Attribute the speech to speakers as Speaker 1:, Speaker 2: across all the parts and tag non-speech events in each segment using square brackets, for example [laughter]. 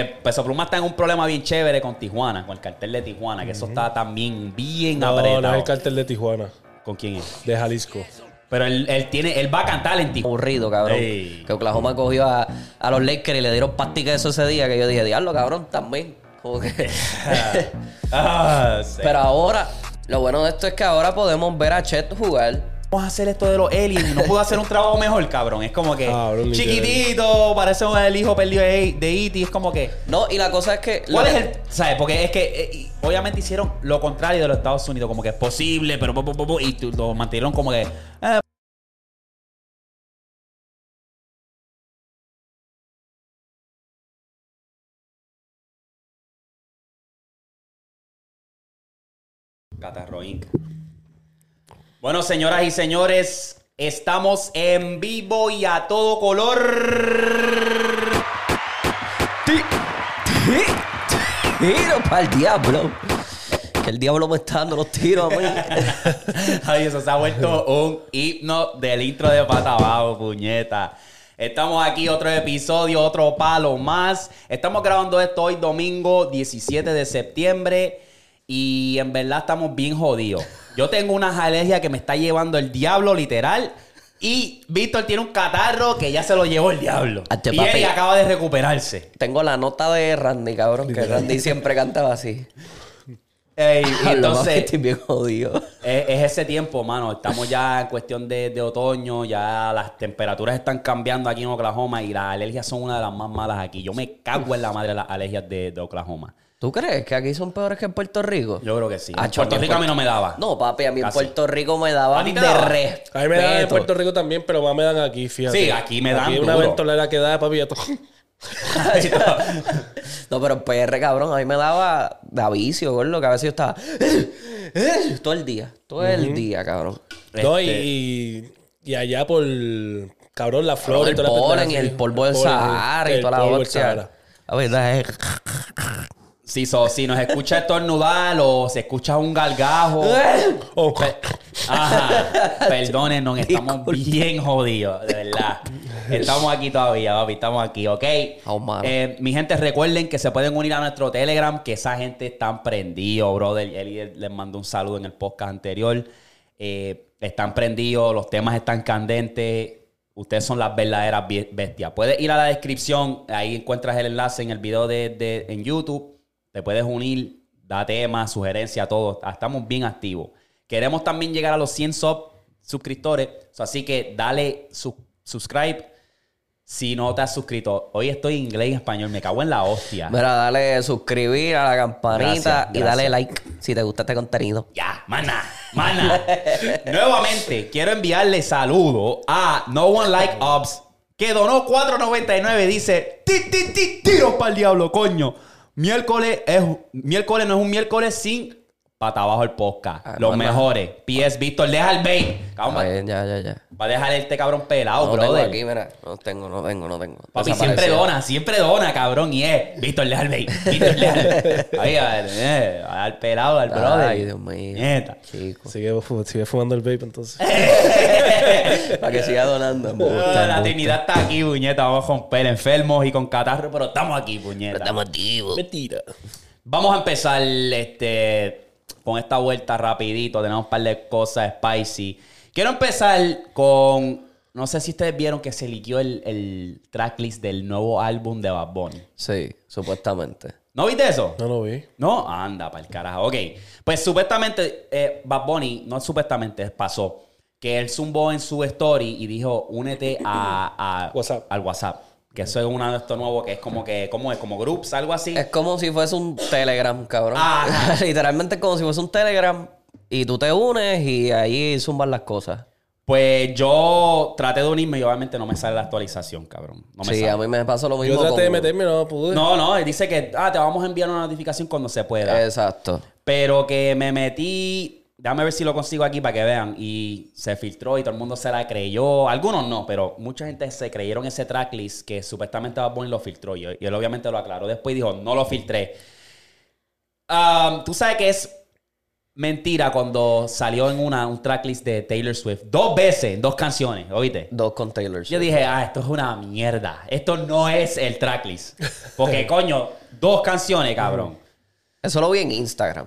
Speaker 1: Eh, Peso Pluma está en un problema bien chévere con Tijuana, con el cartel de Tijuana, que eso está también bien
Speaker 2: No,
Speaker 1: apretado.
Speaker 2: no es el cartel de Tijuana,
Speaker 1: ¿Con quién es?
Speaker 2: de Jalisco.
Speaker 1: Pero él, él tiene, él va a cantar en Tijuana.
Speaker 3: aburrido, cabrón.
Speaker 1: Ey.
Speaker 3: Que Oklahoma cogió a, a los Lakers y le dieron pastica eso ese día que yo dije, diablo, cabrón, también. Como que... [laughs]
Speaker 1: Ah, [laughs] sí.
Speaker 3: Pero ahora, lo bueno de esto es que ahora podemos ver a Chet jugar.
Speaker 1: Vamos a hacer esto de los aliens y no puedo hacer un trabajo mejor, cabrón. Es como que
Speaker 2: Cabrón,
Speaker 1: chiquitito, parece el hijo perdido de de E.T. Es como que.
Speaker 3: No, y la cosa es que...
Speaker 1: ¿Cuál
Speaker 3: lo
Speaker 1: es el.? ¿Sabes? Porque es que eh, obviamente hicieron lo contrario de los Estados Unidos, como que es posible, pero. y lo mantuvieron como que. eh, Catarro Inc. Bueno, señoras y señores, estamos en vivo y a todo color.
Speaker 3: Tiro para el diablo. Que el diablo me está dando los tiros a mí. [laughs]
Speaker 1: Ay, eso se ha vuelto un himno del intro de pata abajo, puñeta. Estamos aquí, otro episodio, otro palo más. Estamos grabando esto hoy domingo 17 de septiembre y en verdad estamos bien jodidos. Yo tengo unas alergias que me está llevando el diablo literal y Víctor tiene un catarro que ya se lo llevó el diablo.
Speaker 3: Ache,
Speaker 1: Y él acaba de recuperarse.
Speaker 3: Tengo la nota de Randy, cabrón, que Randy siempre cantaba así.
Speaker 1: Ey, y [laughs] entonces...
Speaker 3: estoy bien jodido.
Speaker 1: Es, es ese tiempo, mano. Estamos ya en cuestión de, de otoño, ya las temperaturas están cambiando aquí en Oklahoma y las alergias son una de las más malas aquí. Yo me cago en la madre de las alergias de, de Oklahoma.
Speaker 3: ¿Tú crees que aquí son peores que en Puerto Rico?
Speaker 1: Yo creo que sí.
Speaker 3: Ah,
Speaker 1: En Puerto Rico a mí no me daba.
Speaker 3: No, papi, a mí en
Speaker 1: Casi.
Speaker 3: Puerto Rico me daban
Speaker 1: ¿A ti te
Speaker 3: de
Speaker 1: daba?
Speaker 3: respeto.
Speaker 2: A mí me dan en Puerto Rico también, pero más me dan aquí, fíjate.
Speaker 1: Sí, aquí me dan
Speaker 2: Aquí una
Speaker 1: duro.
Speaker 2: ventolera que da, papi, ya to- [laughs]
Speaker 3: No, pero en PR, cabrón, a mí me daba de vicio, gordo, que a veces yo estaba... Todo el día, todo el día, cabrón.
Speaker 2: No, y,
Speaker 1: Este-
Speaker 2: y, y allá por, cabrón, la flor
Speaker 3: Cabrón,
Speaker 2: y
Speaker 3: el
Speaker 2: toda la
Speaker 3: polen y el
Speaker 2: sí.
Speaker 3: polvo del Sahara y
Speaker 2: el
Speaker 3: toda la
Speaker 2: polvo del
Speaker 3: hostia.
Speaker 2: Sahara.
Speaker 3: La verdad es...
Speaker 1: Sí, so, si nos escucha estornudar o se escucha un gargajo. [laughs]
Speaker 2: Oh,
Speaker 1: Pe- Ajá, perdónenos, estamos bien jodidos, de verdad. Estamos aquí todavía, papi, estamos aquí, ¿ok?
Speaker 3: Oh.
Speaker 1: Eh, mi gente, recuerden que se pueden unir a nuestro Telegram, que esa gente está prendido, brother. Eli les mandó un saludo en el podcast anterior. Eh, están prendidos, los temas están candentes. Ustedes son las verdaderas bestias. Puedes ir a la descripción, ahí encuentras el enlace en el video de, de- en YouTube. Te puedes unir, da temas, sugerencias, todo. Estamos bien activos. Queremos también llegar a los 100 sub suscriptores. Así que dale su- subscribe si no te has suscrito. Hoy estoy en inglés y español. Me cago en la hostia.
Speaker 3: Mira, dale suscribir a la campanita
Speaker 1: Gracias,
Speaker 3: y
Speaker 1: gracias.
Speaker 3: dale like si te gusta este contenido.
Speaker 1: Ya, mana, mana. [laughs] Nuevamente, quiero enviarle saludo a No One Like Ops, que donó 4.99. Dice, ti, ti, ti, tiros para el diablo, coño. Miércoles, es, miércoles no es un miércoles sin pata abajo el podcast.
Speaker 3: Ah,
Speaker 1: Los
Speaker 3: no,
Speaker 1: mejores. PS Víctor, deja el bait. Cabrón,
Speaker 3: Ay, ya, ya, ya.
Speaker 1: va a dejar este cabrón pelado,
Speaker 3: No tengo
Speaker 1: brother.
Speaker 3: aquí, mira. No tengo, no tengo, no tengo.
Speaker 1: Papi siempre dona, siempre dona, cabrón. Y es, Víctor, deja el bait. Víctor, deja el Ahí, [laughs] a ver, eh, al pelado, al brother.
Speaker 3: Ay, Dios mío.
Speaker 1: Neta.
Speaker 3: Chico.
Speaker 2: Sigue, fu- sigue fumando el vape entonces. [laughs]
Speaker 3: Para que siga donando. Embuste,
Speaker 1: la. Trinidad está aquí, puñeta. Vamos con pel enfermos y con catarro, pero estamos aquí, puñeta.
Speaker 3: Estamos activos.
Speaker 2: Mentira.
Speaker 1: Vamos a empezar este, con esta vuelta rapidito. Tenemos un par de cosas spicy. Quiero empezar con... No sé si ustedes vieron que se liquió el, el tracklist del nuevo álbum de Bad Bunny.
Speaker 3: Sí, supuestamente.
Speaker 1: ¿No viste eso?
Speaker 2: No lo vi.
Speaker 1: No, anda, para el carajo. Ok. Pues supuestamente, eh, Bad Bunny, no supuestamente, pasó que él zumbó en su story y dijo, únete a, a-
Speaker 2: WhatsApp.
Speaker 1: al WhatsApp. Que eso es uno de estos nuevos que es como que, ¿cómo es? Como groups, algo así.
Speaker 3: Es como si fuese un Telegram, cabrón. [laughs]
Speaker 1: Ajá.
Speaker 3: Literalmente es como si fuese un Telegram y tú te unes y ahí zumban las cosas.
Speaker 1: Pues yo traté de unirme y obviamente no me sale la actualización, cabrón. No me
Speaker 3: sí,
Speaker 1: sale.
Speaker 3: a mí me pasó lo mismo.
Speaker 2: Yo traté de meterme, no pude.
Speaker 1: No, no, él dice que ah, te vamos a enviar una notificación cuando se pueda.
Speaker 3: Exacto.
Speaker 1: Pero que me metí. Déjame ver si lo consigo aquí para que vean. Y se filtró y todo el mundo se la creyó. Algunos no, pero mucha gente se creyeron ese tracklist que supuestamente Bad Bunny lo filtró. Y, él obviamente lo aclaró después dijo, no lo filtré. Um, Tú sabes que es mentira cuando salió en una, un tracklist de Taylor Swift. Dos veces, dos canciones, ¿oíste?
Speaker 3: Dos con Taylor
Speaker 1: Yo
Speaker 3: Swift.
Speaker 1: dije, ah, esto es una mierda. Esto no es el tracklist. Porque, [laughs] coño, dos canciones, cabrón.
Speaker 3: Eso lo vi en Instagram.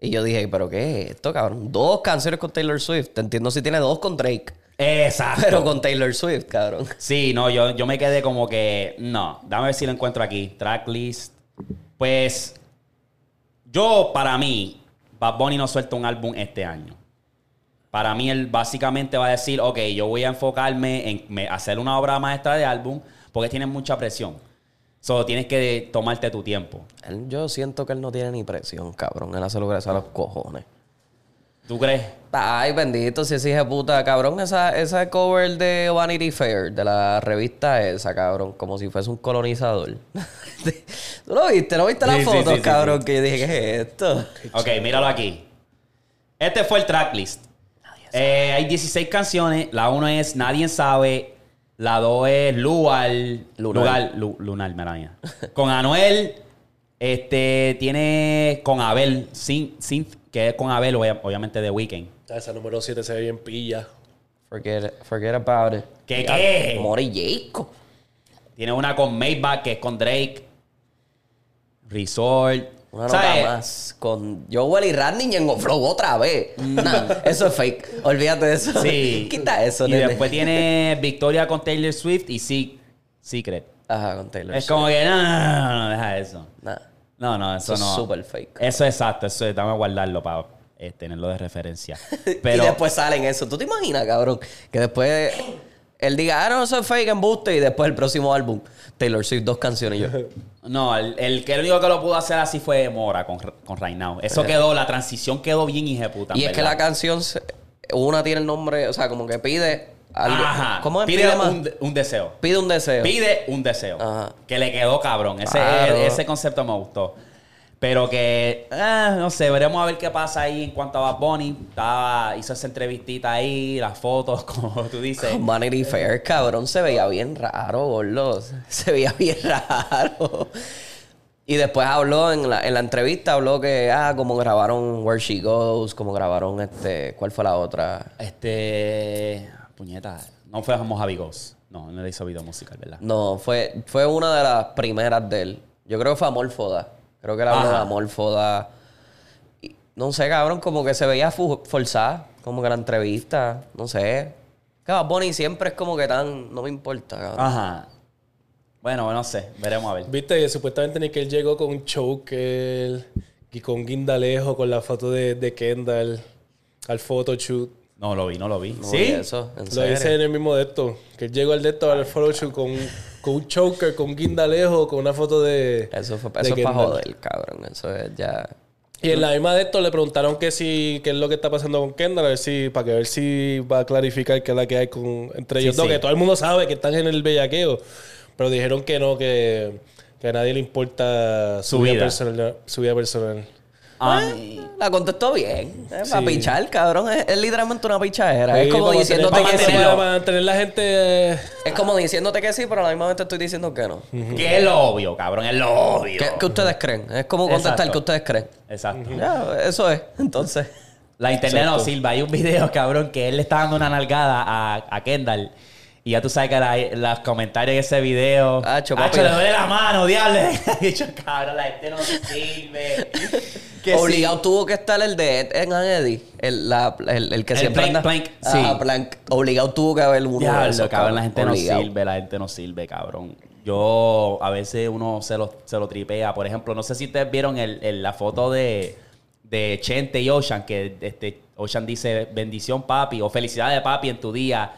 Speaker 3: Y yo dije, ¿pero qué es esto, cabrón? Dos canciones con Taylor Swift. Te entiendo si tiene dos con Drake.
Speaker 1: Exacto.
Speaker 3: Pero con Taylor Swift, cabrón.
Speaker 1: Sí, no, yo, yo me quedé como que, no, dame ver si lo encuentro aquí. Tracklist. Pues, yo, para mí, Bad Bunny no suelta un álbum este año. Para mí, él básicamente va a decir, ok, yo voy a enfocarme en hacer una obra maestra de álbum porque tienes mucha presión. Solo tienes que tomarte tu tiempo.
Speaker 3: Él- yo siento que él no tiene ni presión, cabrón. Él hace lo que le sale a los cojones.
Speaker 1: ¿Tú crees?
Speaker 3: Ay, bendito, si ese hijo de puta, cabrón, esa, esa cover de Vanity Fair, de la revista esa, cabrón, como si fuese un colonizador. [laughs] ¿Tú lo viste? ¿No viste las
Speaker 1: Sí, sí,
Speaker 3: fotos,
Speaker 1: sí, sí,
Speaker 3: cabrón? Que yo dije, ¿qué es esto?
Speaker 1: Ok, míralo aquí. Este fue el tracklist. Eh, hay 16 canciones. La 1 es Nadie sabe. La 2 es Lugar. Lugar. Lu- Lunar, mía. [laughs] Con Anuel. Este tiene con Abel. Synth, Synth, que es con Abel, obvia- obviamente de Weekend.
Speaker 2: Ah, Esa número 7 se ve bien pilla.
Speaker 3: Forget, forget about it.
Speaker 1: ¿Qué, qué?
Speaker 3: Mori Jacob.
Speaker 1: Tiene una con Maybach, que es con Drake. Resort.
Speaker 3: Una nota más. Con Joel y Randy en Flow otra vez. Nah, [laughs] eso es fake. Olvídate de eso.
Speaker 1: Sí. [laughs]
Speaker 3: Quita eso,
Speaker 1: Y
Speaker 3: nene.
Speaker 1: después tiene [laughs] Victoria con Taylor Swift y Se- Secret.
Speaker 3: Ajá, con Taylor
Speaker 1: Es
Speaker 3: Swift.
Speaker 1: como que no, no, no, no, deja eso.
Speaker 3: Nah.
Speaker 1: No, no, eso,
Speaker 3: Eso es
Speaker 1: no.
Speaker 3: súper fake.
Speaker 1: Eso es exacto, eso es, dame guardarlo para eh, tenerlo de referencia. Pero
Speaker 3: y después salen eso. ¿Tú te imaginas, cabrón? Que después él diga, ah, no, eso es fake embuste. Y después el próximo álbum, Taylor Swift, dos canciones. Y yo, [laughs]
Speaker 1: no, el, el que el único que lo pudo hacer así fue Mora con, con Right Now. Eso quedó, la transición quedó bien hijeputa.
Speaker 3: y es que la canción, una tiene el nombre, o sea, como que pide algo.
Speaker 1: Ajá.
Speaker 3: ¿Cómo es?
Speaker 1: pide
Speaker 3: Pide,
Speaker 1: un, un deseo.
Speaker 3: Pide un deseo.
Speaker 1: Pide un deseo.
Speaker 3: Ajá.
Speaker 1: Que le quedó cabrón. Ese,
Speaker 3: Claro.
Speaker 1: ese concepto me gustó. Pero que, ah, no sé, veremos a ver qué pasa ahí en cuanto a Bad Bunny. Estaba, hizo esa entrevistita ahí, las fotos, [laughs] como tú dices.
Speaker 3: Vanity Fair, cabrón, se veía bien raro, boludo. [laughs] Se veía bien [laughs] raro. Y después habló en la, en la entrevista, habló que, ah, como grabaron Where She Goes, como grabaron este, ¿cuál fue la otra?
Speaker 1: Este. Puñeta. No fue Mojave Ghost. No, no le hizo video musical, ¿verdad?
Speaker 3: No, fue, fue una de las primeras de él. Yo creo que fue Amorfoda. Creo que era de
Speaker 1: Ajá.
Speaker 3: Amorfoda. Y, no sé, cabrón, como que se veía forzada. Como que la entrevista, no sé. Que Bunny siempre es como que tan, no me importa, cabrón.
Speaker 1: Ajá. Bueno, no sé. Veremos a ver.
Speaker 2: Viste, supuestamente Nickel llegó con un choker y con guindalejo con la foto de, de Kendall al photoshoot.
Speaker 1: No lo vi, no lo vi.
Speaker 3: No,
Speaker 1: ¿Sí?
Speaker 3: y Eso, en
Speaker 2: Lo
Speaker 3: serio.
Speaker 2: hice en el mismo de esto. Que él llegó al de esto al photoshoot con, con un choker, con un guindalejo, con una foto de.
Speaker 3: Eso fue
Speaker 2: de
Speaker 3: eso es para joder, cabrón. Eso es ya.
Speaker 2: Y en la misma de esto le preguntaron que si, qué es lo que está pasando con Kendall, a ver si, para que ver si va a clarificar qué es la que hay con, entre
Speaker 1: Sí,
Speaker 2: ellos dos,
Speaker 1: sí.
Speaker 2: que todo el mundo sabe que están en el bellaqueo. Pero dijeron que no, que, que a nadie le importa su,
Speaker 1: Su
Speaker 2: vida.
Speaker 1: vida.
Speaker 2: personal. Su vida personal.
Speaker 1: A mí-
Speaker 3: La contestó bien. Es para
Speaker 2: Sí.
Speaker 3: pichar, cabrón. Es, es literalmente una pichadera. es como
Speaker 2: para
Speaker 3: diciéndote que
Speaker 2: para
Speaker 3: sí.
Speaker 2: Para mantener la gente. eh,
Speaker 3: Es como diciéndote que sí, pero a la misma vez te estoy diciendo que no.
Speaker 1: Que es lo obvio, cabrón. Es lo obvio.
Speaker 3: ¿Qué, qué ustedes creen? Es como contestar
Speaker 1: Exacto.
Speaker 3: que ustedes creen.
Speaker 1: Exacto.
Speaker 3: Ya, eso es. Entonces.
Speaker 1: La internet no sirve. Hay un video, cabrón, que él le está dando una nalgada a, a Kendall. Y ya tú sabes que la- los comentarios de ese video.
Speaker 3: Acho, papi.
Speaker 1: Acho, le duele la mano, diablo. [laughs] He dicho, cabrón, la gente no sirve. [laughs] Que
Speaker 3: Obligado tuvo que estar el de Ed and Eddie. El, la- el, el que
Speaker 1: El
Speaker 3: siempre
Speaker 1: Plank,
Speaker 3: anda.
Speaker 1: Plank,
Speaker 3: Ajá,
Speaker 1: sí.
Speaker 3: Plank. Obligado tuvo que haber uno de
Speaker 1: Diablo,
Speaker 3: esos,
Speaker 1: cabrón, la gente
Speaker 3: Obligado.
Speaker 1: no sirve, la gente no sirve, cabrón. Yo, a veces uno se lo, se lo tripea. Por ejemplo, no sé si ustedes vieron el- el- la foto de, de Chente y Ocean, que este, Ocean dice bendición papi o felicidades papi en tu día.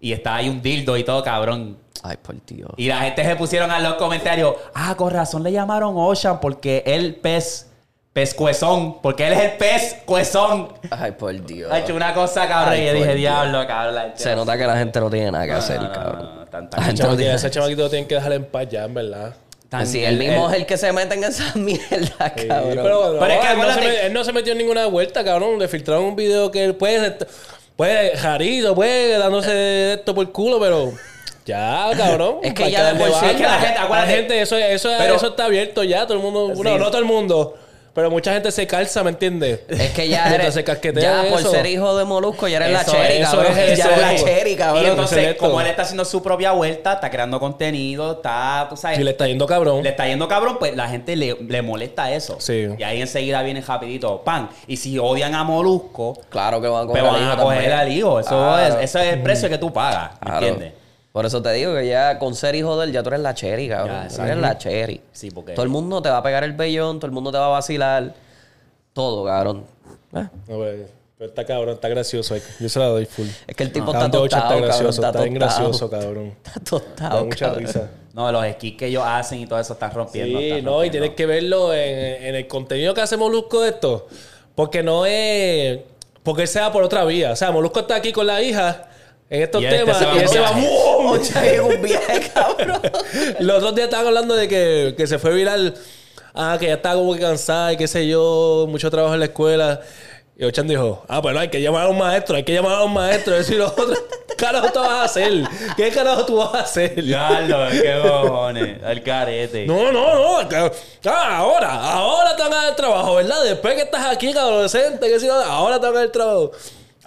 Speaker 1: Y está ahí un dildo y todo, cabrón.
Speaker 3: Ay, por Dios.
Speaker 1: Y la gente se pusieron a los comentarios, ah, con razón le llamaron Ocean porque él pez, pez cuezón, porque él es el pez cuezón.
Speaker 3: Ay, por Dios.
Speaker 1: Ha hecho una cosa, cabrón,
Speaker 3: Ay,
Speaker 1: y yo dije,
Speaker 3: Dios.
Speaker 1: diablo, cabrón.
Speaker 3: Se
Speaker 1: no
Speaker 3: nota que la gente no tiene nada que hacer,
Speaker 1: no, no,
Speaker 3: cabrón.
Speaker 1: no, tan-
Speaker 3: La
Speaker 1: tan-
Speaker 3: gente no
Speaker 2: chamaquito-
Speaker 3: tiene-
Speaker 2: ese chamaquito lo tienen que dejar en paz ya, en verdad.
Speaker 1: tan-
Speaker 3: Sí, el mismo es el que se mete en esa [laughs] mierda,
Speaker 2: Sí,
Speaker 3: cabrón.
Speaker 2: pero, no,
Speaker 1: Pero es que
Speaker 2: él, no se él no metió en ninguna vuelta, cabrón. Le filtraron un video que él puede, puede, jarito, puede, dándose esto por culo, pero ya, cabrón. [laughs]
Speaker 3: Es que ya de por sí-
Speaker 1: es que la gente, acuérdate-
Speaker 2: La gente, eso, eso,
Speaker 1: Pero-
Speaker 2: eso está abierto ya. Todo el mundo,
Speaker 1: Sí.
Speaker 2: bueno, no todo el mundo. Pero mucha gente se calza, ¿me entiendes?
Speaker 3: Es que ya [laughs] eres.
Speaker 2: casquetea
Speaker 3: Ya por
Speaker 2: eso.
Speaker 3: ser hijo de Molusco, ya eres la
Speaker 1: Eso
Speaker 3: cherry,
Speaker 2: es, eso
Speaker 3: cabrón.
Speaker 2: es,
Speaker 3: ya
Speaker 2: eso
Speaker 3: eres la cherry,
Speaker 1: Y
Speaker 3: cabrón.
Speaker 1: entonces,
Speaker 2: Excelente.
Speaker 1: como él está haciendo su propia vuelta, está creando contenido, está, tú sabes,
Speaker 2: Si le está yendo cabrón.
Speaker 1: le está yendo cabrón, pues la gente le, le molesta eso.
Speaker 2: Sí.
Speaker 1: Y ahí enseguida viene rapidito, pan. Y si odian a Molusco,
Speaker 3: Claro que van a coger
Speaker 1: pues
Speaker 3: al
Speaker 1: van a
Speaker 3: hijo
Speaker 1: coger
Speaker 3: también.
Speaker 1: al hijo. Eso
Speaker 3: Claro.
Speaker 1: es, ese es el precio que tú pagas, ¿me
Speaker 3: Claro. Por eso te digo que ya con ser hijo de él, ya tú eres la cherry, cabrón.
Speaker 1: Ya,
Speaker 3: tú eres la cherry.
Speaker 1: Sí, porque-
Speaker 3: Todo el mundo te va a pegar el vellón, todo el mundo te va a vacilar. Todo, cabrón. Eh,
Speaker 2: No, pues, pero está cabrón, está gracioso. Yo se la doy full.
Speaker 3: Es que el tipo está tostado,
Speaker 2: está gracioso,
Speaker 3: cabrón,
Speaker 2: está bien
Speaker 3: tostado.
Speaker 2: gracioso, [laughs] cabrón.
Speaker 3: Está
Speaker 2: Da
Speaker 3: tostado,
Speaker 2: mucha
Speaker 3: cabrón.
Speaker 2: risa.
Speaker 1: No, los esquís que ellos hacen y todo eso están rompiendo.
Speaker 2: Sí,
Speaker 1: están
Speaker 2: no, y tienes que verlo en, en el contenido que hace Molusco de esto. Porque no es. Porque él se va por otra vía. O sea, Molusco está aquí con la hija en estos
Speaker 1: Y este
Speaker 2: temas
Speaker 1: en [laughs]
Speaker 3: un viaje, cabrón.
Speaker 2: Los otros días estaban hablando de que, que se fue viral. Ah, que ya estaba como que cansada y qué sé yo, mucho trabajo en la escuela. Y Ochan dijo, ah, pues no, hay que llamar a un maestro, hay que llamar a un maestro. Eso y lo otro. ¿Qué [laughs] carajo tú vas a hacer? ¿Qué carajo tú vas a hacer?
Speaker 1: Diablo, [laughs] qué cojones. El carete.
Speaker 2: No, no, no. Ah, ahora, ahora te van a dar trabajo, ¿verdad? Después que estás aquí, adolescente, que si no, ahora te van a dar trabajo.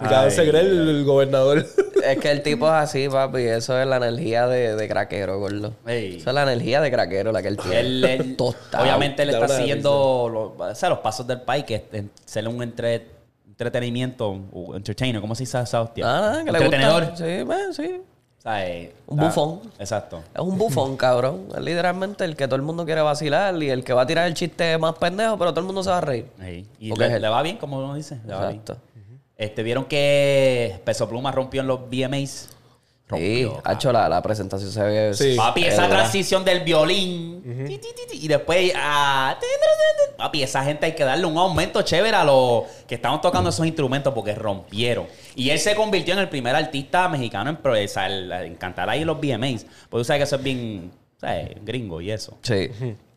Speaker 2: Y cada vez se cree el, el gobernador. [laughs]
Speaker 3: Es que el tipo es así, papi. Eso es la energía de, de craquero, gordo.
Speaker 1: Ey.
Speaker 3: Eso es la energía de craquero la que él tiene.
Speaker 1: Él, obviamente él está siguiendo los, o sea, los pasos del país, que es ser un entre- entretenimiento, o entertainer, ¿cómo se dice esa hostia?
Speaker 3: Ah, que le
Speaker 1: Entretenedor.
Speaker 3: gusta. Sí, bueno, sí.
Speaker 1: O sea, eh,
Speaker 3: Un
Speaker 1: está-
Speaker 3: bufón.
Speaker 1: Exacto.
Speaker 3: Es un bufón, [laughs] cabrón. Es literalmente el que todo el mundo quiere vacilar y el que va a tirar el chiste más pendejo, pero todo el mundo se va a reír.
Speaker 1: Ey, Y
Speaker 3: Porque
Speaker 1: le, va bien, como uno dice. Le va bien. Este, ¿Vieron que Peso Pluma rompió en los VMAs?
Speaker 3: Sí,
Speaker 1: Rompió,
Speaker 3: ha hecho la, la presentación se ve.
Speaker 2: Sí.
Speaker 1: Papi, esa transición del violín. ti, ti, ti, ti, y después. ah, papi, esa gente hay que darle un aumento chévere a los que estaban tocando esos instrumentos porque rompieron. Y él se convirtió en el primer artista mexicano en, o sea, en cantar ahí en los VMAs. Porque tú sabes que eso es bien. ¿sabes? Gringo y eso.
Speaker 3: Sí.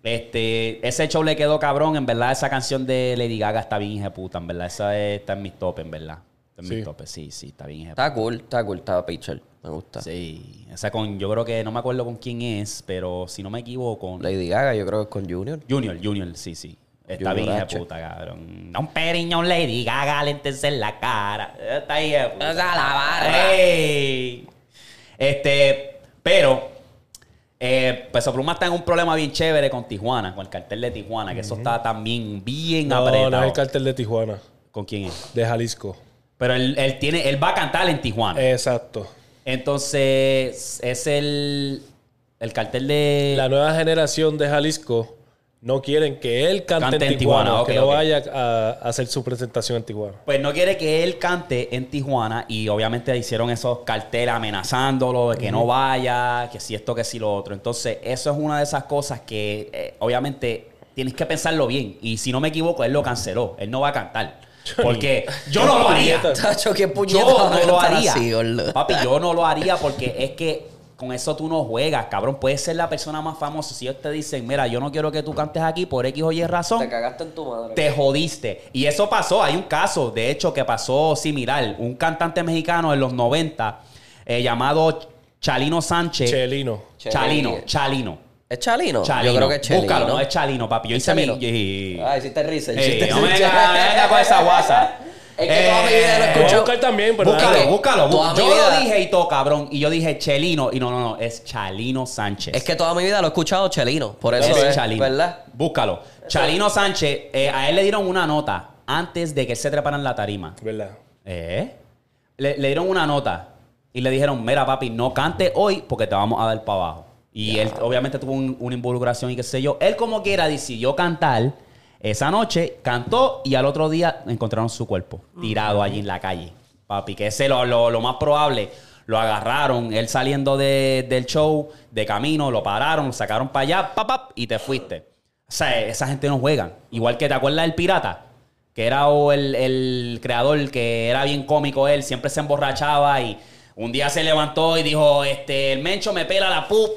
Speaker 1: Este, ese show le quedó cabrón. En verdad, esa canción de Lady Gaga está bien hija de puta. En verdad, esa es- está en mis topes, en verdad. Está en
Speaker 2: Sí.
Speaker 1: mis topes, sí, sí, está bien hija de
Speaker 3: Está cool, está cool, está pitcher. Me gusta.
Speaker 1: Sí, esa con, yo creo que no me acuerdo con quién es, pero si no me equivoco, con
Speaker 3: Lady Gaga, yo creo que es con Junior.
Speaker 1: Junior, Junior, sí, sí. Está
Speaker 3: Junior
Speaker 1: bien hija de
Speaker 3: H.
Speaker 1: puta, cabrón. Da un periñón Lady Gaga, lentes en la cara. Está ahí de puta.
Speaker 3: La barra.
Speaker 1: Ey. Este, pero eh, Peso Pluma está en un problema bien chévere con Tijuana, con el cartel de Tijuana, que eso está también bien
Speaker 2: No,
Speaker 1: apretado.
Speaker 2: no es el cartel de Tijuana,
Speaker 1: ¿Con quién es?
Speaker 2: de Jalisco.
Speaker 1: Pero él, él tiene, él va a cantar en Tijuana.
Speaker 2: Exacto.
Speaker 1: Entonces, es el, el cartel de...
Speaker 2: La nueva generación de Jalisco no quieren que él cante,
Speaker 1: Cante
Speaker 2: en
Speaker 1: en
Speaker 2: Tijuana,
Speaker 1: Tijuana,
Speaker 2: que no vaya a, a hacer su presentación en Tijuana.
Speaker 1: Pues no quiere que él cante en Tijuana y obviamente hicieron esos carteles amenazándolo de que no vaya, que si esto, que si lo otro. Entonces, eso es una de esas cosas que eh, obviamente tienes que pensarlo bien. Y si no me equivoco, él lo canceló. Él no va a cantar. Porque yo no lo haría.
Speaker 3: Qué.
Speaker 1: Yo no lo haría. [laughs] Papi, yo no lo haría porque es que con eso tú no juegas, cabrón. Puedes ser la persona más famosa. Si ellos te dicen, mira, yo no quiero que tú cantes aquí por X o Y razón,
Speaker 3: Te cagaste en tu madre.
Speaker 1: te jodiste. Y eso pasó. Hay un caso, de hecho, que pasó similar. Un cantante mexicano en los 90 eh, llamado Chalino Sánchez.
Speaker 2: Chelino.
Speaker 1: Chalino, Chalino.
Speaker 3: ¿Es Chalino?
Speaker 1: Chalino.
Speaker 3: Yo creo que es Chalino.
Speaker 1: Búscalo, no es Chalino, papi. Yo
Speaker 3: ¿Es
Speaker 1: hice mi...
Speaker 3: Chalino?
Speaker 1: y-
Speaker 3: Ah, hiciste hiciste [laughs]
Speaker 1: no me
Speaker 3: research.
Speaker 1: venga, me venga con esa guasa.
Speaker 3: Es que toda mi vida lo he
Speaker 1: Eh,
Speaker 2: Voy a también, pero
Speaker 1: Búscalo, búscalo.
Speaker 3: toda mi
Speaker 1: Yo
Speaker 3: vida-
Speaker 1: lo dije y todo, cabrón. Y yo dije Chelino. Y no, no, no. Es Chalino Sánchez.
Speaker 3: Es que toda mi vida lo he escuchado Chelino. Por eso es,
Speaker 1: es Chalino.
Speaker 3: ¿verdad?
Speaker 1: Búscalo. Chalino Sánchez, eh, a él le dieron una nota antes de que se trepara en la tarima.
Speaker 2: ¿Verdad?
Speaker 1: ¿Eh? Le, le dieron una nota y le dijeron, mira papi, no cante hoy porque te vamos a dar para abajo. Y él obviamente tuvo un- una involucración y qué sé yo. Él como quiera decidió cantar esa noche, cantó y al otro día encontraron su cuerpo tirado allí en la calle. Papi, que ese lo, lo, lo más probable. Lo agarraron, él saliendo de- del show, de camino, lo pararon, lo sacaron para allá, pap, pap, y te fuiste. O sea, esa gente no juega. Igual que te acuerdas del pirata, que era el, el creador, que era bien cómico él, siempre se emborrachaba y un día se levantó y dijo, este, el mencho me pela la pup.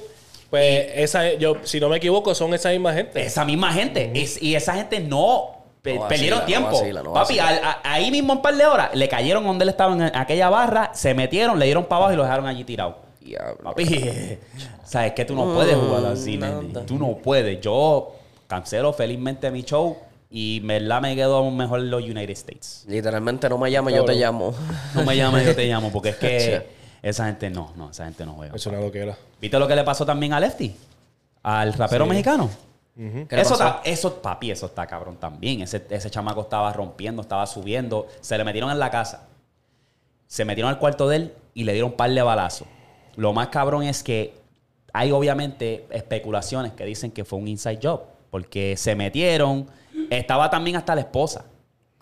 Speaker 2: Pues esa, yo, si no me equivoco, son esa misma gente.
Speaker 1: Esa misma gente. Es- y esa gente no... pe-
Speaker 3: No vacila,
Speaker 1: perdieron
Speaker 3: no
Speaker 1: tiempo.
Speaker 3: vacila, no
Speaker 1: Papi,
Speaker 3: vacila.
Speaker 1: al- a- ahí mismo un par de horas le cayeron donde él estaba en aquella barra, se metieron, le dieron para abajo y lo dejaron allí tirado.
Speaker 3: Diablo.
Speaker 1: Papi, [laughs] sabes que tú no puedes jugar así,
Speaker 3: Mm,
Speaker 1: nene. Tú no puedes. Yo cancelo felizmente mi show y en verdad me quedo mejor los United States.
Speaker 3: Literalmente no me llames, yo te llamo.
Speaker 1: No me llames, yo te [laughs] llamo, porque es que esa gente no, no, esa gente no juega.
Speaker 2: Es una loquera.
Speaker 1: ¿Viste lo que le pasó también a Lefty? Al rapero mexicano.
Speaker 3: ¿Qué le
Speaker 1: Eso, está, eso, papi, eso está cabrón también. Ese, ese chamaco estaba rompiendo, estaba subiendo. Se le metieron en la casa. Se metieron al cuarto de él y le dieron un par de balazos. Lo más cabrón es que hay obviamente especulaciones que dicen que fue un inside job. Porque se metieron. Estaba también hasta la esposa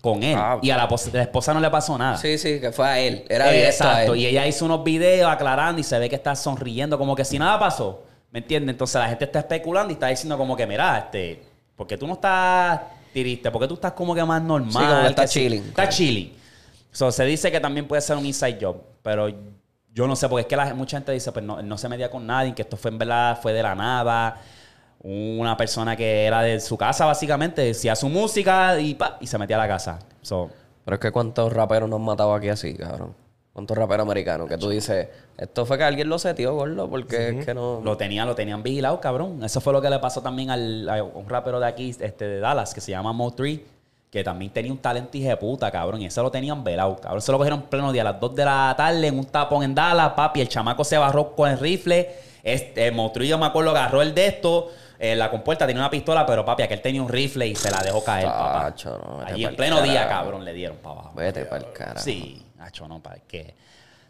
Speaker 1: con él.
Speaker 3: Ah,
Speaker 1: y a la, pos- la esposa no le pasó nada.
Speaker 3: Sí, sí, que fue a él. Era
Speaker 1: Eh,
Speaker 3: a
Speaker 1: Exacto.
Speaker 3: él.
Speaker 1: Y ella hizo unos videos aclarando y se ve que está sonriendo como que si nada pasó. ¿Me entiendes? Entonces la gente está especulando y está diciendo como que, mira, este, porque tú no estás triste, porque tú estás como que más normal.
Speaker 3: Sí, como que está
Speaker 1: que sí-
Speaker 3: chilling.
Speaker 1: Está chilling. So, se dice que también puede ser un inside job, pero yo no sé, porque es que la, mucha gente dice, pues no, no se metía con nadie, que esto fue en verdad, fue de la nada. Una persona que era de su casa, básicamente, decía su música y, pa, y se metía a la casa. So,
Speaker 3: Pero es que cuántos raperos nos han matado aquí así, cabrón. ¿Cuántos raperos americanos? Que tú dices, esto fue que alguien lo setió, gordo, porque es que no...
Speaker 1: Lo tenían, lo tenían vigilado, cabrón. Eso fue lo que le pasó también al, a un rapero de aquí, este, de Dallas, que se llama Mo3, que también tenía un talento de puta, cabrón. Y eso lo tenían velado, cabrón. Se lo cogieron en pleno día, a las 2 de la tarde, en un tapón en Dallas, papi. El chamaco se barró con el rifle. Este, Mo3, yo me acuerdo, agarró el de esto. En la compuerta tenía una pistola, pero papi, aquel tenía un rifle y se la dejó caer, papá.
Speaker 3: No,
Speaker 1: Allí en pleno día, cabrón, le dieron para abajo.
Speaker 3: Vete pa'l carajo.
Speaker 1: Sí, Nacho, no, para que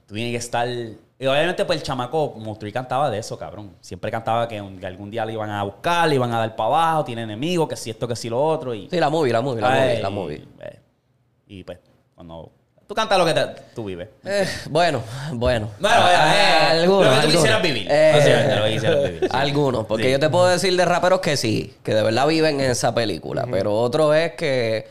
Speaker 1: tú tienes que estar. Y obviamente, pues el chamaco, Mostri cantaba de eso, cabrón. Siempre cantaba que, algún día le iban a buscar, le iban a dar para abajo, tiene enemigos, que si esto, que si lo otro. Y,
Speaker 3: Sí, la movie, la movie, la
Speaker 1: Ay,
Speaker 3: movie, la movie.
Speaker 1: eh, y pues, cuando. Tú cantas lo que te- tú vives.
Speaker 3: Eh, bueno, bueno.
Speaker 1: Bueno, bueno, eh,
Speaker 3: algunos,
Speaker 1: lo que tú
Speaker 3: algunos.
Speaker 1: quisieras vivir.
Speaker 3: Eh,
Speaker 1: Básicamente, lo que quisieras vivir, sí.
Speaker 3: Algunos, porque
Speaker 1: Sí.
Speaker 3: yo te puedo decir de raperos que sí, que de verdad viven en esa película, pero otro es que...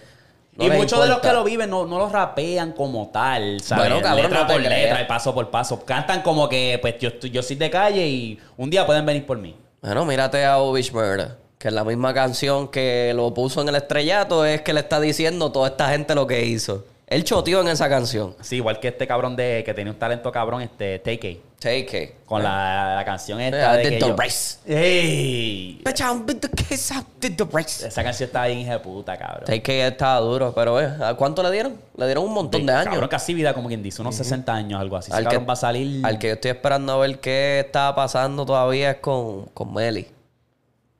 Speaker 3: no
Speaker 1: y
Speaker 3: les
Speaker 1: muchos de los
Speaker 3: importa.
Speaker 1: que lo viven no, no lo rapean como tal, ¿sabes?
Speaker 3: Bueno, cabrón,
Speaker 1: letra
Speaker 3: no te
Speaker 1: por
Speaker 3: creas.
Speaker 1: letra y paso por paso. Cantan como que, pues, yo, estoy- yo soy de calle y un día pueden venir por mí.
Speaker 3: Bueno, mírate a Obish Murder, que en la misma canción que lo puso en el estrellato es que le está diciendo toda esta gente lo que hizo. Él choteó en esa canción.
Speaker 1: Sí, igual que este cabrón de que tenía un talento cabrón, este Take
Speaker 3: Take it.
Speaker 1: con la, la canción
Speaker 3: Eh,
Speaker 1: esta de
Speaker 3: did
Speaker 1: que
Speaker 3: the
Speaker 1: yo-
Speaker 3: race.
Speaker 1: ¡Ey!
Speaker 3: Bitch, the kiss, I did the race.
Speaker 1: Esa canción estaba bien hija de puta, cabrón.
Speaker 3: Take estaba duro, pero eh, ¿a cuánto le dieron? Le dieron un montón de años.
Speaker 1: Cabrón, casi vida, como quien dice, unos 60 años, algo así. Ese
Speaker 3: Al que,
Speaker 1: cabrón va a salir.
Speaker 3: al que yo estoy esperando a ver qué estaba pasando todavía es con, con Meli.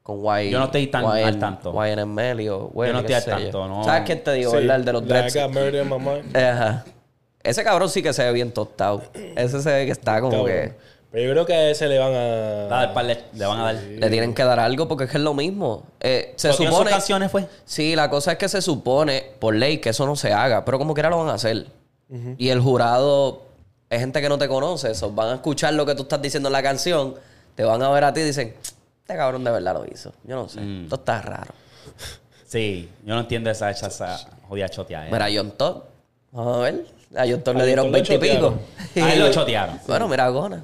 Speaker 3: Con Y.
Speaker 1: Yo no estoy tan
Speaker 3: YN
Speaker 1: al tanto.
Speaker 3: YN Meli o Welly,
Speaker 1: no estoy
Speaker 3: qué
Speaker 1: al
Speaker 3: sé
Speaker 1: tanto,
Speaker 3: yo.
Speaker 1: no.
Speaker 3: ¿Sabes quién te digo,
Speaker 2: Sí,
Speaker 3: verdad? El de los dreads. [laughs] Ajá. Ese cabrón sí que se ve bien tostado. Ese se ve que está como
Speaker 2: Cabrón.
Speaker 3: que...
Speaker 2: Pero yo creo que a ese le van a.
Speaker 1: Dale, par, le, le van a dar.
Speaker 3: Le tienen que dar algo porque es que es lo mismo. Eh, se
Speaker 1: ¿Pero tiene sus
Speaker 3: supone...
Speaker 1: canciones, fue?
Speaker 3: Sí, la cosa es que se supone por ley que eso no se haga, pero como quiera lo van a hacer. Y el jurado es gente que no te conoce, eso van a escuchar lo que tú estás diciendo en la canción, te van a ver a ti y dicen, este cabrón de verdad lo hizo. Yo no sé,
Speaker 1: Mm.
Speaker 3: esto está raro.
Speaker 1: Sí, yo no entiendo esa, esa, esa jodida choteada.
Speaker 3: Mira, a John Todd, vamos a ver, a John Todd
Speaker 2: A
Speaker 3: le dieron
Speaker 2: Todd lo
Speaker 3: 20 y pico. [laughs]
Speaker 1: A él lo chotearon.
Speaker 3: Bueno, mira Gona.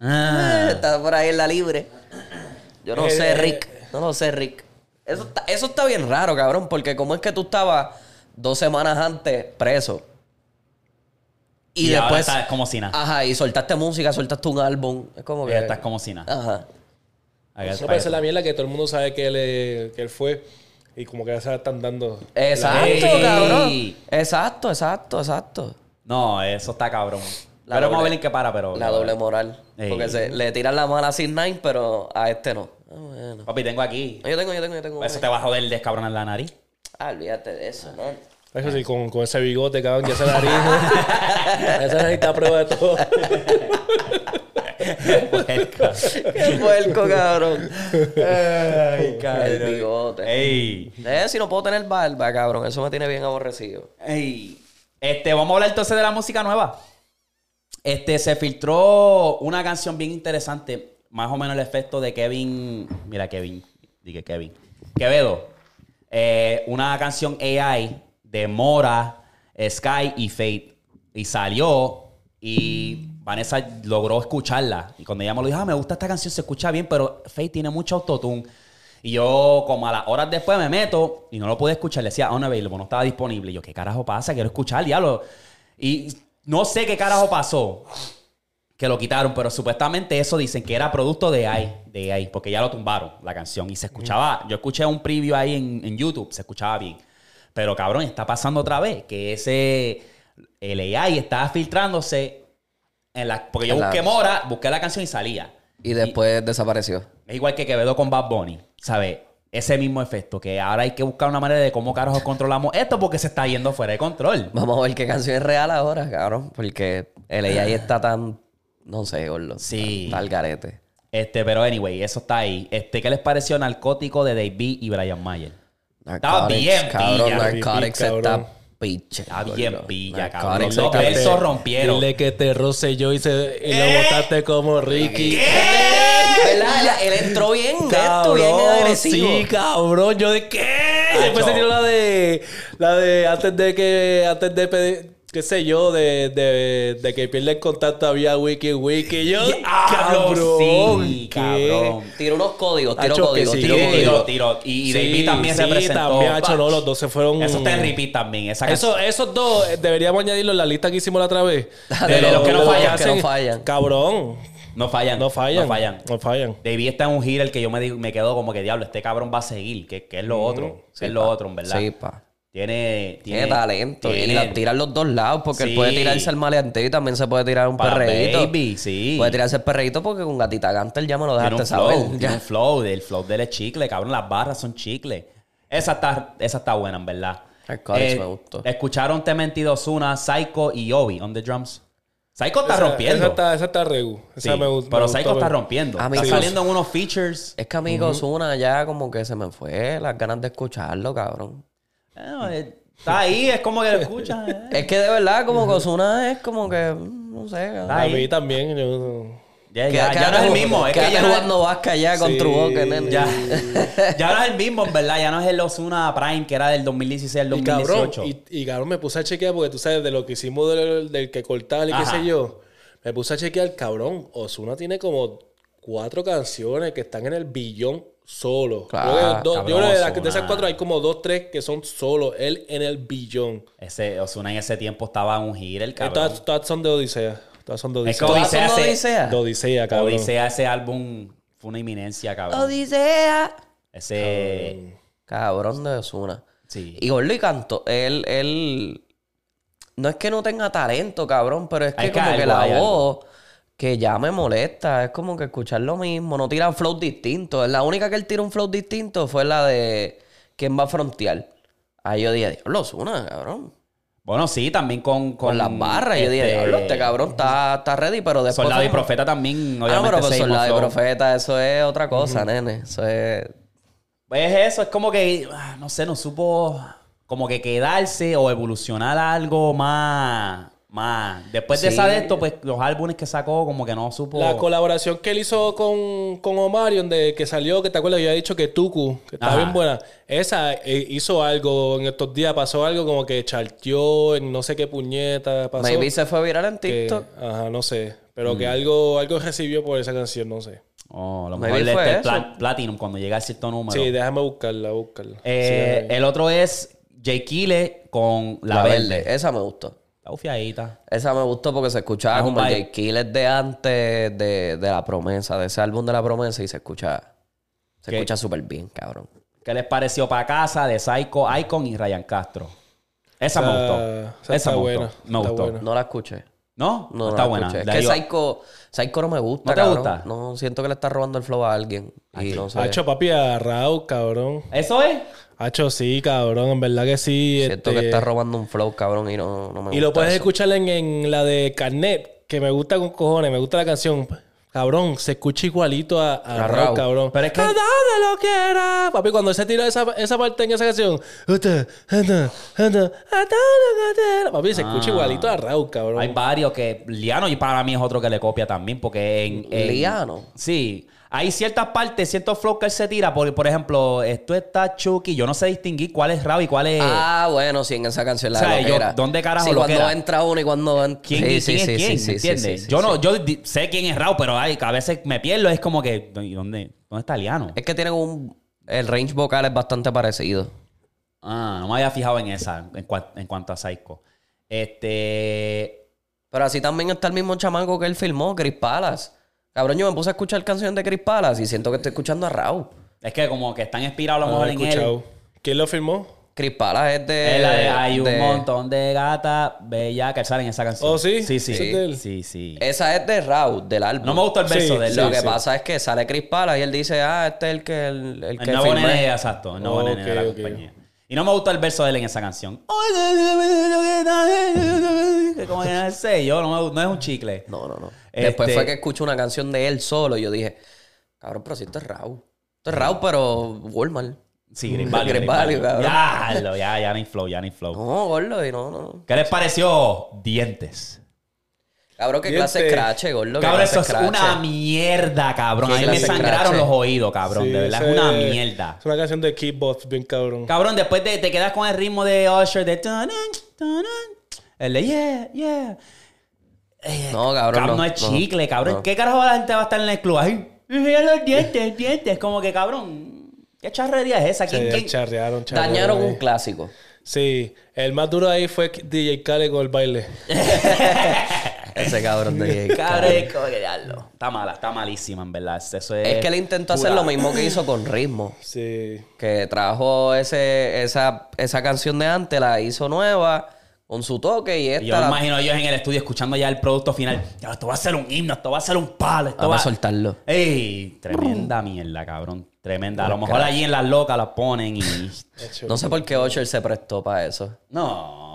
Speaker 1: Ah. [laughs]
Speaker 3: Está por ahí en la libre. Yo no
Speaker 2: Eh,
Speaker 3: sé,
Speaker 2: eh,
Speaker 3: Rick. No lo sé, Rick. Eso está, eso está bien raro, cabrón, porque como es que tú estabas dos semanas antes preso. Y,
Speaker 1: Y, ahora
Speaker 3: después.
Speaker 1: estás como si nada.
Speaker 3: Ajá, y soltaste música, soltaste un álbum. Es como que.
Speaker 1: Estás como si nada.
Speaker 3: Ajá.
Speaker 1: Está.
Speaker 2: parece la mierda que todo el mundo sabe que él, eh, que él fue. Y como que ya se la están dando.
Speaker 3: Exacto,
Speaker 1: Ey.
Speaker 3: cabrón. Exacto, exacto, exacto.
Speaker 1: No, eso está cabrón.
Speaker 3: La
Speaker 1: pero vamos a
Speaker 3: doble-
Speaker 1: ver en qué para, pero.
Speaker 3: La doble moral.
Speaker 1: Ey.
Speaker 3: Porque se, le tiran la mala a Sin Nine, pero a este no. Ah, bueno.
Speaker 1: Papi, tengo aquí.
Speaker 3: Yo tengo, yo tengo, yo tengo.
Speaker 1: Eso te va a joder descabronar la nariz.
Speaker 3: Ah, olvídate de eso, ¿no?
Speaker 2: Eso sí, con, con ese bigote, cabrón, ya [laughs] esa nariz. esa nariz está a prueba de todo. [laughs]
Speaker 3: Qué puerco, cabrón.
Speaker 1: Ay,
Speaker 3: El bigote.
Speaker 1: Ey.
Speaker 3: Eh, si no puedo tener barba, cabrón. Eso me tiene bien aborrecido.
Speaker 1: Ey. Este, vamos a hablar entonces de la música nueva. Este, se filtró una canción bien interesante. Más o menos el efecto de Kevin. Mira, Kevin. Dije Kevin. Quevedo. Eh, una canción AI de Mora, Sky y Fate. Y salió. Y Vanessa logró escucharla. Y cuando ella me lo dijo, ah, me gusta esta canción, se escucha bien, pero Fate tiene mucho autotune. Y yo, como a las horas después, me meto y no lo pude escuchar. Le decía, unavailable, no estaba disponible. Y yo, ¿qué carajo pasa? Quiero escuchar, diablo. Y no sé qué carajo pasó. que lo quitaron, pero supuestamente eso dicen que era producto de AI, de AI, porque ya lo tumbaron la canción y se escuchaba, yo escuché un preview ahí en, en YouTube, se escuchaba bien. Pero cabrón, está pasando otra vez que ese el AI estaba filtrándose en la porque yo
Speaker 3: En la-
Speaker 1: busqué Mora, busqué la canción y salía.
Speaker 3: Y después desapareció.
Speaker 1: Es igual que Quevedo con Bad Bunny, ¿sabes? Ese mismo efecto, que ahora hay que buscar una manera de cómo carajos [laughs] controlamos esto porque se está yendo fuera de control.
Speaker 3: Vamos a ver qué canción es real ahora, cabrón. Porque el AI está tan. No sé, gordo.
Speaker 1: Sí.
Speaker 3: Está al garete.
Speaker 1: Este, pero anyway, eso está ahí. Este, ¿qué les pareció Narcótico de Dave B y Brian Mayer? Estaba bien
Speaker 3: cabrón.
Speaker 1: pilla.
Speaker 3: Narcotics
Speaker 2: Cabrón.
Speaker 3: está piche.
Speaker 1: Está bien pilla, cabrón. Los dos versos rompieron.
Speaker 2: Dile que te roce yo y, se, y lo botaste como Ricky.
Speaker 3: ¿Verdad? Él entró bien esto, bien agresivo.
Speaker 2: Sí, cabrón. Yo de qué. Después se tiró la de. La de antes de que. Antes de pedir. Qué sé yo, de, de, de que pierde el contacto había wiki wiki. Yo,
Speaker 1: Diablo, sí,
Speaker 2: ¿qué?
Speaker 1: cabrón.
Speaker 3: Tiró unos códigos, tiró
Speaker 2: Hacho, que
Speaker 3: códigos,
Speaker 2: sí,
Speaker 3: tiró
Speaker 2: que-
Speaker 3: códigos.
Speaker 1: Tiro, tiro. Y,
Speaker 2: Sí,
Speaker 1: B también
Speaker 2: sí,
Speaker 1: representó.
Speaker 2: también, hacho, no, los dos se fueron.
Speaker 1: Eso está en repeat también. Esa.
Speaker 2: Eso, esos dos eh, deberíamos añadirlo en la lista que hicimos la otra vez. [laughs]
Speaker 1: De los que no fallan,
Speaker 3: que no fallan.
Speaker 2: Cabrón.
Speaker 1: No fallan.
Speaker 2: No fallan.
Speaker 1: No fallan.
Speaker 2: No fallan.
Speaker 1: David está en un giro el que yo me, digo- me quedo como que diablo, este cabrón va a seguir. Que, que es lo otro.
Speaker 3: Sí,
Speaker 1: es lo
Speaker 3: pa.
Speaker 1: otro, en verdad.
Speaker 3: Sí, pa.
Speaker 1: Tiene,
Speaker 3: Tiene talento.
Speaker 1: tiene-
Speaker 3: Y la tira en los dos lados, porque
Speaker 1: Sí.
Speaker 3: él puede tirarse el maleanteo y también se puede tirar un
Speaker 1: Pa'
Speaker 3: perreíto.
Speaker 1: baby, sí.
Speaker 3: Puede tirarse el perreíto porque con Gatita Gantel ya me lo
Speaker 1: Tiene
Speaker 3: dejaste
Speaker 1: un flow,
Speaker 3: saber.
Speaker 1: tiene
Speaker 3: Ya.
Speaker 1: un flow, el flow del chicle, cabrón, las barras son chicle. Esa está, esa está buena, en verdad. Eh,
Speaker 3: Narcotics me gustó.
Speaker 1: Escucharon T22 Zuna, Psycho y Obi on the drums. Psycho está
Speaker 2: Esa-
Speaker 1: rompiendo.
Speaker 2: Esa está, esa está regu. Esa
Speaker 1: Sí,
Speaker 2: me gustó.
Speaker 1: pero
Speaker 2: me
Speaker 1: Psycho
Speaker 2: gustó,
Speaker 1: está rompiendo. Está saliendo en unos features.
Speaker 3: Es que amigo Ozuna ya como que se me fue las ganas de escucharlo, cabrón.
Speaker 1: Eh, está ahí, es como que lo escuchas. [laughs] eh.
Speaker 3: Es que de verdad como que Ozuna es como que, mm, no sé. cabrón.
Speaker 2: A
Speaker 1: Ahí.
Speaker 2: mí también. yo-
Speaker 1: Ya,
Speaker 3: Que-
Speaker 1: ya,
Speaker 3: que
Speaker 1: ya no es el mismo. Es
Speaker 3: que
Speaker 1: ya no es-
Speaker 3: jugando vasca ya con
Speaker 2: Sí.
Speaker 3: Truboque, nene.
Speaker 1: ya, [laughs] ya no es el mismo, en verdad. Ya no es el Ozuna Prime que era del 2016 al
Speaker 2: Y cabrón,
Speaker 1: 2018.
Speaker 2: y, y cabrón, me puse a chequear porque tú sabes de lo que hicimos del, del que cortar y qué sé yo. Me puse a chequear, cabrón. Osuna tiene como cuatro canciones que están en el billón solo.
Speaker 3: Claro,
Speaker 2: que yo creo que de, las- de
Speaker 1: Ozuna.
Speaker 2: esas cuatro hay como dos, tres que son solo. Él en el billón.
Speaker 1: Ese Ozuna en ese tiempo estaba un giro, el cabrón.
Speaker 2: Todas, todas son de Odisea. Todas son de
Speaker 1: Es
Speaker 2: Odisea.
Speaker 1: que
Speaker 3: ¿Todas
Speaker 1: Odisea
Speaker 3: son de
Speaker 1: se-
Speaker 3: Odisea?
Speaker 2: De Odisea, cabrón.
Speaker 1: Odisea, ese álbum fue una eminencia, cabrón.
Speaker 3: Odisea.
Speaker 1: Ese.
Speaker 3: Cabrón de Ozuna.
Speaker 1: Sí.
Speaker 3: Y Gordo y Canto, él, él... No es que no tenga talento, cabrón, pero es que
Speaker 1: Hay que
Speaker 3: como que
Speaker 1: algo,
Speaker 3: la
Speaker 1: hay
Speaker 3: voz que ya me molesta. Es como que escuchar lo mismo. No tira flow distinto. La única que él tira un flow distinto fue la de... ¿Quién va a frontear? Ahí yo dije, diablo, Ozuna, cabrón.
Speaker 1: Bueno, sí, también con.
Speaker 3: Con, las barras. Yo dije,
Speaker 1: este,
Speaker 3: diablo, este cabrón está, está ready, pero después...
Speaker 1: Soldado
Speaker 3: fue
Speaker 1: y Profeta también,
Speaker 3: Ah, no,
Speaker 1: obviamente.
Speaker 3: pero
Speaker 1: ese mismo
Speaker 3: Soldado y. Profeta, eso es otra cosa, nene. Eso es...
Speaker 1: Pues es eso, es como que, ah, no sé, no supo como que quedarse o evolucionar a algo más. Más. Después de esa de esto, pues los álbumes que sacó, como que no supo.
Speaker 2: La colaboración que él hizo con, con Omarion, de que salió, que te acuerdas, yo había dicho que Tuku, que está
Speaker 1: Ajá.
Speaker 2: bien buena. Esa eh, hizo algo en estos días, pasó algo como que charteó en no sé qué puñeta pasó.
Speaker 3: Maybe se fue viral en
Speaker 2: que-
Speaker 3: TikTok.
Speaker 2: ajá, no sé. Pero
Speaker 1: Mm.
Speaker 2: que algo, algo recibió por esa canción, no sé.
Speaker 1: Oh, a lo mejor
Speaker 3: fue
Speaker 1: este Platinum cuando llega a cierto número.
Speaker 2: Sí, déjame buscarla, buscarla.
Speaker 1: Eh,
Speaker 2: Sí,
Speaker 1: el otro es Jay Kile con La,
Speaker 3: La
Speaker 1: Verde.
Speaker 3: verde. Esa me gustó.
Speaker 1: Está bufiadita.
Speaker 3: Esa me gustó porque se escuchaba
Speaker 1: Es
Speaker 3: como el Killer de antes de, de La Promesa, de ese álbum de La Promesa y se escucha se
Speaker 1: ¿Qué?
Speaker 3: escucha súper bien, cabrón.
Speaker 1: ¿Qué les pareció para casa de Psycho, Icon y Ryan Castro? Esa, me gustó.
Speaker 2: esa
Speaker 1: Esa,
Speaker 2: está
Speaker 1: me
Speaker 2: buena,
Speaker 1: gustó. Me
Speaker 2: está
Speaker 1: gustó.
Speaker 2: buena.
Speaker 3: No la escuché.
Speaker 1: ¿No?
Speaker 3: No,
Speaker 1: está
Speaker 3: no la
Speaker 1: buena.
Speaker 3: escuché. Es que Psycho, Psycho no me gusta,
Speaker 1: ¿No te
Speaker 3: cabrón.
Speaker 1: gusta?
Speaker 3: No, siento que le está robando el flow a alguien. Y no sé.
Speaker 2: Hacho, papi, a Raúl, cabrón.
Speaker 1: ¿Eso es?
Speaker 2: Hacho, sí, cabrón. En verdad que sí.
Speaker 3: Siento
Speaker 2: este,
Speaker 3: que está robando un flow, cabrón, y no, no me gusta.
Speaker 2: Y lo puedes
Speaker 3: eso.
Speaker 2: escuchar en, en la de Carnet, que me gusta con cojones, me gusta la canción. Cabrón, se escucha igualito a, a,
Speaker 3: A
Speaker 2: Raúl,
Speaker 3: Raúl.
Speaker 2: cabrón.
Speaker 1: Pero es que-
Speaker 2: ¡A donde lo quiera! Papi, cuando él se tira esa, esa parte en esa canción. Papi, se escucha
Speaker 1: Ah.
Speaker 2: igualito a Raúl, cabrón.
Speaker 1: Hay varios que... Liano y para mí es otro que le copia también porque en... en-
Speaker 3: Liano.
Speaker 1: Sí. Hay ciertas partes, ciertos flows que él se tira. Por, por ejemplo, esto está Chucky. Yo no sé distinguir cuál es Raúl y cuál es...
Speaker 3: Ah, bueno, sí, en esa canción la
Speaker 1: O sea, yo-. ¿dónde carajo
Speaker 3: Sí, cuando
Speaker 1: loquera?
Speaker 3: entra uno y cuando entra...
Speaker 1: ¿Quién, quién es quién? ¿Me entiendes? yo no, yo sé quién es Raúl, pero ay, a veces me pierdo. Es como que, ¿y ¿dónde, dónde está Liano?
Speaker 3: Es que tienen un... El range vocal es bastante parecido.
Speaker 1: Ah, no me había fijado en esa, en, cua- en cuanto a Psycho. Este.
Speaker 3: Pero así también está el mismo chamaco que él filmó, Chris Palas. Cabrón, yo me puse a escuchar canciones de Chris Palas y siento que estoy escuchando a Raúl.
Speaker 1: Es que como que están inspirados a lo mejor en él.
Speaker 2: ¿Quién lo filmó?
Speaker 3: Chris Palas es de.
Speaker 1: Es la de, hay un
Speaker 3: de-
Speaker 1: montón de gatas bellas que salen en esa canción.
Speaker 2: Oh, ¿sí?
Speaker 1: Sí, sí.
Speaker 2: ¿Ese es de él?
Speaker 1: Sí, sí.
Speaker 3: Esa es de Raúl, del álbum.
Speaker 1: No me gustó el verso
Speaker 2: Sí,
Speaker 1: de él.
Speaker 3: Lo que
Speaker 2: sí.
Speaker 3: pasa es que sale Chris Palas y él dice, ah, este es el que el, el
Speaker 1: El
Speaker 3: que
Speaker 1: nuevo
Speaker 3: filmé.
Speaker 1: nene, exacto. El nuevo nene de la
Speaker 2: ok.
Speaker 1: compañía. Y no me gustó el verso de él en esa canción. [laughs] Como que no sé yo, no, me- no es un chicle.
Speaker 3: No, no, no.
Speaker 1: Este-
Speaker 3: Después fue que escuché una canción de él solo y yo dije, cabrón, pero si esto es Raúl. Esto es Raúl, pero Walmart.
Speaker 1: Sí, Green Valley.
Speaker 3: Green
Speaker 1: Green
Speaker 3: Valley,
Speaker 1: Valley.
Speaker 3: cabrón.
Speaker 1: Ya, ya, ya ni flow, ya ni flow.
Speaker 3: No, gordo, y no, no.
Speaker 1: ¿Qué les pareció? Dientes.
Speaker 3: Cabrón, qué
Speaker 2: Diente.
Speaker 3: clase de crache, gordo.
Speaker 1: Cabrón, eso es una mierda, cabrón. A mí me sangraron
Speaker 3: crache.
Speaker 1: los oídos, cabrón.
Speaker 2: Sí,
Speaker 1: de verdad, es una mierda.
Speaker 2: Es una canción de Keybox, bien cabrón.
Speaker 1: Cabrón, después de, te quedas con el ritmo de Usher de... El de yeah, yeah. Eh,
Speaker 3: No, cabrón,
Speaker 1: no,
Speaker 3: no,
Speaker 1: es
Speaker 3: no,
Speaker 1: chicle, cabrón.
Speaker 3: no.
Speaker 1: ¿Qué carajo la gente va a estar en el club? Ay, mira los dientes, dientes. Como que, cabrón, ¿qué charrería es esa? ¿Quién, quién?
Speaker 2: charrearon, charrearon.
Speaker 3: Dañaron
Speaker 2: ahí.
Speaker 3: un clásico.
Speaker 2: Sí, el más duro ahí fue DJ Khaled con el baile. [laughs]
Speaker 3: Ese cabrón de
Speaker 1: Cabrón, es como que diablo. Está mala, está malísima, en verdad. Eso es,
Speaker 3: Es que él intentó hacer lo mismo que hizo con Ritmo. [laughs]
Speaker 2: Sí.
Speaker 3: Que trajo ese, esa, esa canción de antes, la hizo nueva, con su toque y esta...
Speaker 1: Y yo me
Speaker 3: la-
Speaker 1: imagino ellos en el estudio escuchando ya el producto final. Ya, esto va a ser un himno, esto va a ser un palo, esto
Speaker 3: Vamos
Speaker 1: va
Speaker 3: a soltarlo.
Speaker 1: ¡Ey! Tremenda mierda, cabrón. Tremenda. A lo mejor allí en las locas las ponen y. [laughs]
Speaker 3: No sé por qué Usher se prestó para eso.
Speaker 1: No,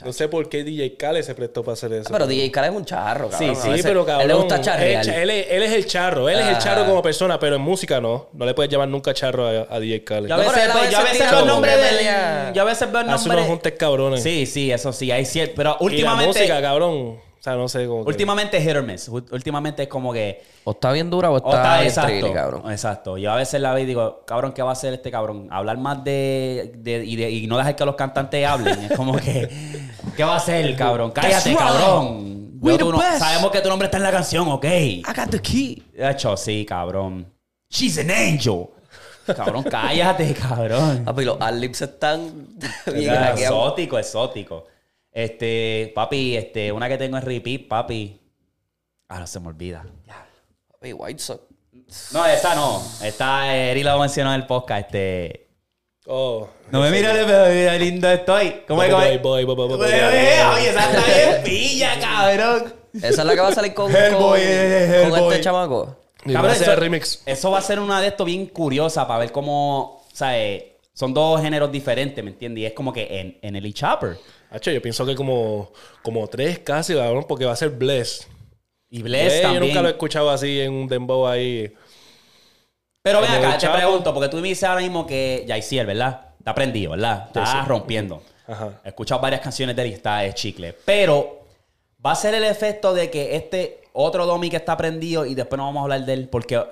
Speaker 1: no, no.
Speaker 2: No sé por qué DJ Khaled se prestó para hacer eso.
Speaker 3: Pero DJ Khaled es un charro, cabrón.
Speaker 1: Sí,
Speaker 2: Sí,
Speaker 3: veces-
Speaker 2: pero cabrón.
Speaker 3: Él le gusta
Speaker 2: él,
Speaker 3: charrear.
Speaker 2: él es, él es el charro. Él es el charro como persona, pero en música no. No le puedes llamar nunca charro a, a DJ Khaled.
Speaker 1: Yo a
Speaker 3: No,
Speaker 1: veces, pues, yo a
Speaker 3: veces
Speaker 1: veo el nombre de. Yo a veces veo el
Speaker 2: Hace
Speaker 1: nombre.
Speaker 2: unos juntes cabrones.
Speaker 1: Sí, sí, eso sí, hay cierto. Pero
Speaker 2: Y la
Speaker 1: últimamente.
Speaker 2: música, cabrón. Sea, no sé cómo.
Speaker 1: Últimamente es hit or miss. Últimamente es como que.
Speaker 3: O está bien dura o está,
Speaker 1: O está
Speaker 3: bien
Speaker 1: exacto.
Speaker 3: trilly, cabrón.
Speaker 1: Exacto. Yo a veces la veo y digo, cabrón, ¿qué va a hacer este cabrón? Hablar más de. de- y, de- y no dejar que los cantantes hablen. Es como que. [laughs] ¿Qué va a hacer, cabrón? Cállate, cabrón.
Speaker 3: We
Speaker 1: Yo,
Speaker 3: the
Speaker 1: tú no-
Speaker 3: best.
Speaker 1: sabemos que tu nombre está en la canción, ok.
Speaker 3: I got the key.
Speaker 1: De hecho, sí, cabrón. She's an angel. Cabrón, cállate, [laughs] cabrón.
Speaker 3: Papi, los adlibs están [laughs] bien
Speaker 1: exótico, exótico. Este, papi, este, una que tengo en repeat, papi. Ahora se me olvida.
Speaker 3: Papi, White Sox.
Speaker 1: No, esta no. Esta, eh, Eri lo mencionó en el podcast. Este.
Speaker 2: Oh.
Speaker 1: No me mires, pero mira, lindo estoy. ¿Cómo es?
Speaker 2: Boy,
Speaker 1: ¿Cómo es?
Speaker 2: boy, boy, boy, boy, boy,
Speaker 1: Oye, esa está bien pilla, cabrón.
Speaker 3: Esa es la que va a salir con,
Speaker 1: Hellboy,
Speaker 3: con,
Speaker 1: eh,
Speaker 3: con
Speaker 1: Hellboy.
Speaker 3: este chamaco.
Speaker 1: Cabrón, eso,
Speaker 2: el remix.
Speaker 1: eso va a ser una de estos bien curiosa para ver cómo, ¿sabes? Son dos géneros diferentes, ¿me entiendes? Y es como que en, en el E-Chopper.
Speaker 2: Hacho, yo pienso que como, como tres casi, cabrón, porque va a ser Bless.
Speaker 1: Y Bless
Speaker 2: Bless, yo
Speaker 1: también.
Speaker 2: nunca lo he escuchado así en un dembow ahí.
Speaker 1: Pero ven
Speaker 2: en
Speaker 1: acá, te pregunto, porque tú me dices ahora mismo que Yaisiel, ¿verdad? Está prendido, ¿verdad? Está
Speaker 2: Yaisiel.
Speaker 1: rompiendo.
Speaker 2: Ajá.
Speaker 1: He escuchado varias canciones de él y está es chicle. Pero va a ser el efecto de que este otro Domi que está prendido y después no vamos a hablar de él porque...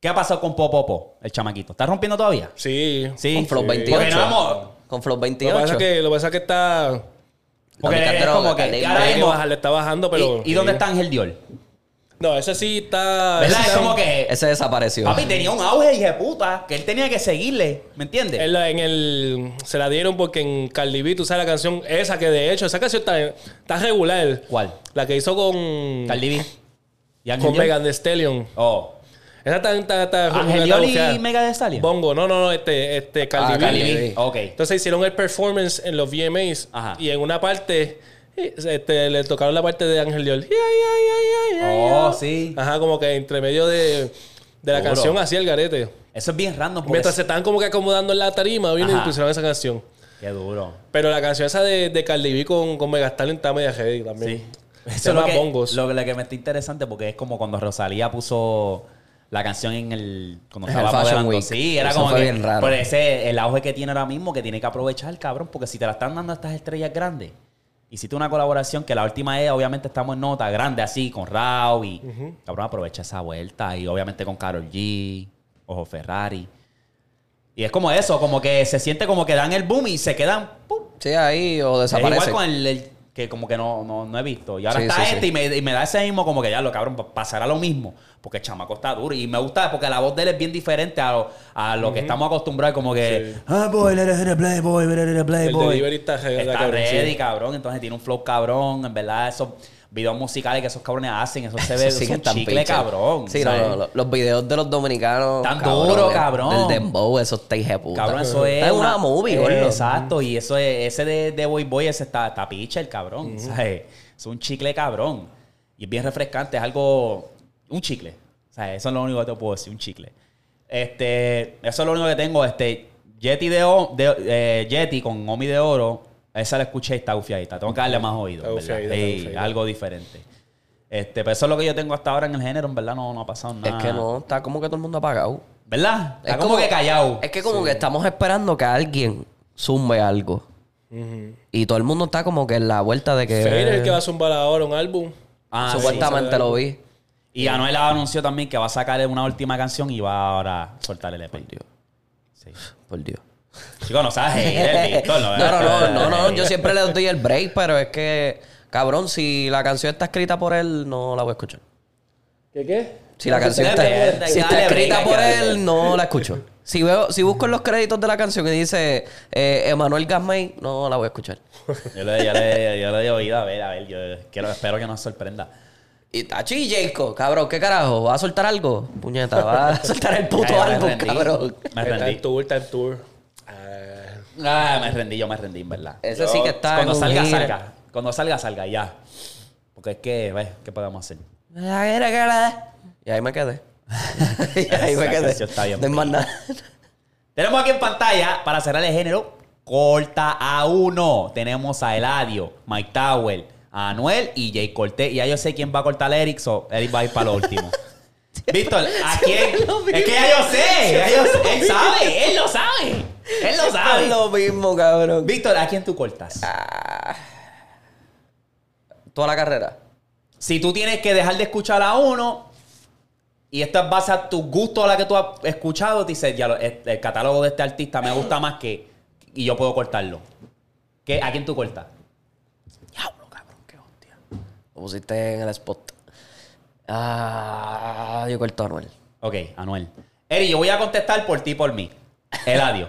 Speaker 1: ¿Qué ha pasado con Popopo, el chamaquito? ¿Está rompiendo todavía?
Speaker 2: Sí.
Speaker 1: Sí.
Speaker 3: Con Flow
Speaker 2: Sí.
Speaker 3: 28.
Speaker 1: Porque no vamos...
Speaker 3: Con Flow
Speaker 2: Lo que,
Speaker 3: 28.
Speaker 2: pasa es que, lo que pasa es que está...
Speaker 1: Porque es como que... Ahora mismo-
Speaker 2: bajar, le está bajando, pero...
Speaker 1: ¿Y, y dónde está Ángel Dior?
Speaker 2: No, ese sí está...
Speaker 1: ¿Verdad?
Speaker 2: ese
Speaker 1: Es como que...
Speaker 3: Ese desapareció.
Speaker 1: Papi tenía un auge, hija de puta, que él tenía que seguirle, ¿me entiendes?
Speaker 2: En, el... Se la dieron porque en Cardi B, tú sabes la canción esa que de hecho, esa canción está, está regular.
Speaker 1: ¿Cuál?
Speaker 2: La que hizo con...
Speaker 1: Cardi B. ¿Y
Speaker 2: Con
Speaker 1: Dior?
Speaker 2: Megan Thee Stallion.
Speaker 1: Oh.
Speaker 2: Esa está... está, está
Speaker 1: ¿Ángel
Speaker 2: está
Speaker 1: Dior y. Mega de Stallion?
Speaker 2: Bongo. No, no, no. Este... Este... Cardi
Speaker 3: Ah,
Speaker 2: B.
Speaker 1: Cardi
Speaker 3: Cardi
Speaker 1: B. Ok.
Speaker 2: Entonces hicieron el performance en los VMAs.
Speaker 1: Ajá.
Speaker 2: Y en una parte... eh, Este, le tocaron la parte de Ángel Dior.
Speaker 1: Oh, sí.
Speaker 2: Ajá, como que entre medio de, de la canción hacía el garete.
Speaker 1: Eso es bien random.
Speaker 2: Mientras se estaban como que acomodando en la tarima, vino y pusieron esa canción.
Speaker 1: Qué duro.
Speaker 2: Pero la canción esa de, de Cardi B con, con Mega Stallion está media heavy también.
Speaker 1: Sí. Eso es lo, que- lo que me está interesante porque es como cuando Rosalía puso la canción en el... Cuando
Speaker 3: el
Speaker 1: estaba
Speaker 3: Fashion. Week.
Speaker 1: Sí, era
Speaker 3: Eso
Speaker 1: como
Speaker 3: fue
Speaker 1: que...
Speaker 3: bien raro.
Speaker 1: Por ese, el auge que tiene ahora mismo que tiene que aprovechar, cabrón. Porque si te la están dando a estas estrellas grandes... Hiciste una colaboración que la última es, obviamente, estamos en nota grande así, con Rao y... Cabrón, aprovecha esa vuelta. Y obviamente con Carol G, Ojo Ferrari. Y es como eso, como que se siente como que dan el boom y se quedan... ¡pum!
Speaker 3: Sí, ahí o
Speaker 1: Es
Speaker 3: desaparece.
Speaker 1: igual con el, el que como que no, no, no he visto. Y ahora
Speaker 3: Sí,
Speaker 1: está
Speaker 3: sí,
Speaker 1: este
Speaker 3: sí.
Speaker 1: Y, me, y me da ese mismo como que ya lo cabrón, pa- pasará lo mismo. Porque el chamaco está duro. Y me gusta porque la voz de él es bien diferente a lo, a lo que estamos acostumbrados. Como que,
Speaker 2: Sí.
Speaker 1: ah, boy, playboy,
Speaker 2: El
Speaker 1: playboy.
Speaker 2: delivery está,
Speaker 1: Está ready, cabrón. Entonces tiene un flow cabrón. En verdad, eso videos musicales que esos cabrones hacen, [laughs] eso se ve,
Speaker 3: sí
Speaker 1: es un chicle cabrón.
Speaker 3: Sí, no,
Speaker 1: ¿sabes?
Speaker 3: no, no, los videos de los dominicanos.
Speaker 1: Tan duro, cabrón.
Speaker 3: Del dembow, eso está hija de puta.
Speaker 1: Cabrón, eso es.
Speaker 3: Está en una movie,
Speaker 1: eh. Exacto, y eso es, ese de, de Boy Boy, ese está, está picha el cabrón. ¿sabes? Es un chicle cabrón. Y es bien refrescante, es algo. Un chicle. O sea, eso es lo único que te puedo decir, un chicle. Este, eso es lo único que tengo. Este, Yeti de, O- de eh, Yeti con Omi de Oro. Esa la escuché y está gufiadita. Tengo que darle más oído.
Speaker 2: Está
Speaker 1: ¿verdad? Sí, algo diferente. Este, pero eso es lo que yo tengo hasta ahora en el género. En verdad no, no ha pasado nada.
Speaker 3: Es que no, está como que todo el mundo apagado.
Speaker 1: ¿Verdad? Está
Speaker 3: Es
Speaker 1: como, que callado.
Speaker 3: Es que como que estamos esperando que alguien zumbe algo. Y todo el mundo está como que en la vuelta de que...
Speaker 2: Fade es el que va a zumbar ahora un álbum.
Speaker 1: Ah, sí.
Speaker 3: supuestamente lo vi.
Speaker 1: Y Anuel anunció también que va a sacar una última canción y va ahora a soltar el EP. Sí.
Speaker 3: Por Dios.
Speaker 1: Chico, no sabes hater, [laughs] Víctor,
Speaker 3: No, no, no, no, no, yo siempre le doy el break, pero es que, cabrón, si la canción está escrita por él, no la voy a escuchar.
Speaker 2: ¿Qué qué?
Speaker 3: Si la canción está, si está escrita por él, no la escucho. Si veo, si busco en los créditos de la canción y dice eh, Emanuel Gasmay, no la voy a escuchar. [laughs]
Speaker 1: Yo le, yo le, yo le he oído, a ver, a ver, yo quiero, espero que nos sorprenda.
Speaker 3: Y Tachi y Jacob, cabrón, ¿qué carajo? ¿Va a soltar algo? Puñeta, va a soltar el puto
Speaker 1: me
Speaker 3: álbum,
Speaker 1: rendí.
Speaker 3: cabrón.
Speaker 1: Me
Speaker 2: Está en
Speaker 1: rendí.
Speaker 2: tour, está en tour. Ah,
Speaker 1: me rendí, yo me rendí, en verdad.
Speaker 3: Ese sí que está
Speaker 1: Cuando salga,
Speaker 3: gira.
Speaker 1: salga. Cuando salga, salga, ya. Porque es que, ve, ¿qué podemos hacer?
Speaker 3: Y ahí me quedé. [laughs] y ahí me quedé.
Speaker 1: está bien
Speaker 3: No nada.
Speaker 1: Tenemos aquí en pantalla, para cerrar el género, corta a uno. Tenemos a Eladio, Mike Tower, a Anuel y Jay Cortés. Y ya yo sé quién va a cortar a Eric, so Eric va a ir para lo último. [laughs] [laughs] Víctor, [laughs] ¿a quién? Es que ya yo sé, ya yo sé. Él sabe, él lo sabe. Él lo
Speaker 3: Es
Speaker 1: sabe.
Speaker 3: lo mismo, cabrón.
Speaker 1: Víctor, ¿a quién tú cortas?
Speaker 3: Toda la carrera.
Speaker 1: Si tú tienes que dejar de escuchar a uno y esto es base a tu gusto a la que tú has escuchado, te dices, ya lo- el, el catálogo de este artista me gusta más que y yo puedo cortarlo. ¿Qué, ¿A quién tú cortas? Diablo, cabrón, qué hostia.
Speaker 3: Lo pusiste en el spot. Ah, yo corto a Anuel.
Speaker 1: Ok, Anuel. Eri, yo voy a contestar por ti por mí. Eladio.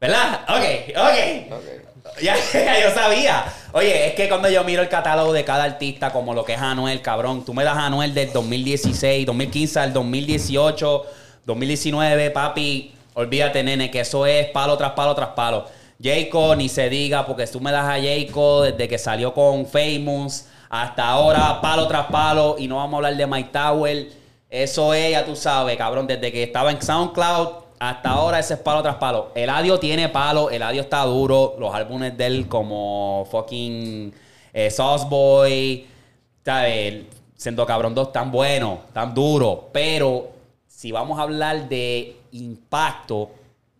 Speaker 1: ¿Verdad? Ok, ok. Ya, [laughs] ya yo sabía. Oye, es que cuando yo miro el catálogo de cada artista, como lo que es Anuel, cabrón, tú me das a Anuel del 2016, 2015 al 2018, 2019, papi, olvídate, nene, que eso es palo tras palo tras palo. Jayco, ni se diga, porque tú me das a Jayco desde que salió con Famous hasta ahora, palo tras palo, y no vamos a hablar de Mike Tower. Eso es, ya tú sabes, cabrón, desde que estaba en SoundCloud hasta ahora ese es palo tras palo. Eladio tiene palo, Eladio está duro. Los álbumes de él como fucking eh, Sauce Boy, ¿sabes? Siendo Cabrón 2 tan bueno, tan duro. Pero si vamos a hablar de impacto,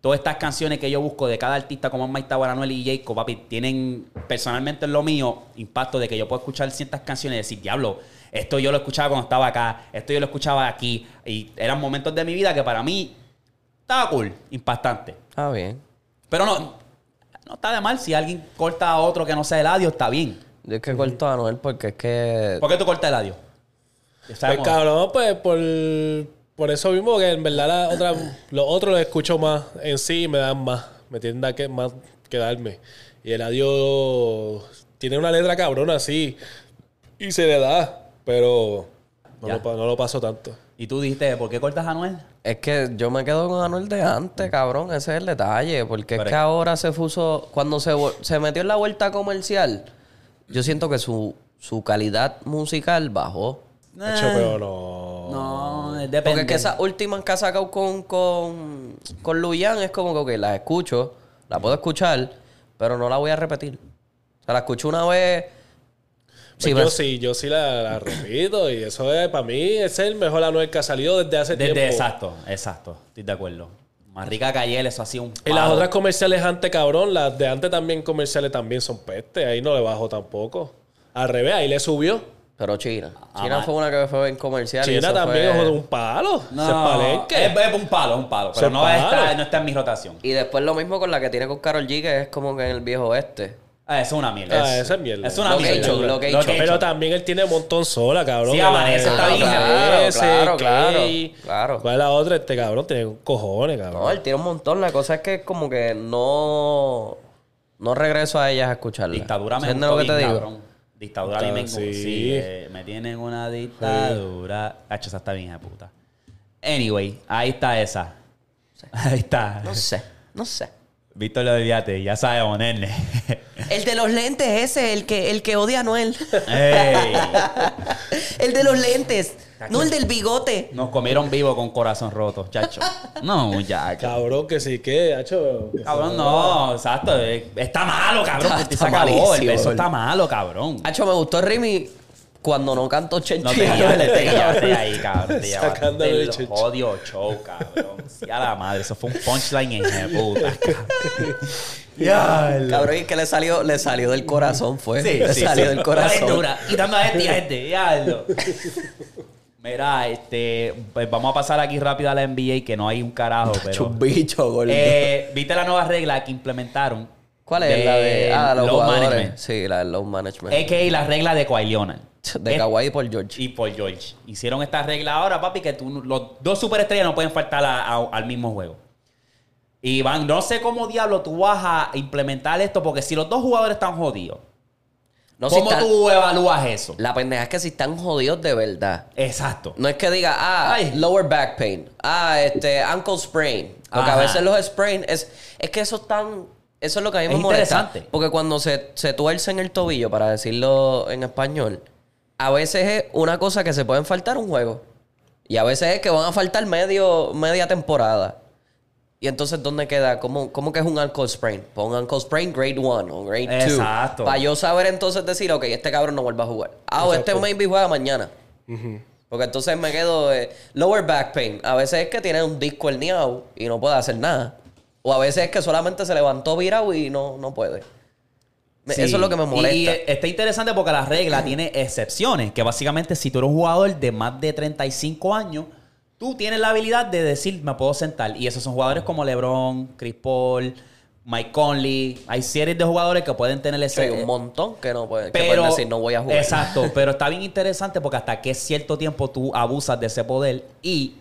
Speaker 1: todas estas canciones que yo busco de cada artista como Mike Tower, Anuel y Jacob, papi, tienen personalmente en lo mío impacto de que yo puedo escuchar ciertas canciones y decir, diablo, esto yo lo escuchaba cuando estaba acá, esto yo lo escuchaba aquí. Y eran momentos de mi vida que para mí estaba cool, impactante.
Speaker 3: Ah, bien.
Speaker 1: Pero no, no está de mal si alguien corta a otro que no sea Eladio, está bien.
Speaker 3: Yo es que corto a Anuel porque es que...
Speaker 1: ¿Por qué tú cortas Eladio? Ya
Speaker 2: Pues cabrón, pues por, por eso mismo que en verdad la otra, los otros los escucho más en sí y me dan más. Me tienden a que, más que darme. Y el adiós tiene una letra cabrona así. Y se le da. Pero no,
Speaker 1: Ya.
Speaker 2: lo, no lo paso tanto.
Speaker 1: Y tú dijiste, ¿por qué cortas a Anuel?
Speaker 3: Es que yo me quedo con Anuel de antes, cabrón. Ese es el detalle. Porque
Speaker 1: Pero
Speaker 3: es
Speaker 1: es-
Speaker 3: que ahora se fuso... Cuando se, se metió en la vuelta comercial, yo siento que su, su calidad musical bajó.
Speaker 2: Hecho, pero no.
Speaker 1: No, depende.
Speaker 3: Porque es que esas últimas que ha sacado con, con, con Luyan es como que, ok, las escucho, la puedo escuchar, pero no la voy a repetir. O sea, la escucho una vez.
Speaker 2: Pues
Speaker 3: Sí,
Speaker 2: yo sí, yo sí la, la repito. Y eso es, para mí, es el mejor Anuel que ha salido desde hace
Speaker 1: Desde,
Speaker 2: tiempo.
Speaker 1: exacto, exacto. Estoy de acuerdo. Más rica Cayel, eso ha sido un
Speaker 2: Y las
Speaker 1: palo.
Speaker 2: otras comerciales antes, cabrón, las de antes también comerciales también son peste. Ahí no le bajó tampoco. Al revés, ahí le subió.
Speaker 3: Pero China.
Speaker 1: Ah,
Speaker 3: China fue una que fue en comercial.
Speaker 2: China también
Speaker 3: fue-
Speaker 2: es un palo.
Speaker 1: No,
Speaker 2: Se palenque.
Speaker 1: es, es un palo, es un palo. Pero
Speaker 2: Se
Speaker 1: no
Speaker 2: palo.
Speaker 1: está, no está en mi rotación.
Speaker 3: Y después lo mismo con la que tiene con Carol G, que es como que en el viejo oeste.
Speaker 1: Ah, eso es una mierda.
Speaker 2: Ah,
Speaker 1: Es-
Speaker 2: esa es mierda.
Speaker 1: Es una
Speaker 3: Location,
Speaker 1: mierda.
Speaker 3: location.
Speaker 2: Pero también él tiene un montón sola, cabrón.
Speaker 1: Sí, Amanece está bien,
Speaker 3: claro,
Speaker 2: Ese,
Speaker 3: claro, claro,
Speaker 2: Kay.
Speaker 3: claro.
Speaker 2: ¿Cuál es la otra? Este cabrón tiene cojones, cabrón.
Speaker 3: No, él tiene un montón. La cosa es que como que no... No regreso a ellas a escucharla.
Speaker 1: Dictadura me
Speaker 3: ¿Entiendes
Speaker 1: gustó
Speaker 3: lo que te
Speaker 1: bien,
Speaker 3: digo?
Speaker 1: cabrón. Dictadura a mí me,
Speaker 2: Sí.
Speaker 1: sí, eh, me tienen una dictadura. Hacho, esa está bien, hija de puta. Anyway, ahí está esa. [laughs] Ahí está.
Speaker 3: No sé, no sé.
Speaker 1: Víctor lo olvídate, ya sabemos, nene. [laughs]
Speaker 3: El de los lentes, ese, el que, el que odia a Noel. [laughs] El de los lentes, no el del bigote.
Speaker 1: nos comieron vivo con corazón roto, chacho. [laughs] No, ya,
Speaker 2: Cabrón, que sí, que, hacho. que
Speaker 1: Cabrón, no, exacto. eh, Está malo, cabrón.
Speaker 3: Está- está
Speaker 1: se acabó. El verso está malo, cabrón.
Speaker 3: Hacho, me gustó Rimi cuando no canto
Speaker 1: No
Speaker 3: chenchillo.
Speaker 1: te llevaste, te llevaste [laughs] ahí, cabrón. Te llevaste
Speaker 2: el
Speaker 1: odio show, cabrón. Sí, a la madre. Eso fue un punchline en puta, [laughs] cabrón.
Speaker 3: Cabrón, y que le salió, le salió del corazón, fue.
Speaker 1: Sí,
Speaker 3: le
Speaker 1: sí,
Speaker 3: salió
Speaker 1: sí.
Speaker 3: del corazón.
Speaker 1: Dura. Quitando a este y a este. diablo. Mira, este, pues vamos a pasar aquí rápido a la NBA, que no hay un carajo, pero...
Speaker 3: Chumbicho, gordo.
Speaker 1: Eh, ¿Viste la nueva regla que implementaron?
Speaker 3: ¿Cuál es? la de ah, los jugadores.
Speaker 1: management.
Speaker 3: Sí, la de load management.
Speaker 1: A.K.A. la regla de Kawhi Leonard.
Speaker 3: de
Speaker 1: Es-
Speaker 3: Kawhi por George.
Speaker 1: y por George. Hicieron esta regla ahora, papi, que tú, los dos superestrellas no pueden faltar a- a- al mismo juego. Y van, no sé cómo diablo tú vas a implementar esto, porque si los dos jugadores están jodidos,
Speaker 3: No, si
Speaker 1: ¿cómo
Speaker 3: están-
Speaker 1: tú evalúas eso?
Speaker 3: La pendeja es que si están jodidos de verdad.
Speaker 1: Exacto.
Speaker 3: No es que diga, ah,
Speaker 1: Ay.
Speaker 3: lower back pain. Ah, este, ankle sprain. Porque a veces los sprain es... Es que eso es tan... Eso es lo que a mí me
Speaker 1: Es
Speaker 3: molesta.
Speaker 1: interesante.
Speaker 3: Porque cuando se, se tuercen el tobillo, para decirlo en español, a veces es una cosa que se pueden faltar un juego. Y a veces es que van a faltar medio, media temporada. Y entonces, ¿dónde queda? ¿Cómo, cómo que es un ankle sprain? Pon ankle sprain grade 1 o grade 2.
Speaker 1: Exacto.
Speaker 3: Para yo saber entonces decir, ok, este cabrón no vuelve a jugar. Ah, o este maybe juega mañana. Porque entonces me quedo eh, lower back pain. A veces es que tiene un disco herniado y no puede hacer nada. O a veces es que solamente se levantó virado y no, no puede.
Speaker 1: Sí.
Speaker 3: Eso es lo que me molesta.
Speaker 1: Y eh, está interesante porque la regla tiene excepciones, que básicamente si tú eres un jugador de más de 35 años, tú tienes la habilidad de decir, me puedo sentar. Y esos son jugadores como LeBron, Chris Paul, Mike Conley. Hay series de jugadores que pueden tener
Speaker 3: Sí,
Speaker 1: ese...
Speaker 3: un montón que no puede, que
Speaker 1: pero,
Speaker 3: pueden decir no voy a jugar.
Speaker 1: Exacto, [laughs] pero está bien interesante porque hasta qué cierto tiempo tú abusas de ese poder y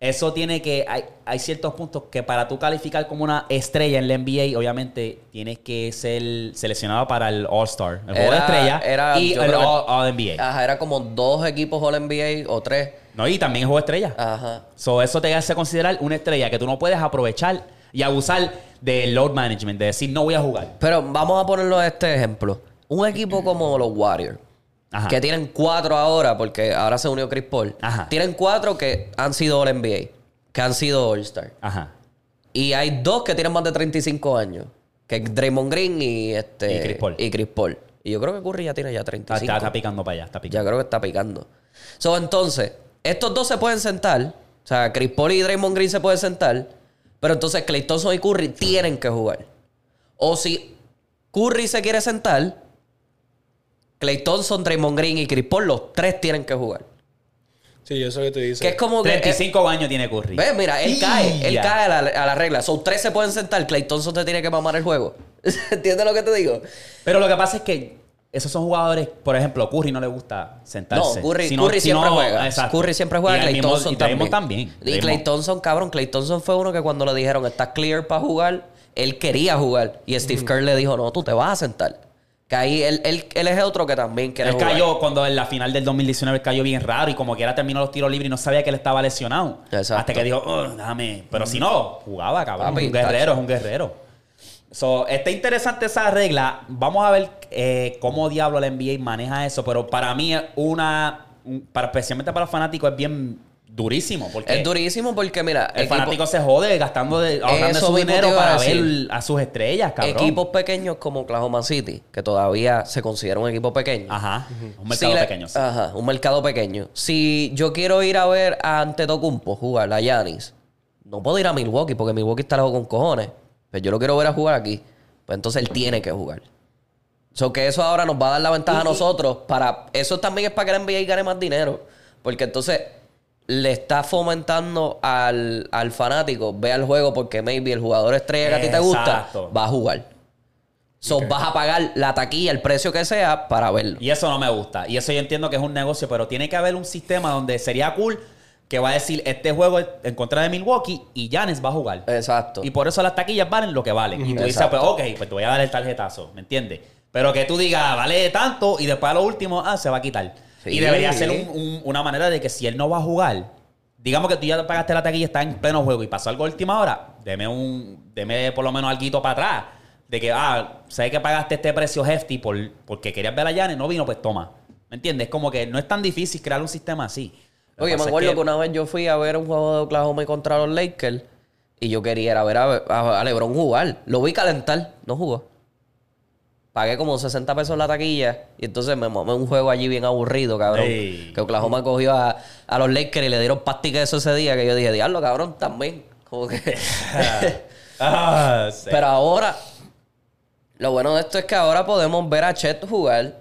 Speaker 1: eso tiene que, hay, hay ciertos puntos que para tú calificar como una estrella en la NBA, obviamente tienes que ser seleccionado para el All-Star, el juego de
Speaker 3: Era-
Speaker 1: estrella
Speaker 3: era-
Speaker 1: y
Speaker 3: yo
Speaker 1: el
Speaker 3: creo que-
Speaker 1: All, All NBA.
Speaker 3: Ajá, era como dos equipos All NBA o tres.
Speaker 1: No, y también el juego de estrella.
Speaker 3: Ajá.
Speaker 1: So, eso te hace considerar una estrella que tú no puedes aprovechar y abusar del load management, de decir no voy a jugar.
Speaker 3: Pero vamos a ponerlo a este ejemplo. Un equipo como los Warriors,
Speaker 1: Ajá.
Speaker 3: que tienen cuatro ahora, porque ahora se unió Chris Paul.
Speaker 1: Ajá.
Speaker 3: Tienen cuatro que han sido All NBA, que han sido All Star.
Speaker 1: Ajá.
Speaker 3: Y hay dos que tienen más de 35 años, que es Draymond Green y este
Speaker 1: Y Chris Paul.
Speaker 3: y Chris Paul. Y yo creo que Curry ya tiene ya
Speaker 1: Está,
Speaker 3: 35.
Speaker 1: está- está picando para allá, está
Speaker 3: ya
Speaker 1: picando.
Speaker 3: creo que está picando. So, entonces, estos dos se pueden sentar. O sea, Chris Paul y Draymond Green se pueden sentar. Pero entonces Klay Thompson y Curry tienen que jugar. O si Curry se quiere sentar, Klay Thompson, Draymond Green y Chris Paul, los tres tienen que jugar.
Speaker 2: Sí, eso que te dice.
Speaker 3: Que es como que...
Speaker 1: 35 años tiene Curry.
Speaker 3: ¿Ves? Mira, él cae. Él
Speaker 1: Ya.
Speaker 3: cae a la, a la regla. Son tres se pueden sentar. Clay Thompson te tiene que mamar el juego. [laughs] ¿Entiendes lo que te digo?
Speaker 1: Pero lo que pasa es que esos son jugadores, por ejemplo, Curry no le gusta sentarse.
Speaker 3: No, Curry,
Speaker 1: Si no-
Speaker 3: Curry
Speaker 1: si
Speaker 3: siempre
Speaker 1: no-
Speaker 3: juega.
Speaker 1: exacto.
Speaker 3: Curry siempre juega.
Speaker 1: Y
Speaker 3: Clay
Speaker 1: mismo-
Speaker 3: Thompson
Speaker 1: y
Speaker 3: también.
Speaker 1: también.
Speaker 3: Y Clay. Thompson, cabrón. Clay Thompson fue uno que cuando le dijeron estás clear para jugar, él quería jugar. Y Steve Kerr le dijo, no, tú te vas a sentar. Que ahí él, él, él es otro que también quiere
Speaker 1: Él
Speaker 3: jugar.
Speaker 1: cayó cuando en la final del 2019 él cayó bien raro y como que era terminó los tiros libres y no sabía que él estaba lesionado.
Speaker 3: Exacto.
Speaker 1: Hasta que dijo, oh, déjame. Pero si no, jugaba, cabrón.
Speaker 3: Papi,
Speaker 1: un guerrero,
Speaker 3: tacho.
Speaker 1: es un guerrero. So, está interesante esa regla. Vamos a ver eh, cómo diablo la NBA maneja eso. Pero para mí es una. un- para, especialmente para los fanáticos es bien durísimo. Porque
Speaker 3: Es durísimo porque, mira,
Speaker 1: el
Speaker 3: equipo-
Speaker 1: fanático se jode gastando de, ahorrando su dinero para ver a sus estrellas, cabrón.
Speaker 3: equipos pequeños como Oklahoma City, que todavía se considera un equipo pequeño.
Speaker 1: Ajá. Un mercado
Speaker 3: Si le-
Speaker 1: pequeño. sí.
Speaker 3: Ajá, un mercado pequeño. Si yo quiero ir a ver a Antetokounmpo jugar, a Yanis, no puedo ir a Milwaukee porque Milwaukee está lejos con cojones. Yo lo quiero ver a jugar aquí. Pues entonces él tiene que jugar. So que eso ahora nos va a dar la ventaja a nosotros para... Eso también es para que la NBA gane más dinero. Porque entonces le está fomentando al, al fanático, ve al juego porque maybe el jugador estrella que a ti te gusta
Speaker 1: Exacto.
Speaker 3: va a jugar. So vas a pagar la taquilla, el precio que sea, para verlo.
Speaker 1: Y eso no me gusta. Y eso yo entiendo que es un negocio, pero tiene que haber un sistema donde sería cool que va a decir este juego en contra de Milwaukee y Giannis va a jugar.
Speaker 3: Exacto.
Speaker 1: Y por eso las taquillas valen lo que valen. Y tú dices,
Speaker 3: Exacto.
Speaker 1: pues ok, pues te voy a dar el tarjetazo, ¿me entiendes? Pero que tú digas, vale tanto y después a lo último, ah, se va a quitar.
Speaker 3: Sí.
Speaker 1: Y debería ser un- un- una manera de que si él no va a jugar, digamos que tú ya pagaste la taquilla, está en pleno juego y pasó algo a última hora, deme un, deme por lo menos algo para atrás. De que, ah, sé que pagaste este precio hefty por, porque querías ver a Giannis, no vino, pues toma. ¿Me entiendes? Como que no es tan difícil crear un sistema así.
Speaker 3: Oye, me acuerdo que...
Speaker 1: que-
Speaker 3: una vez yo fui a ver un juego de Oklahoma contra los Lakers y yo quería ir a ver a, a- a LeBron jugar. Lo vi calentar, no jugó. Pagué como 60 pesos en la taquilla y entonces me mamé un juego allí bien aburrido, cabrón.
Speaker 1: Ey.
Speaker 3: Que Oklahoma cogió a, a los Lakers y le dieron pastica eso ese día que yo dije, diablo, cabrón, también. Como que... [laughs]
Speaker 1: Ah, [laughs] sí.
Speaker 3: Pero ahora, lo bueno de esto es que ahora podemos ver a Chet jugar.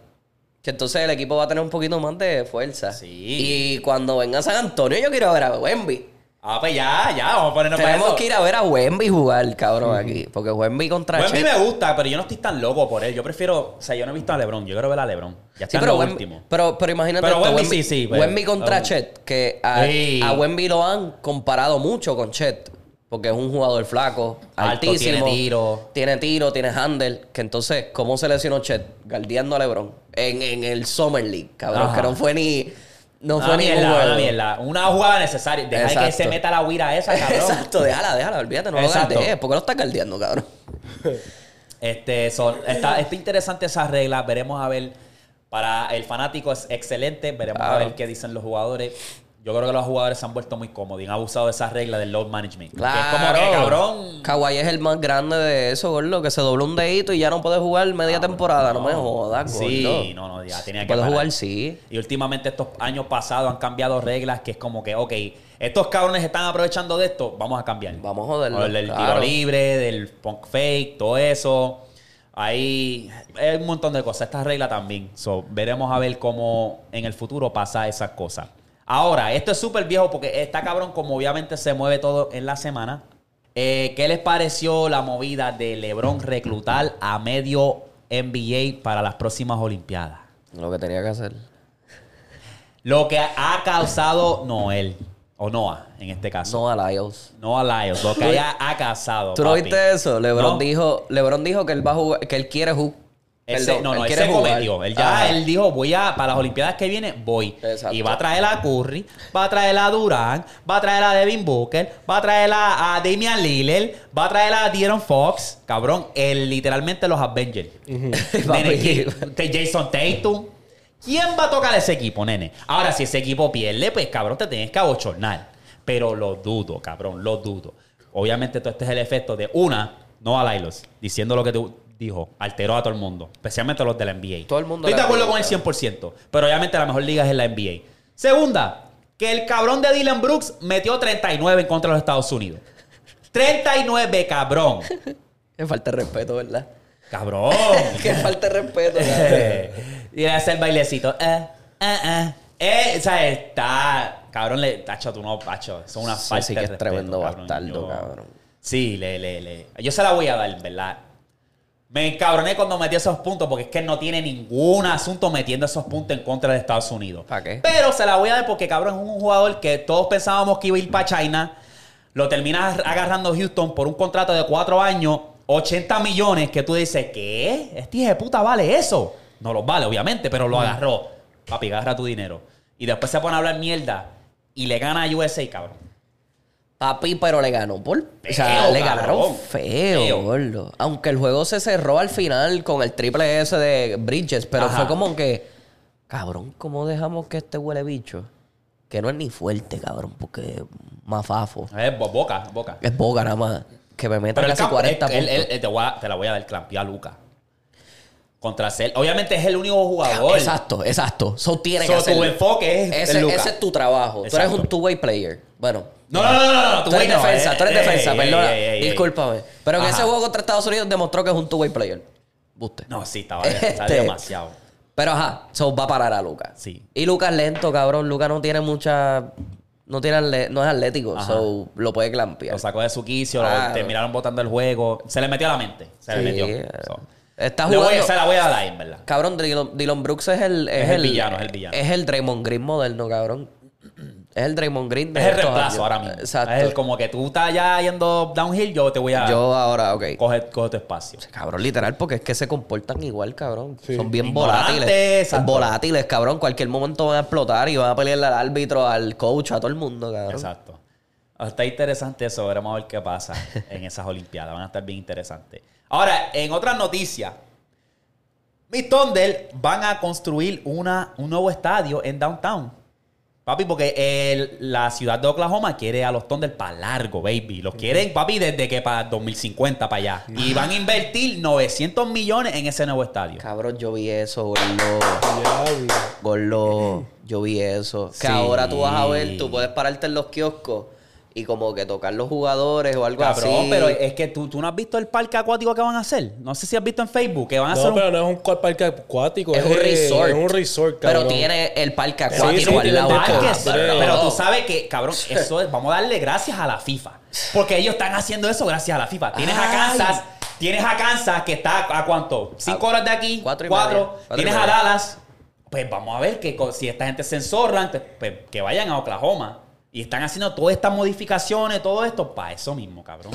Speaker 3: Que entonces el equipo va a tener un poquito más de fuerza.
Speaker 1: Sí.
Speaker 3: Y cuando venga San Antonio, yo quiero ver a Wemby.
Speaker 1: Ah, pues ya, ya, vamos a ponernos para
Speaker 3: Tenemos
Speaker 1: eso.
Speaker 3: que ir a ver a Wemby jugar, cabrón, aquí. Porque Wemby contra
Speaker 1: Wemby
Speaker 3: Chet.
Speaker 1: me gusta, pero yo no estoy tan loco por él. Yo prefiero, o sea, yo no he visto a LeBron, yo quiero ver a LeBron. Ya está
Speaker 3: Sí,
Speaker 1: en
Speaker 3: pero,
Speaker 1: lo
Speaker 3: Wemby,
Speaker 1: último.
Speaker 3: pero, pero imagínate
Speaker 1: Pero
Speaker 3: esto,
Speaker 1: Wemby sí, sí, pero-
Speaker 3: Wemby contra Chet, que a,
Speaker 1: Sí.
Speaker 3: a Wemby lo han comparado mucho con Chet. Porque es un jugador flaco,
Speaker 1: Alto,
Speaker 3: altísimo.
Speaker 1: tiene tiro.
Speaker 3: Tiene tiro, tiene handle. Que entonces, ¿cómo se lesionó Chet? Guardiando a LeBron. En, en el Summer League, cabrón.
Speaker 1: Ajá.
Speaker 3: Que no fue ni... No fue ni un
Speaker 1: mierda, una jugada necesaria. Deja que
Speaker 3: Exacto.
Speaker 1: se meta la huira esa, [laughs] cabrón.
Speaker 3: Exacto, déjala, déjala, olvídate, no
Speaker 1: Exacto.
Speaker 3: lo guardees. ¿Por qué lo estás guardeando, cabrón? [laughs]
Speaker 1: Este, son, está, está interesante esa regla. Veremos a ver. Para el fanático es excelente. Veremos a ver qué dicen los jugadores. Yo creo que los jugadores se han vuelto muy cómodos y han abusado de esa regla del load management. Que
Speaker 3: Claro.
Speaker 1: es como que, cabrón.
Speaker 3: Kawhi es el más grande de eso, gordo. Que se dobló un dedito y ya no puede jugar media temporada. No, me jodas, gordo.
Speaker 1: Sí, no, no, ya tenía que
Speaker 3: Puede
Speaker 1: parar.
Speaker 3: jugar, sí.
Speaker 1: Y últimamente estos años pasados han cambiado reglas que es como que, ok, estos cabrones están aprovechando de esto, vamos a cambiar.
Speaker 3: Vamos a joderlo,
Speaker 1: O el del
Speaker 3: claro.
Speaker 1: tiro libre, del punk fake, todo eso. Ahí hay un montón de cosas. Esta regla también. So, veremos a ver cómo en el futuro pasa esas cosas. Ahora, esto es súper viejo porque está cabrón, como obviamente se mueve todo en la semana. Eh, ¿Qué les pareció la movida de LeBron reclutar a medio NBA para las próximas Olimpiadas?
Speaker 3: Lo que tenía que hacer.
Speaker 1: Lo que ha causado Noel, o Noah en este caso.
Speaker 3: No a Lyles.
Speaker 1: Noah Lyles, lo que haya ha causado.
Speaker 3: ¿Tú no viste eso? LeBron
Speaker 1: No.
Speaker 3: dijo, LeBron dijo que él va a jugar, que él quiere jugar.
Speaker 1: No, no, él se cometió. Él ya él dijo, voy a, para las Olimpiadas que viene, voy.
Speaker 3: Exacto.
Speaker 1: Y va a traer a Curry, va a traer a Durant, va a traer a Devin Booker, va a traer a, a Damian Lillard, va a traer a De'Aaron Fox. Cabrón, él, literalmente los Avengers. [laughs] [laughs] Nene, ¿quién- te- Jason Tatum. ¿Quién va a tocar ese equipo, nene? Ahora, si ese equipo pierde, pues cabrón, te tienes que abochornar. Pero lo dudo, cabrón, lo dudo. Obviamente, todo este es el efecto de una, no a Lylos, diciendo lo que tú dijo, alteró a todo el mundo, especialmente los de la NBA.
Speaker 3: Todo el mundo
Speaker 1: Estoy de acuerdo con el 100%, pero obviamente la mejor liga es en la NBA. Segunda, que el cabrón de Dylan Brooks metió 39 en contra de los Estados Unidos. 39, cabrón. [laughs]
Speaker 3: Que falta de respeto, ¿verdad?
Speaker 1: Cabrón. [laughs]
Speaker 3: que falta de respeto, [laughs]
Speaker 1: y le hace el bailecito. Eh, eh, eh. Eh, o sea, está. Cabrón, le. Tacho, tú no, Pacho. Son una
Speaker 3: Sí,
Speaker 1: falta
Speaker 3: sí
Speaker 1: de
Speaker 3: que es
Speaker 1: respeto,
Speaker 3: tremendo
Speaker 1: cabrón.
Speaker 3: bastardo,
Speaker 1: Yo-
Speaker 3: cabrón.
Speaker 1: Sí, le, le, le. Yo se la voy a dar, ¿verdad? Me encabroné cuando metió esos puntos porque es que no tiene ningún asunto metiendo esos puntos en contra de Estados Unidos.
Speaker 3: ¿Pa' qué?
Speaker 1: Pero se la voy a dar porque, cabrón, es un jugador que todos pensábamos que iba a ir para China. Lo terminas agarrando Houston por un contrato de cuatro años, 80 millones, que tú dices, ¿qué? Este hijo de puta vale eso. No los vale, obviamente, pero lo agarró. Papi, agarra tu dinero. Y después se pone a hablar mierda y le gana a USA, cabrón.
Speaker 3: Papi, pero le ganó por. o sea,
Speaker 1: Feo,
Speaker 3: le
Speaker 1: cabrón.
Speaker 3: ganaron feo,
Speaker 1: Feo.
Speaker 3: gordo. Aunque el juego se cerró al final con el triple S de Bridges, pero
Speaker 1: Ajá.
Speaker 3: fue como que. Cabrón, ¿cómo dejamos que este huele bicho? Que no es ni fuerte, cabrón, porque es más fafo.
Speaker 1: Es bo- boca, boca.
Speaker 3: Es boca nada más. Que me meta
Speaker 1: el
Speaker 3: casi
Speaker 1: campo,
Speaker 3: 40
Speaker 1: él- él-
Speaker 3: puntos.
Speaker 1: él- te, voy a- te la voy a dar clampear a Luca. Contra Cel. Obviamente es el único jugador.
Speaker 3: Exacto, exacto. So tiene
Speaker 1: So,
Speaker 3: que
Speaker 1: tu enfoque es
Speaker 3: ese,
Speaker 1: el Luka.
Speaker 3: ese es tu trabajo. Tú eres un two-way player. Bueno.
Speaker 1: No, no, no, no,
Speaker 3: Tú eres defensa,
Speaker 1: eh,
Speaker 3: tú eres
Speaker 1: eh,
Speaker 3: defensa,
Speaker 1: eh,
Speaker 3: perdona.
Speaker 1: eh, eh, eh.
Speaker 3: Discúlpame. Pero que
Speaker 1: Ajá.
Speaker 3: ese juego contra Estados Unidos demostró que es un two-way player. Buste.
Speaker 1: No, sí, estaba, [laughs]
Speaker 3: Este-
Speaker 1: demasiado.
Speaker 3: Pero ajá, so va a parar a Lucas.
Speaker 1: Sí.
Speaker 3: Y Lucas es lento, cabrón. Lucas no tiene mucha. No, tiene no es atlético,
Speaker 1: Ajá.
Speaker 3: so lo puede clampear.
Speaker 1: Lo sacó de su quicio,
Speaker 3: Claro.
Speaker 1: lo terminaron botando el juego. Se le metió a la mente. Se le
Speaker 3: Sí,
Speaker 1: metió.
Speaker 3: eh.
Speaker 1: So.
Speaker 3: Está
Speaker 1: Le voy a-
Speaker 3: jugando.
Speaker 1: se la voy a dar, en verdad.
Speaker 3: Cabrón, Dylan, Dylan Brooks es el.
Speaker 1: Es el villano, es el villano.
Speaker 3: Es el Draymond Green moderno, cabrón. Es el Draymond Green de
Speaker 1: Es el
Speaker 3: estos
Speaker 1: reemplazo
Speaker 3: años.
Speaker 1: ahora mismo.
Speaker 3: Exacto.
Speaker 1: Es el como que tú estás ya yendo downhill, yo te voy a
Speaker 3: Yo ahora, ok.
Speaker 1: coger, coger tu espacio.
Speaker 3: Cabrón, literal, porque es que se comportan igual, cabrón.
Speaker 2: Sí.
Speaker 3: Son bien
Speaker 1: Ignorantes,
Speaker 3: volátiles.
Speaker 1: exacto.
Speaker 3: Volátiles, cabrón. Cualquier momento van a explotar y van a pelearle al árbitro, al coach, a todo el mundo, cabrón.
Speaker 1: Exacto. Está interesante eso. Veremos a ver qué pasa [laughs] en esas Olimpiadas. Van a estar bien interesantes. Ahora, en otras noticias, mis Thunder van a construir una, un nuevo estadio en Downtown. Papi, porque el- la ciudad de Oklahoma quiere a los Thunder para largo, baby. Los quieren, papi, desde que para 2050 para allá. Y van a invertir 900 millones en ese nuevo estadio.
Speaker 3: Cabrón, yo vi eso, gordo.
Speaker 2: Diablo.
Speaker 3: Gordo, yo vi eso. Que
Speaker 1: Sí.
Speaker 3: ahora tú vas a ver, tú puedes pararte en los kioscos y como que tocar los jugadores o algo
Speaker 1: Cabrón,
Speaker 3: así.
Speaker 1: pero es que tú, tú no has visto el parque acuático que van a hacer. No sé si has visto en Facebook que van a hacer
Speaker 2: No,
Speaker 1: un
Speaker 2: pero no es un parque acuático.
Speaker 3: es un resort.
Speaker 2: Es un resort,
Speaker 3: Pero
Speaker 2: cabrón.
Speaker 3: tiene el parque
Speaker 2: Sí,
Speaker 3: acuático
Speaker 2: sí,
Speaker 3: al
Speaker 2: tiene el
Speaker 3: lado.
Speaker 2: parque, sí.
Speaker 1: Pero tú sabes que, cabrón, eso es, vamos a darle gracias a la FIFA. Porque ellos están haciendo eso gracias a la FIFA. Tienes a. Kansas, tienes a Kansas que está a cuánto? Cinco
Speaker 3: A
Speaker 1: horas de aquí,
Speaker 3: cuatro
Speaker 1: cuatro.
Speaker 3: y media. Cuatro y
Speaker 1: tienes a. Dallas. Pues vamos a ver que si esta gente se enzorran, pues, pues, que vayan a Oklahoma. Y están haciendo todas estas modificaciones, todo esto, para eso mismo, cabrón.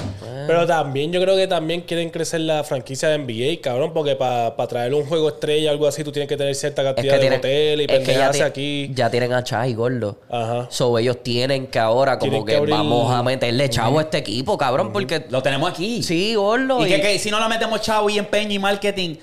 Speaker 2: Pero también, yo creo que también quieren crecer la franquicia de NBA, cabrón, porque para traer un juego estrella o algo así, tú tienes que tener cierta
Speaker 3: Es
Speaker 2: cantidad
Speaker 3: que,
Speaker 2: de hoteles y
Speaker 3: ti-
Speaker 2: aquí.
Speaker 3: ya tienen a Chai, gordo.
Speaker 2: Ajá.
Speaker 3: So, ellos tienen que ahora como
Speaker 2: Tienen
Speaker 3: que,
Speaker 2: que abrir-
Speaker 3: vamos a meterle chavo a este equipo, cabrón, porque...
Speaker 1: Lo tenemos aquí.
Speaker 3: Sí, gordo.
Speaker 1: Y
Speaker 3: y-
Speaker 1: que, que si no lo metemos chavo y empeño y marketing,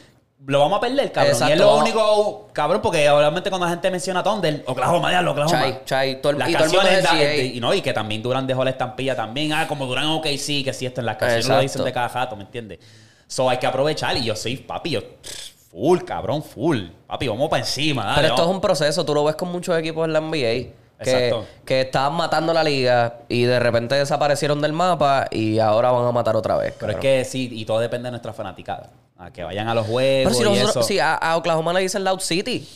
Speaker 1: lo vamos a perder, cabrón.
Speaker 3: Exacto,
Speaker 1: y es lo
Speaker 3: vamos-
Speaker 1: único, cabrón, porque obviamente cuando la gente menciona Thunder, Oklahoma, diablo, Oklahoma.
Speaker 3: Chai, Chai, todo el-
Speaker 1: las
Speaker 3: y todo el mundo
Speaker 1: canciones
Speaker 3: es
Speaker 1: de- y no, y que también Durán dejó la estampilla también. Ah, como Durán ok, sí, que sí, esto en las canciones lo dicen de cada jato, ¿me entiendes? So hay que aprovechar. Y yo soy, papi, yo full, cabrón, full. Papi, vamos para encima. dale,
Speaker 3: Pero esto es un proceso, tú lo ves con muchos equipos en la NBA. Que, que estaban matando la liga y de repente desaparecieron del mapa y ahora van a matar otra vez.
Speaker 1: Pero es que sí, y todo depende de nuestra fanaticada. A que vayan a los juegos
Speaker 3: Pero si,
Speaker 1: y
Speaker 3: nosotros,
Speaker 1: eso.
Speaker 3: si a, a Oklahoma le dicen Loud City.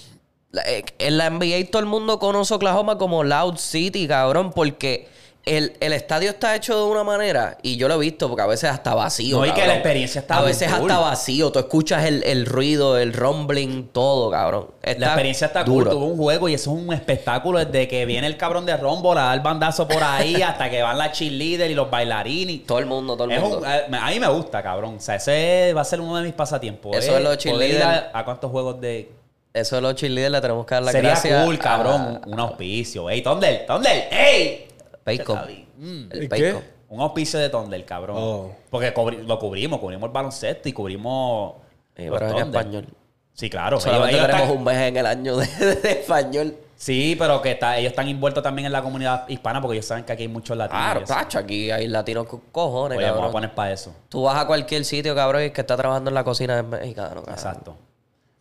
Speaker 3: Eh, En la NBA todo el mundo conoce Oklahoma como Loud City, cabrón, porque el, el estadio está hecho de una manera, y yo lo he visto, porque a veces hasta vacío.
Speaker 1: No, y que la experiencia está
Speaker 3: A veces
Speaker 1: cool.
Speaker 3: hasta vacío, tú escuchas el, el ruido, el rumbling, todo, cabrón.
Speaker 1: La experiencia está
Speaker 3: duro.
Speaker 1: cool. Tuvo un juego y eso es un espectáculo desde que viene el cabrón de Rombo a dar bandazo por ahí [laughs] hasta que van las cheerleaders y los bailarines.
Speaker 3: Todo el mundo, todo el
Speaker 1: Es
Speaker 3: mundo.
Speaker 1: un- eh, a mí me gusta, cabrón. O sea, ese va a ser uno de mis pasatiempos.
Speaker 3: Eso
Speaker 1: eh,
Speaker 3: es lo
Speaker 1: poder ir
Speaker 3: cheerleader.
Speaker 1: a, a cuántos juegos de...
Speaker 3: Eso de los cheerleaders le tenemos que dar la
Speaker 1: Sería
Speaker 3: gracias
Speaker 1: cool,
Speaker 3: a-
Speaker 1: cabrón. Un auspicio. ¡Ey, Thunder! ¡Thunder! ¡Ey! Chacabi. Mm.
Speaker 3: El.
Speaker 1: Un auspicio de Thunder, cabrón.
Speaker 2: Oh.
Speaker 1: Porque cubri- lo cubrimos. Cubrimos el baloncesto y cubrimos... Los
Speaker 3: en
Speaker 1: Thunder.
Speaker 3: español.
Speaker 1: Sí, claro.
Speaker 3: Solamente
Speaker 1: Ellos- ellos
Speaker 3: tenemos
Speaker 1: están-
Speaker 3: un mes en el año de, de español.
Speaker 1: Sí, pero que está, ellos están envueltos también en la comunidad hispana porque ellos saben que aquí hay muchos latinos.
Speaker 3: Claro, tacho, aquí hay latinos con cojones,
Speaker 1: Oye, vamos a poner para eso.
Speaker 3: Tú vas a cualquier sitio, cabrón, y el que está trabajando en la cocina es mexicano, cabrón.
Speaker 1: Exacto.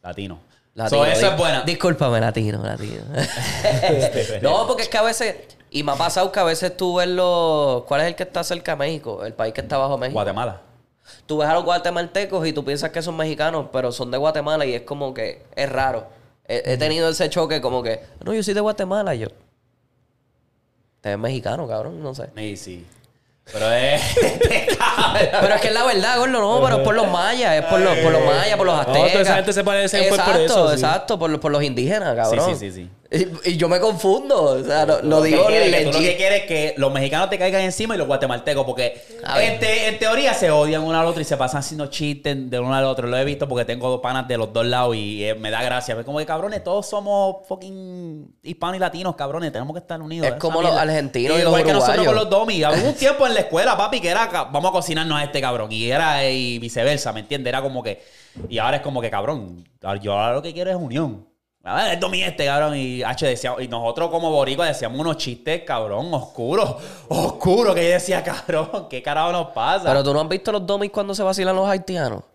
Speaker 1: Latino.
Speaker 3: Latino,
Speaker 1: So, eso es buena.
Speaker 3: Discúlpame, latino, latino. [laughs] [laughs] no, porque es que a veces... Y me ha pasado que a veces tú ves los... ¿Cuál es el que está cerca de México? El país que está bajo México.
Speaker 1: Guatemala.
Speaker 3: Tú ves a los guatemaltecos y tú piensas que son mexicanos, pero son de Guatemala y es como que... Es raro. He, he tenido ese choque como que... No, yo soy de Guatemala. Y yo... Te ves mexicano, cabrón. No sé.
Speaker 1: Sí, sí. Pero es. [laughs]
Speaker 3: Pero es que es la verdad, gordo, no, pero es por los mayas, es por los, por los mayas, por los
Speaker 2: No,
Speaker 3: aztecas.
Speaker 2: toda esa gente se parece, pues, por
Speaker 3: exacto,
Speaker 2: eso, sí.
Speaker 3: Exacto, por, los- por los indígenas, cabrón.
Speaker 1: Sí, sí, sí,
Speaker 3: Y, y yo me confundo, o sea, lo, lo digo
Speaker 1: que quieres, que tú lo que quieres es que los mexicanos te caigan encima y los guatemaltecos, porque en, te- en teoría se odian uno al otro y se pasan haciendo chistes de uno al otro. Lo he visto porque tengo dos panas de los dos lados y eh, me da gracia. Es como que cabrones, todos somos fucking hispanos y latinos, cabrones. Tenemos que estar unidos.
Speaker 3: Es como los argentinos y
Speaker 1: Igual
Speaker 3: los
Speaker 1: que nosotros con
Speaker 3: uruguayos.
Speaker 1: los domis. Hubo un tiempo en la escuela, papi, que era vamos a cocinarnos a este cabrón. Y era eh, y viceversa, ¿me entiendes? Era como que. Y ahora es como que, cabrón, yo ahora lo que quiero es unión. A ver, el domi este, cabrón. Y, H, decía, y nosotros como boricua decíamos unos chistes, cabrón, oscuros. [laughs] Oscuros, que yo decía, cabrón, ¿qué carajo nos pasa?
Speaker 3: Pero tú no has visto los domis cuando se vacilan los haitianos. [laughs]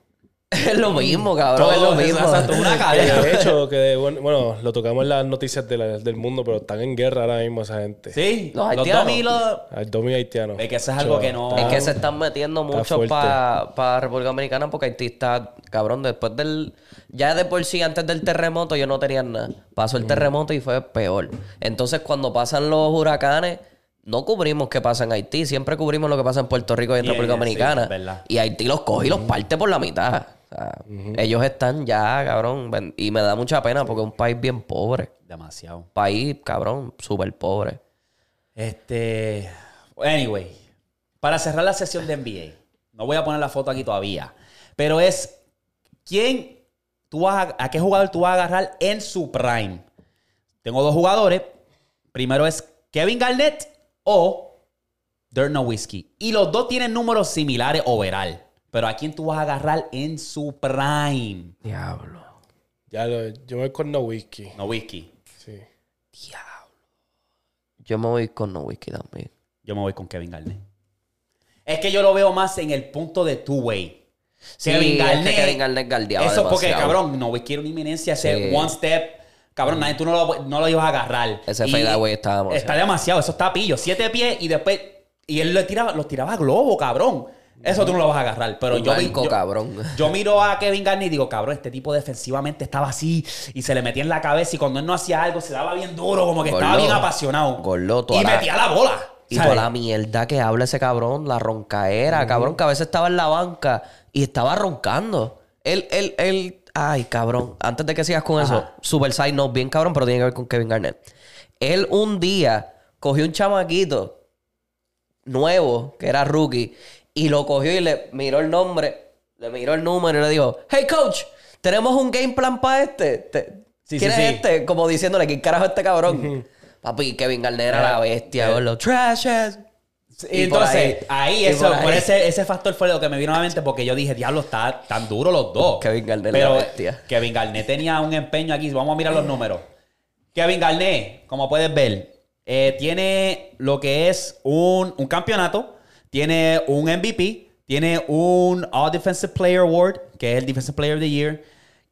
Speaker 3: Es lo mismo, cabrón, es lo mismo.
Speaker 1: exacto, una
Speaker 2: Que [laughs]
Speaker 1: cadena.
Speaker 2: de hecho, que bueno, bueno, lo tocamos en las noticias de la- del mundo, pero están en guerra ahora mismo esa gente.
Speaker 1: Sí,
Speaker 3: Los
Speaker 1: los,
Speaker 3: haitianos.
Speaker 1: domi y los...
Speaker 2: Al domi haitiano.
Speaker 1: Es que eso es algo que no-
Speaker 3: Es que se están metiendo mucho para República Dominicana porque Haití está, cabrón, después del... Ya de por sí, antes del terremoto, yo no tenía nada. Pasó
Speaker 2: Mm.
Speaker 3: el terremoto y fue peor. Entonces, cuando pasan los huracanes, no cubrimos qué pasa en Haití. Siempre cubrimos lo que pasa en Puerto Rico y en República Dominicana. y Haití los coge y los parte por la mitad. O sea, Ellos están ya, cabrón. Y me da mucha pena porque es un país bien pobre.
Speaker 1: Demasiado.
Speaker 3: País, cabrón, súper pobre.
Speaker 1: Este. Anyway, para cerrar la sesión de NBA, no voy a poner la foto aquí todavía, pero es quién tú vas a, a qué jugador tú vas a agarrar en su prime. Tengo dos jugadores. Primero es Kevin Garnett o Dirk Nowitzki. Y los dos tienen números similares overall. Pero ¿a quién tú vas a agarrar en su prime?
Speaker 3: Diablo.
Speaker 2: Ya lo, yo voy con no whisky.
Speaker 1: Nowitzki.
Speaker 2: Sí.
Speaker 3: Yo me voy con No Whisky también.
Speaker 1: Yo me voy con Kevin Garnett. Es que yo lo veo más en el punto de two-way.
Speaker 3: Sí, es que Kevin Garnett galdeaba
Speaker 1: Eso porque,
Speaker 3: demasiado.
Speaker 1: cabrón, no quiero una inminencia, ese one step. Cabrón, nadie, tú no lo, no lo ibas a agarrar.
Speaker 3: Ese fadeaway estaba demasiado.
Speaker 1: Está demasiado, eso está pillo. Siete pies y después. Y él le tiraba, los tiraba a globo, cabrón. Eso tú no lo vas a agarrar. Pero yo,
Speaker 3: banco,
Speaker 1: yo,
Speaker 3: cabrón.
Speaker 1: yo miro a Kevin Garnett y digo, cabrón, este tipo defensivamente estaba así y se le metía en la cabeza y cuando él no hacía algo se daba bien duro, como que estaba bien apasionado.
Speaker 3: Toda
Speaker 1: y metía la bola.
Speaker 3: Y
Speaker 1: ¿sabes?
Speaker 3: toda la mierda que habla ese cabrón, la roncaera, cabrón, que a veces estaba en la banca y estaba roncando. Él, él, él, ay, cabrón, antes de que sigas con eso, super side note, bien cabrón, pero tiene que ver con Kevin Garnett. Él un día cogió un chamaquito nuevo, que era rookie, y lo cogió y le miró el nombre, le miró el número y le dijo, hey coach, tenemos un game plan para este. Te-
Speaker 1: Sí,
Speaker 3: ¿Quién
Speaker 1: sí,
Speaker 3: es
Speaker 1: sí.
Speaker 3: este? Como diciéndole, ¿quién carajo es este cabrón? Papi, Kevin Garnett era la bestia, los trash ass.
Speaker 1: Y entonces,
Speaker 3: ahí.
Speaker 1: ahí,
Speaker 3: Y
Speaker 1: eso,
Speaker 3: por
Speaker 1: por
Speaker 3: ahí.
Speaker 1: ese, ese factor fue lo que me vino a la mente porque yo dije, diablo, está tan duro los dos.
Speaker 3: Kevin Garnett,
Speaker 1: Pero
Speaker 3: la bestia.
Speaker 1: Kevin Garnett tenía un empeño aquí. Vamos a mirar los números. Kevin Garnett, como puedes ver, eh, tiene lo que es un, un campeonato, tiene un MVP, tiene un All Defensive Player Award, que es el Defensive Player of the Year,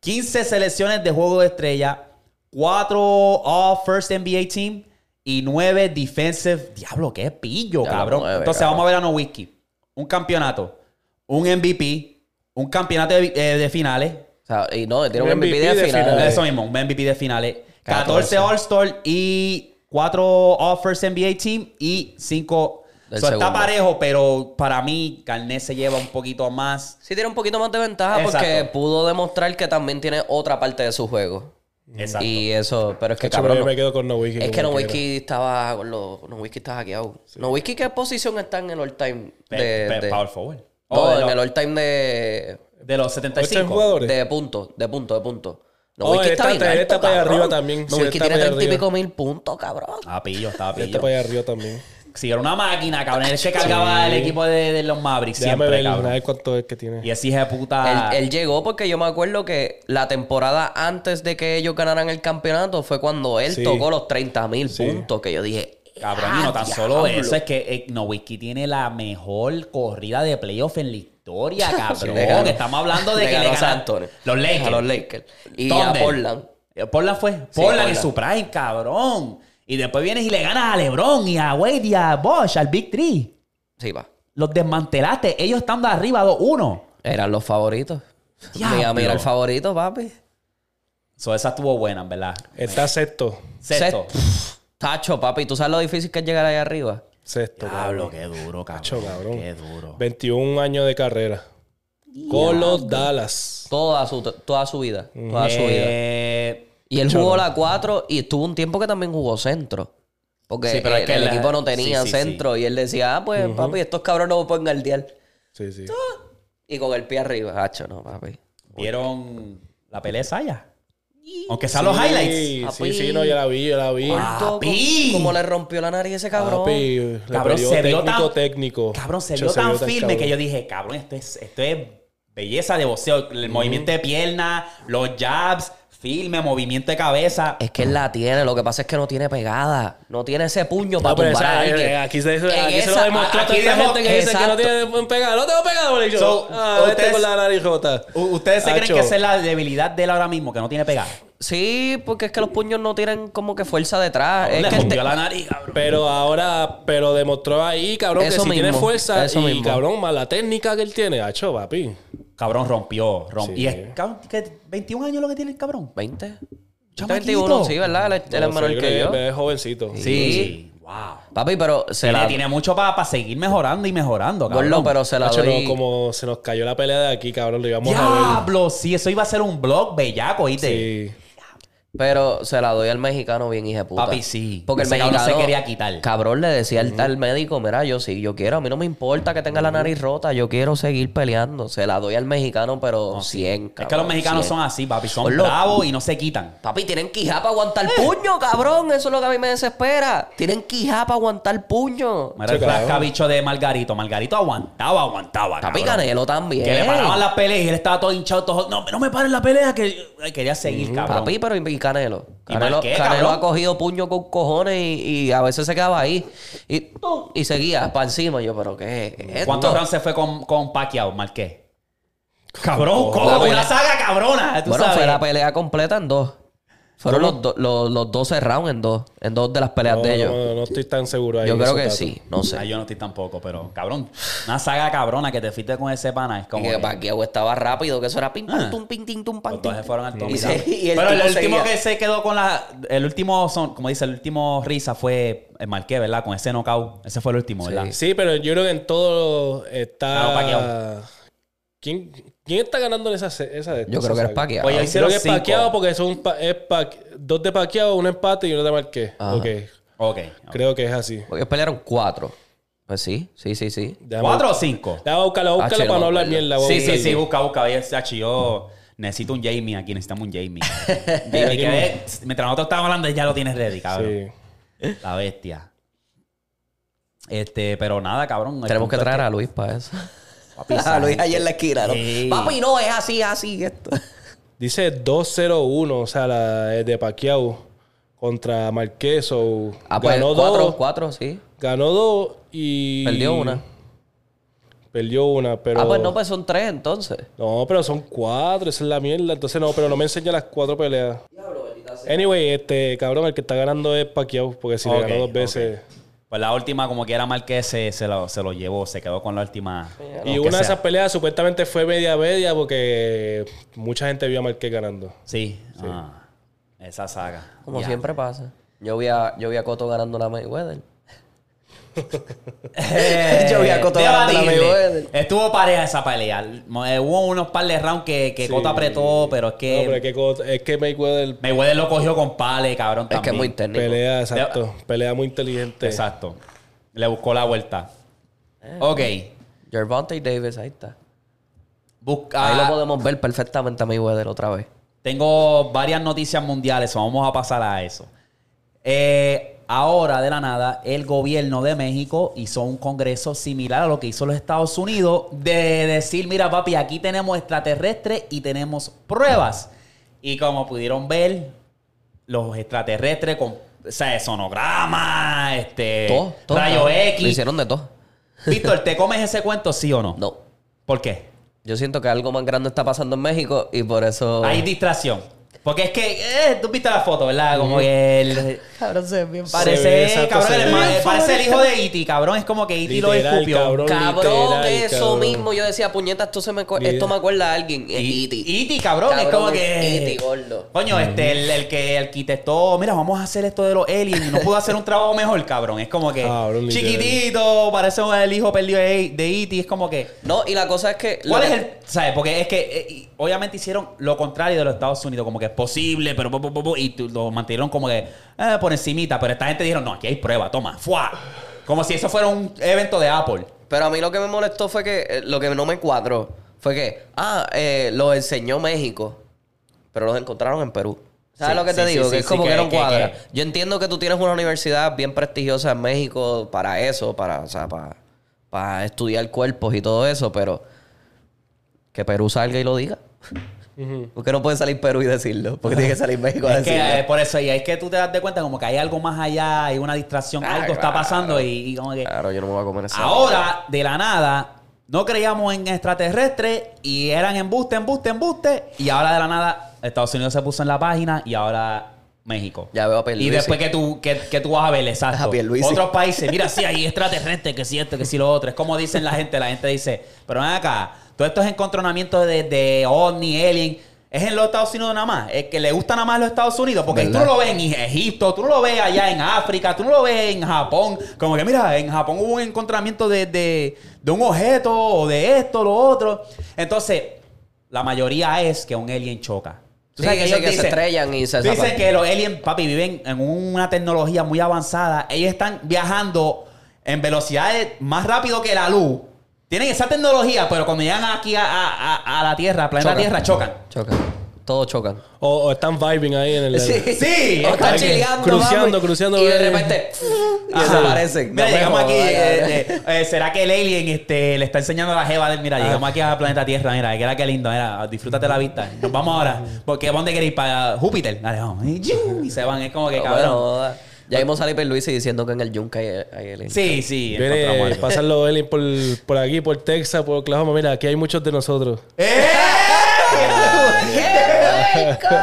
Speaker 1: 15 selecciones de juego de estrella, 4 All First NBA Team y 9 Defensive. Diablo, qué pillo,
Speaker 3: Ya,
Speaker 1: cabrón.
Speaker 3: nueve,
Speaker 1: Entonces
Speaker 3: cabrón.
Speaker 1: vamos a ver a Nowitzki. Un campeonato, un MVP, un campeonato de, eh, de finales,
Speaker 3: O sea, y no, tiene un
Speaker 2: Un
Speaker 3: MVP,
Speaker 2: MVP
Speaker 3: de
Speaker 2: de
Speaker 3: final.
Speaker 2: finales.
Speaker 1: eso mismo, un MVP de finales. 14
Speaker 3: 14
Speaker 1: All-Star y 4 All-First NBA Team y 5.
Speaker 3: Del
Speaker 1: está parejo, pero para mí Carnet se lleva un poquito más.
Speaker 3: Sí tiene un poquito más de ventaja
Speaker 1: Exacto.
Speaker 3: porque pudo demostrar que también tiene otra parte de su juego.
Speaker 1: Exacto.
Speaker 3: Y eso, pero es que cabrón.
Speaker 2: yo
Speaker 3: no-
Speaker 2: me quedo con no whisky.
Speaker 3: Es que
Speaker 2: como
Speaker 3: Nowitzki estaba con los Nowitzki está hackeado. Nowitzki qué posición está en el all time de,
Speaker 1: pe-
Speaker 3: de-
Speaker 1: power forward.
Speaker 3: No,
Speaker 1: Oh, de,
Speaker 3: en
Speaker 1: los,
Speaker 3: el all time de
Speaker 1: de los
Speaker 2: ¿Este
Speaker 1: 75.
Speaker 2: jugadores?
Speaker 3: de puntos, de puntos, de puntos.
Speaker 2: Oh,
Speaker 3: Nowitzki
Speaker 2: él
Speaker 3: está
Speaker 2: está-
Speaker 3: bien alto,
Speaker 2: está para allá arriba también. Sí,
Speaker 3: Nowitzki
Speaker 2: está
Speaker 3: tiene
Speaker 2: para allá
Speaker 3: 30 y pico mil puntos, cabrón.
Speaker 1: Ah, pillo, estaba
Speaker 2: Este
Speaker 1: pillo.
Speaker 2: para allá arriba también.
Speaker 1: Si era una máquina, cabrón. Él se cargaba el equipo de, de los Mavericks
Speaker 2: Déjame
Speaker 1: siempre,
Speaker 2: ver, a
Speaker 1: cabrón.
Speaker 2: ver cuánto es que tiene.
Speaker 1: Y ese hijo de puta.
Speaker 3: Él, él llegó porque yo me acuerdo que la temporada antes de que ellos ganaran el campeonato fue cuando él
Speaker 2: Sí.
Speaker 3: tocó los 30 mil
Speaker 2: Sí.
Speaker 3: puntos. Que yo dije,
Speaker 1: Cabrón, y
Speaker 3: "Ah,
Speaker 1: no tan solo
Speaker 3: diablo".
Speaker 1: eso, es que eh, Nowitzki tiene la mejor corrida de playoff en la historia, [laughs] cabrón.
Speaker 3: le ganó.
Speaker 1: Estamos hablando de
Speaker 3: Le
Speaker 1: que
Speaker 3: ganó
Speaker 1: le
Speaker 3: a San
Speaker 1: ganan
Speaker 3: Antonio.
Speaker 1: los Lakers.
Speaker 3: A los Lakers. Y a Portland.
Speaker 1: Eh, Portland fue.
Speaker 3: Sí,
Speaker 1: Portland en
Speaker 3: Portland.
Speaker 1: su prime, cabrón. Y después vienes y le ganas a LeBron y a Wade y a Bosch, al Big Three.
Speaker 3: Sí, va.
Speaker 1: Los desmantelaste. Ellos estando arriba 2-1.
Speaker 3: Eran los favoritos. Mira, mira el favorito, papi.
Speaker 1: So, esa estuvo buena, en ¿verdad?
Speaker 2: Está sexto.
Speaker 1: Sexto.
Speaker 3: Tacho, papi, ¿tú sabes lo difícil que es llegar ahí arriba?
Speaker 2: Sexto.
Speaker 1: Diablo, qué duro, cabrón.
Speaker 2: Tacho, cabrón.
Speaker 1: Qué duro.
Speaker 2: 21 años de carrera. Con los Dallas.
Speaker 3: Toda su, toda su vida. Toda su vida. Y él jugó la 4 y estuvo un tiempo que también jugó centro. Porque
Speaker 1: Sí, pero es
Speaker 3: el,
Speaker 1: que
Speaker 3: el
Speaker 1: la-
Speaker 3: equipo no tenía
Speaker 1: sí, sí,
Speaker 3: centro. Y él decía, ah, pues, papi, estos cabrones no me pueden guardiar.
Speaker 2: Sí, sí.
Speaker 3: Y con el pie arriba. Hacho, no, papi.
Speaker 1: ¿Vieron la pelea de Saya? Aunque sean los highlights.
Speaker 2: Sí,
Speaker 3: Papi.
Speaker 2: sí, sí, no, yo la vi, yo la vi.
Speaker 1: Papi.
Speaker 3: Como le rompió la nariz ese cabrón.
Speaker 2: Papi, le
Speaker 1: Cabrón, se vio
Speaker 2: técnico,
Speaker 1: tan-
Speaker 2: técnico.
Speaker 1: Cabrón, se vio tan firme que yo dije, cabrón, esto es, esto es belleza de boxeo. El movimiento de pierna, los jabs, firme, movimiento de cabeza.
Speaker 3: Es que él la tiene, lo que pasa es que no tiene pegada. No tiene ese puño
Speaker 2: No,
Speaker 3: para tumbar
Speaker 2: esa-
Speaker 3: a alguien.
Speaker 2: aquí se, aquí se lo
Speaker 3: esa-
Speaker 2: demostró a
Speaker 1: aquí
Speaker 2: toda esta
Speaker 1: demo-
Speaker 2: gente que dice que no
Speaker 3: exacto.
Speaker 2: tiene pegada. No tengo pegada, por
Speaker 1: So,
Speaker 2: ah,
Speaker 1: ustedes-
Speaker 2: con la nariz rota.
Speaker 1: U- ¿Ustedes se creen que esa es la debilidad de él ahora mismo, que no tiene pegada?
Speaker 3: Sí, porque es que los puños no tienen como que fuerza detrás.
Speaker 1: Le
Speaker 3: es que te-
Speaker 1: la nariz, cabrón.
Speaker 2: Pero ahora, pero demostró ahí, cabrón,
Speaker 3: Eso
Speaker 2: que si tiene
Speaker 3: mismo,
Speaker 2: fuerza
Speaker 3: eso
Speaker 2: y,
Speaker 3: mismo.
Speaker 2: cabrón, más la técnica que él tiene, hacho, papi.
Speaker 1: Cabrón rompió, rompió.
Speaker 2: Sí.
Speaker 1: Y es, cabrón, ¿qué? 21 años lo que tiene el cabrón.
Speaker 3: 20.
Speaker 1: Chamaquito.
Speaker 3: 21, sí, ¿verdad? Él, es- él
Speaker 2: No,
Speaker 3: es menor
Speaker 2: yo
Speaker 3: que yo.
Speaker 2: Es jovencito.
Speaker 1: Sí. Wow.
Speaker 3: Papi, pero se
Speaker 1: Tiene,
Speaker 3: la...
Speaker 1: tiene mucho para seguir mejorando y mejorando, cabrón.
Speaker 3: Gordo, pero se la
Speaker 2: Hacho,
Speaker 3: doy...
Speaker 2: no, como se nos cayó la pelea de aquí, cabrón, lo íbamos a
Speaker 1: Diablo, sí, eso iba a ser un blog bellaco,
Speaker 2: ver.
Speaker 1: ¿oíste?
Speaker 2: Sí.
Speaker 3: Pero se la doy al mexicano bien hija puta.
Speaker 1: Papi, sí.
Speaker 3: Porque el
Speaker 1: Ese cabrón
Speaker 3: mexicano
Speaker 1: se quería quitar.
Speaker 3: Cabrón le decía al, al médico, mira, yo sí, yo quiero, a mí no me importa que tenga la nariz rota, yo quiero seguir peleando. Se la doy al mexicano, pero 100,
Speaker 1: Es que los
Speaker 3: cabrón,
Speaker 1: mexicanos
Speaker 3: 100.
Speaker 1: son así, papi. Son bravos y no se quitan.
Speaker 3: Papi, tienen quijá para aguantar
Speaker 1: Eh.
Speaker 3: puño, cabrón. Eso es lo que a mí me desespera. Tienen quijá para aguantar puño.
Speaker 1: Mira el
Speaker 2: Sí, cabrón.
Speaker 1: flascabicho de Margarito. Margarito aguantaba, aguantaba.
Speaker 3: Papi
Speaker 1: cabrón.
Speaker 3: Canelo también.
Speaker 1: Que le paraban las peleas y él estaba todo hinchado, todo. No, no me paren la pelea, que Ay, quería seguir, cabrón.
Speaker 3: Papi, pero y Canelo.
Speaker 1: ¿Y
Speaker 3: Canelo, Canelo ha cogido puño con cojones y, y a veces se quedaba ahí. Y, seguía para encima. Yo, pero ¿qué es esto?
Speaker 1: ¿Cuántos rounds se fue con, con Pacquiao, Marqués? Cabrón, ¿cómo?
Speaker 3: La
Speaker 1: Una
Speaker 3: pelea-
Speaker 1: saga cabrona, tú
Speaker 3: Bueno,
Speaker 1: sabes.
Speaker 3: fue la pelea completa en dos. Fueron los, do- los, los 12 rounds en dos. En dos de las peleas
Speaker 2: No,
Speaker 3: de ellos.
Speaker 2: no, no estoy tan seguro ahí.
Speaker 3: Yo creo que
Speaker 2: datos.
Speaker 3: sí. No sé.
Speaker 1: Ah, yo no estoy tampoco, pero cabrón. Una saga cabrona que te fuiste con ese pana. Es
Speaker 3: Y
Speaker 1: como.
Speaker 3: que
Speaker 1: que-
Speaker 3: Pacquiao estaba rápido, que eso era pim, pam,
Speaker 1: Ah.
Speaker 3: tum, pim, tim, tum, pam,
Speaker 1: se fueron al Down. [laughs]
Speaker 3: y el
Speaker 1: Pero el último
Speaker 3: seguía.
Speaker 1: que se quedó con la. El último son, como dice, el último risa fue el Marqués, ¿verdad? Con ese knockout. Ese fue el último, ¿verdad?
Speaker 2: Sí, pero yo creo que en todo
Speaker 1: Claro,
Speaker 2: está.
Speaker 1: Pacquiao.
Speaker 2: ¿Quién, ¿Quién está ganando en esa, esa de
Speaker 3: Yo creo que es
Speaker 2: saga?
Speaker 3: Pacquiao.
Speaker 1: Oye, hicieron
Speaker 2: que es. Pacquiao porque son pa- es pa- dos de Pacquiao, un empate y uno de Marqués.
Speaker 3: Ajá.
Speaker 2: Ok.
Speaker 1: Ok.
Speaker 2: Creo que es así.
Speaker 3: Porque pelearon cuatro. Pues sí, sí, sí, sí.
Speaker 2: Déjame-
Speaker 1: ¿Cuatro o cinco?
Speaker 2: La voy a buscar, la voy a
Speaker 3: Ah,
Speaker 2: buscar
Speaker 3: che, no
Speaker 2: para no hablar mierda.
Speaker 1: Sí, sí,
Speaker 2: buscarlo.
Speaker 1: sí, busca, busca. Oye, Sachi, yo necesito un Jamie aquí, necesitamos un Jamie. [laughs] Jamie, que mientras nosotros estábamos hablando, ya lo tienes ready, cabrón.
Speaker 2: Sí.
Speaker 1: La bestia. Este, pero nada, cabrón.
Speaker 3: Tenemos que traer a Luis para eso.
Speaker 1: Papi,
Speaker 3: a
Speaker 1: esa
Speaker 3: Luis
Speaker 1: gente-
Speaker 3: allá en la esquina, ¿no?
Speaker 1: Sí.
Speaker 3: Papi, no, es así, es así esto. [laughs]
Speaker 2: Dice 2-0-1, o sea, la de Pacquiao contra Marqués. O
Speaker 3: Ah, pues
Speaker 2: ganó
Speaker 3: cuatro,
Speaker 2: dos.
Speaker 3: cuatro, sí.
Speaker 2: Ganó dos y.
Speaker 3: Perdió una.
Speaker 2: Perdió una, pero.
Speaker 3: Ah, pues no, pues son tres entonces.
Speaker 2: No, pero son cuatro, esa es la mierda. Entonces no, pero no me enseña las cuatro peleas. Anyway, este cabrón, el que está ganando es Pacquiao, porque si le ganó dos veces.
Speaker 1: Pues la última, como quiera, Marqués se, se, lo, se lo llevó, se quedó con la última.
Speaker 2: Y una de esas peleas supuestamente fue media media porque mucha gente vio a Marqués ganando.
Speaker 1: Sí, Ah, esa saga.
Speaker 3: Como
Speaker 1: Ya.
Speaker 3: siempre pasa. Yo vi a, yo vi a Coto ganando la Mayweather.
Speaker 1: Eh, [laughs]
Speaker 3: Yo vi a. Mayweather.
Speaker 1: Estuvo pareja esa pelea. Eh, Hubo unos par de rounds que, que
Speaker 2: Sí.
Speaker 1: Cotto apretó, pero es
Speaker 2: No,
Speaker 1: que
Speaker 2: pero es que, Cot- es que Mayweather
Speaker 1: Mayweather lo cogió con pale, cabrón.
Speaker 3: Es que es muy técnico.
Speaker 2: pelea, exacto. Pelea muy inteligente.
Speaker 1: Exacto. Le buscó la vuelta.
Speaker 3: Eh.
Speaker 1: Ok.
Speaker 3: Gervonta Davis, ahí está.
Speaker 1: Busca,
Speaker 3: Ahí lo podemos ver perfectamente a Mayweather otra vez.
Speaker 1: Tengo varias noticias mundiales, vamos a pasar a eso. Eh, ahora, de la nada, el gobierno de México hizo un congreso similar a lo que hizo los Estados Unidos de decir, mira papi, aquí tenemos extraterrestres y tenemos pruebas. Y como pudieron ver, los extraterrestres con o sea, este,
Speaker 3: todo, todo.
Speaker 1: rayo
Speaker 3: Lo
Speaker 1: X.
Speaker 3: hicieron de todo. [laughs]
Speaker 1: Víctor, ¿te comes ese cuento, sí o no?
Speaker 3: No.
Speaker 1: ¿Por qué?
Speaker 3: Yo siento que algo más grande está pasando en México y por eso.
Speaker 1: Hay distracción. Porque es que, eh, tú viste la foto, ¿verdad? Como que el... [laughs]
Speaker 3: Cabrón, se ve bien
Speaker 2: Se ve,
Speaker 1: Parece,
Speaker 2: exacto,
Speaker 1: cabrón,
Speaker 2: se
Speaker 1: el ma- parece el hijo de Iti, cabrón. Es como que Iti lo
Speaker 2: Literal,
Speaker 1: escupió.
Speaker 2: cabrón.
Speaker 3: Cabrón,
Speaker 2: Literal,
Speaker 3: eso
Speaker 2: cabrón.
Speaker 3: mismo. Yo decía, puñeta, esto, se me, acu- esto me acuerda a alguien. Es Iti.
Speaker 1: Iti, cabrón, es como que...
Speaker 3: Iti, gordo.
Speaker 1: Coño, este, el, el que arquitectó, mira, vamos a hacer esto de los aliens y no pudo hacer un trabajo mejor, cabrón. Es como que
Speaker 2: Cabrón, literal.
Speaker 1: chiquitito, parece el hijo perdido de, de Iti, es como que...
Speaker 3: No, y la cosa es que.
Speaker 1: ¿Cuál
Speaker 3: lo
Speaker 1: es
Speaker 3: que-
Speaker 1: el...? ¿Sabes? Porque es que eh, y obviamente hicieron lo contrario de los Estados Unidos, como que es posible, pero... bu- bu- bu- bu- y lo mantuvieron como que eh, por encimita, pero esta gente dijeron, no, aquí hay prueba, toma. Como si eso fuera un evento de Apple.
Speaker 3: Pero a mí lo que me molestó fue que. eh, Lo que no me cuadró fue que. Ah, eh, lo enseñó México. Pero los encontraron en Perú. ¿Sabes
Speaker 1: Sí,
Speaker 3: lo que te
Speaker 1: sí,
Speaker 3: digo?
Speaker 1: sí,
Speaker 3: que es como que,
Speaker 1: que-
Speaker 3: cuadra.
Speaker 1: que-
Speaker 3: Yo entiendo que tú tienes una universidad bien prestigiosa en México para eso, para, o sea, para, para estudiar cuerpos y todo eso, pero que Perú salga y lo diga. Porque no puede salir Perú y decirlo. Porque tiene que salir México a
Speaker 1: Es que
Speaker 3: decirlo.
Speaker 1: eh, por eso, y es que tú te das de cuenta como que hay algo más allá, hay una distracción,
Speaker 3: Ah,
Speaker 1: algo está pasando y, y como que...
Speaker 3: Claro, yo no me voy a comer eso.
Speaker 1: Ahora, de la nada, no creíamos en extraterrestres y eran embuste, embuste, embuste. Y ahora de la nada, Estados Unidos se puso en la página y ahora México.
Speaker 3: Ya veo a
Speaker 1: Y
Speaker 3: Pierluisi.
Speaker 1: después que tú, que, que tú vas a ver, exacto.
Speaker 3: A Pierluisi.
Speaker 1: Otros países, mira, sí, hay extraterrestres, que sí esto, que sí lo otro. Es como dicen la gente, la gente dice, pero ven acá, todos estos encontronamientos de, de ovni, alien, es en los Estados Unidos nada más. Es que le gusta nada más los Estados Unidos, porque tú no lo ves en Egipto, tú no lo ves allá en África, tú no lo ves en Japón. Como que, mira, en Japón hubo un encontramiento de, de, de un objeto o de esto, lo otro. Entonces, la mayoría es que un alien choca. Tú
Speaker 3: Sí,
Speaker 1: sabes que ellos
Speaker 3: que se estrellan y se
Speaker 1: dicen
Speaker 3: zapan.
Speaker 1: que los aliens, papi, viven en una tecnología muy avanzada. Ellos están viajando en velocidades más rápido que la luz. Tienen esa tecnología, pero cuando llegan aquí a, a- a- a la Tierra, al planeta
Speaker 3: Chocan.
Speaker 1: Tierra, chocan.
Speaker 3: Chocan. Todos chocan.
Speaker 2: O, o están vibing ahí en el...
Speaker 1: Sí, [laughs]
Speaker 3: O
Speaker 1: es
Speaker 3: están chileando,
Speaker 2: cruceando,
Speaker 3: mami,
Speaker 2: cruceando,
Speaker 3: Y de repente... [laughs] y desaparecen.
Speaker 1: Mira, llegamos aquí. eh, eh, eh, ¿Será que el alien este, le está enseñando a la jeva de él?
Speaker 3: Ah.
Speaker 1: Mira, llegamos aquí al planeta Tierra. Mira, que era que lindo. Mira, disfrútate la vista. Nos vamos ahora. Porque ¿dónde queréis ir? Para Júpiter. Dale, vamos. Y, se van. Es como que cabrón.
Speaker 3: Ya vimos salir Luis diciendo que en el Yunca hay, hay aliens.
Speaker 1: Sí, sí.
Speaker 2: Viene, pasan los aliens por, por aquí, por Texas, por Oklahoma. Mira, aquí hay muchos de nosotros. [laughs]
Speaker 1: ¡Eh!
Speaker 3: ¡Qué puerco!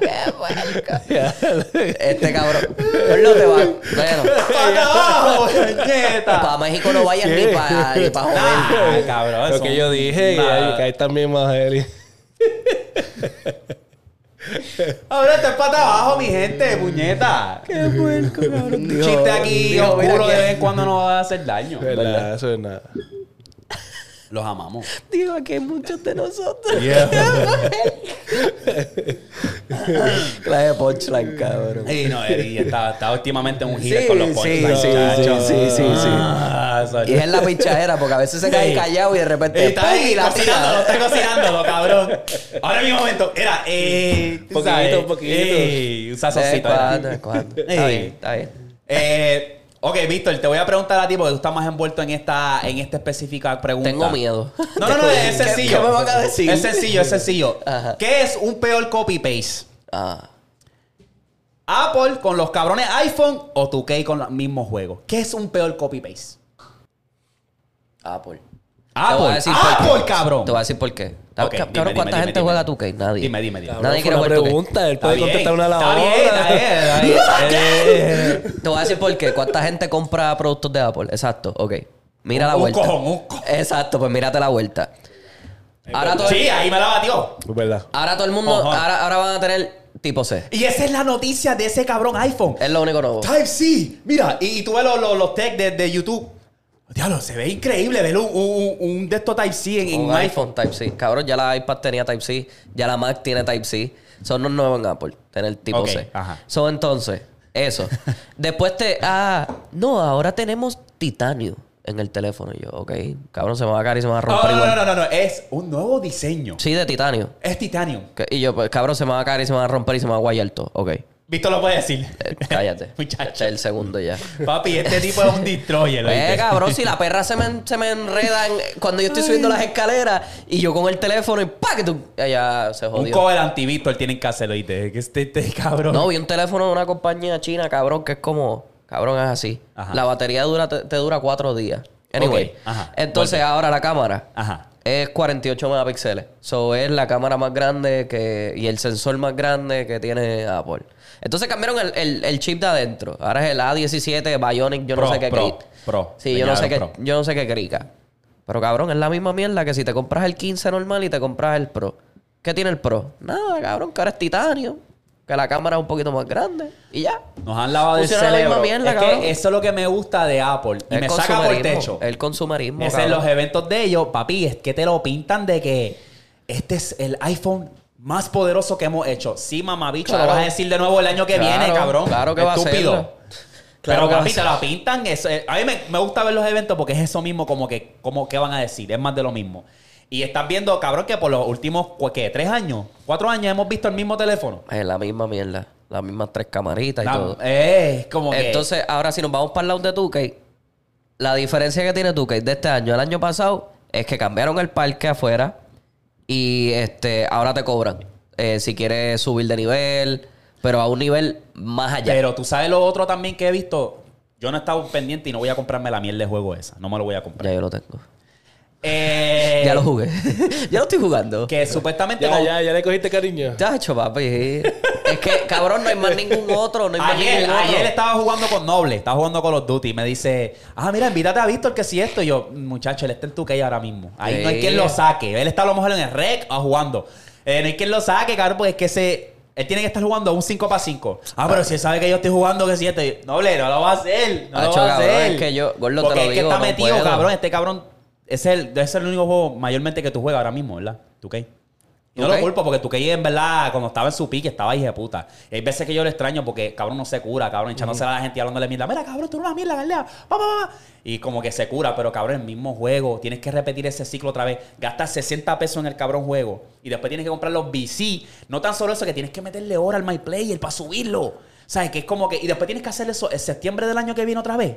Speaker 3: ¡Qué puerco! [laughs] Este cabrón. Gordo te va. Bueno.
Speaker 1: ¡Para!
Speaker 3: Para México no vayas ni para ni pa joder.
Speaker 1: Ah, cabrón.
Speaker 2: Lo que yo dije, que
Speaker 1: Nada.
Speaker 2: hay, que hay también más aliens.
Speaker 1: Ahora está para abajo, mi gente, puñeta.
Speaker 3: Qué puerco, cabrón.
Speaker 1: Un chiste aquí oscuro
Speaker 3: que-
Speaker 1: de vez en cuando no va a hacer daño.
Speaker 2: ¿Verdad? Eso es nada.
Speaker 1: Los amamos.
Speaker 3: Digo, aquí hay muchos de nosotros.
Speaker 2: Yeah. [laughs]
Speaker 3: Clase de punchline, cabrón.
Speaker 1: Sí, no, Eddie está, está últimamente un hit
Speaker 3: Sí,
Speaker 1: con los punchlines,
Speaker 3: sí, sí, sí, sí, sí.
Speaker 1: Ah,
Speaker 3: Y es la pichadera, porque a veces se cae
Speaker 1: Sí.
Speaker 3: callado y de repente.
Speaker 1: Está ahí
Speaker 3: y la
Speaker 1: cocinándolo, está cocinándolo, cabrón. Ahora en mi momento, era, eh.
Speaker 2: Poquito, poquito.
Speaker 1: eh, un
Speaker 3: en en cuando. Está bien, está bien.
Speaker 1: Eh, ok, Víctor, te voy a preguntar a ti porque tú estás más envuelto en esta, en esta específica pregunta.
Speaker 3: Tengo miedo.
Speaker 1: No, no, no, es
Speaker 3: ¿Qué-
Speaker 1: sencillo.
Speaker 3: ¿Qué me van a decir?
Speaker 1: Es sencillo, es sencillo.
Speaker 3: Ajá.
Speaker 1: ¿Qué es un peor copy-paste?
Speaker 3: Ah.
Speaker 1: ¿Apple con los cabrones iPhone o 2K con los mismos juegos? ¿Qué es un peor copy-paste?
Speaker 3: Apple.
Speaker 1: Apple. Apple, cabrón.
Speaker 3: Te voy a decir por qué.
Speaker 1: Ok,
Speaker 3: Cabrón,
Speaker 1: dime,
Speaker 3: ¿cuánta
Speaker 1: dime,
Speaker 3: gente
Speaker 1: dime,
Speaker 3: juega
Speaker 1: dime.
Speaker 3: 2K? Nadie.
Speaker 1: Dime, dime, dime.
Speaker 3: Nadie quiere jugar 2K.
Speaker 2: pregunta. Él puede contestar una a la
Speaker 1: está
Speaker 2: hora.
Speaker 1: bien, está bien, está bien. [laughs] Eh,
Speaker 3: Te voy a decir por qué. ¿Cuánta gente compra productos de Apple? Exacto, ok. Mira
Speaker 1: Un-
Speaker 3: la
Speaker 1: un
Speaker 3: vuelta.
Speaker 1: cojón, un cojón.
Speaker 3: Exacto, pues mírate la vuelta. Ahora todo,
Speaker 1: Sí, ahí me la batió.
Speaker 2: Es verdad.
Speaker 3: ahora todo el mundo, ahora, ahora van a tener tipo C.
Speaker 1: Y esa es la noticia de ese cabrón iPhone.
Speaker 3: Es lo único nuevo.
Speaker 1: Type C. Mira, y, y tú ves los, los, los tech de, de YouTube. Diablo, se ve increíble ver un, un, un de estos Type C en, en
Speaker 3: Un
Speaker 1: un
Speaker 3: iPhone Type-C. Cabrón, ya la iPad tenía Type-C. Ya la Mac tiene Type-C. Son los nuevos en Apple. Tener tipo C.
Speaker 1: ajá.
Speaker 3: Son entonces, eso. [laughs] Después te... Ah, no, ahora tenemos titanio en el teléfono. Y yo, ok. Cabrón, se me va a caer y se me va a
Speaker 1: No,
Speaker 3: romper
Speaker 1: no,
Speaker 3: igual.
Speaker 1: no, no, no, no, es un nuevo diseño.
Speaker 3: Sí, de titanio.
Speaker 1: Es titanio.
Speaker 3: Y yo, pues, cabrón, se me va a caer y se me va a romper y se me va a guayar todo. Ok.
Speaker 1: Víctor lo puede decir.
Speaker 3: Eh, cállate. [laughs]
Speaker 1: Muchacho.
Speaker 3: Este es el segundo ya.
Speaker 1: Papi, este tipo es un destroyer.
Speaker 3: Eh, cabrón, si la perra se me, se me enreda en- cuando yo estoy subiendo las escaleras y yo con el teléfono y pa que tú. Ya se
Speaker 1: Un
Speaker 3: jodió.
Speaker 1: cover anti-Víctor tienen que hacerlo, ¿oíste? Que este, este cabrón.
Speaker 3: No, vi un teléfono de una compañía china, cabrón, que es como. Cabrón, es así.
Speaker 1: Ajá.
Speaker 3: La batería dura, te, te dura cuatro días. Anyway.
Speaker 1: Ajá.
Speaker 3: Entonces, ahora la cámara
Speaker 1: Ajá.
Speaker 3: es 48 megapíxeles. So, es la cámara más grande que y el sensor más grande que tiene Apple. Entonces cambiaron el, el- el chip de adentro. Ahora es el A17 Bionic, yo
Speaker 1: Pro,
Speaker 3: no sé qué
Speaker 1: Pro, Pro.
Speaker 3: Sí, yo no sé qué, yo no sé qué crica. Pero cabrón, es la misma mierda que si te compras el 15 normal y te compras el Pro. ¿Qué tiene el Pro? Nada, cabrón, que ahora es titanio. Que la cámara es un poquito más grande. Y ya.
Speaker 1: Nos han lavado el
Speaker 3: Funciona la
Speaker 1: cerebro.
Speaker 3: misma mierda,
Speaker 1: es
Speaker 3: cabrón.
Speaker 1: que eso es lo que me gusta de Apple. Y
Speaker 3: el
Speaker 1: me saca por el techo.
Speaker 3: El consumerismo.
Speaker 1: Es en los eventos de ellos, papi, es que te lo pintan de que este es el iPhone más poderoso que hemos hecho. Sí, mamabicho,
Speaker 3: Claro.
Speaker 1: lo vas a decir de nuevo el año que
Speaker 3: Claro,
Speaker 1: viene, cabrón.
Speaker 3: claro que va a hacerlo. Claro
Speaker 1: Pero papi, te lo pintan. eso- eh, a mí me, me gusta ver los eventos porque es eso mismo como que, como que van a decir. Es más de lo mismo. Y estás viendo, cabrón, que por los últimos. ¿Tres años? ¿Cuatro años hemos visto el mismo teléfono?
Speaker 3: Es la misma mierda. Las mismas tres camaritas y
Speaker 1: La-
Speaker 3: todo.
Speaker 1: es como que...
Speaker 3: Entonces, ahora si nos vamos para el lado de 2K, la diferencia que tiene 2K de este año al año pasado es que cambiaron el parque afuera y este ahora te cobran eh, si quieres subir de nivel, pero a un nivel más allá.
Speaker 1: Pero tú sabes lo otro también que he visto. Yo no he estado pendiente y no voy a comprarme la miel de juego esa. No me lo voy a comprar.
Speaker 3: ya yo lo tengo.
Speaker 1: Eh,
Speaker 3: ya lo jugué. [laughs] ya lo estoy jugando.
Speaker 1: Que supuestamente.
Speaker 2: Ya, ya, ya le cogiste cariño.
Speaker 3: Ya hecho, papi. Es que, cabrón, no hay más ningún otro. No hay más
Speaker 1: Ayer,
Speaker 3: ningún otro.
Speaker 1: ayer estaba jugando con Noble, estaba jugando con los Duty y me dice, ah, mira, invítate a Víctor que si esto. Y yo, muchacho, él está en tu que ahora mismo. Ahí no hay quien lo saque. Él está a lo mejor en el rec o jugando. Eh, no hay quien lo saque, cabrón, porque es que se. Él tiene que estar jugando un 5 para 5. Ah, pero si él sabe que yo estoy jugando que 7. Noble, no lo va a hacer. No lo va a
Speaker 3: cabrón,
Speaker 1: hacer.
Speaker 3: es que yo- Gordo, te
Speaker 1: Porque
Speaker 3: lo
Speaker 1: es que está
Speaker 3: no
Speaker 1: metido,
Speaker 3: puedo.
Speaker 1: cabrón. Este cabrón es el, debe ser el único juego mayormente que tú juegas ahora mismo, ¿verdad? ¿Tú qué? Y no lo culpo porque tú que en verdad, cuando estaba en su pique, estaba ahí de puta. Y hay veces que yo lo extraño porque cabrón no se cura, cabrón, echándose a la gente y hablándole mierda. Mira, cabrón, tú eres una mierda, Galea. Pa. Y como que se cura, pero cabrón, el mismo juego. Tienes que repetir ese ciclo otra vez. Gastas 60 pesos en el cabrón juego. Y después tienes que comprar los BC. No tan solo eso, que tienes que meterle hora al My Player para subirlo. ¿Sabes? Que es como que. Y después tienes que hacer eso en septiembre del año que viene otra vez.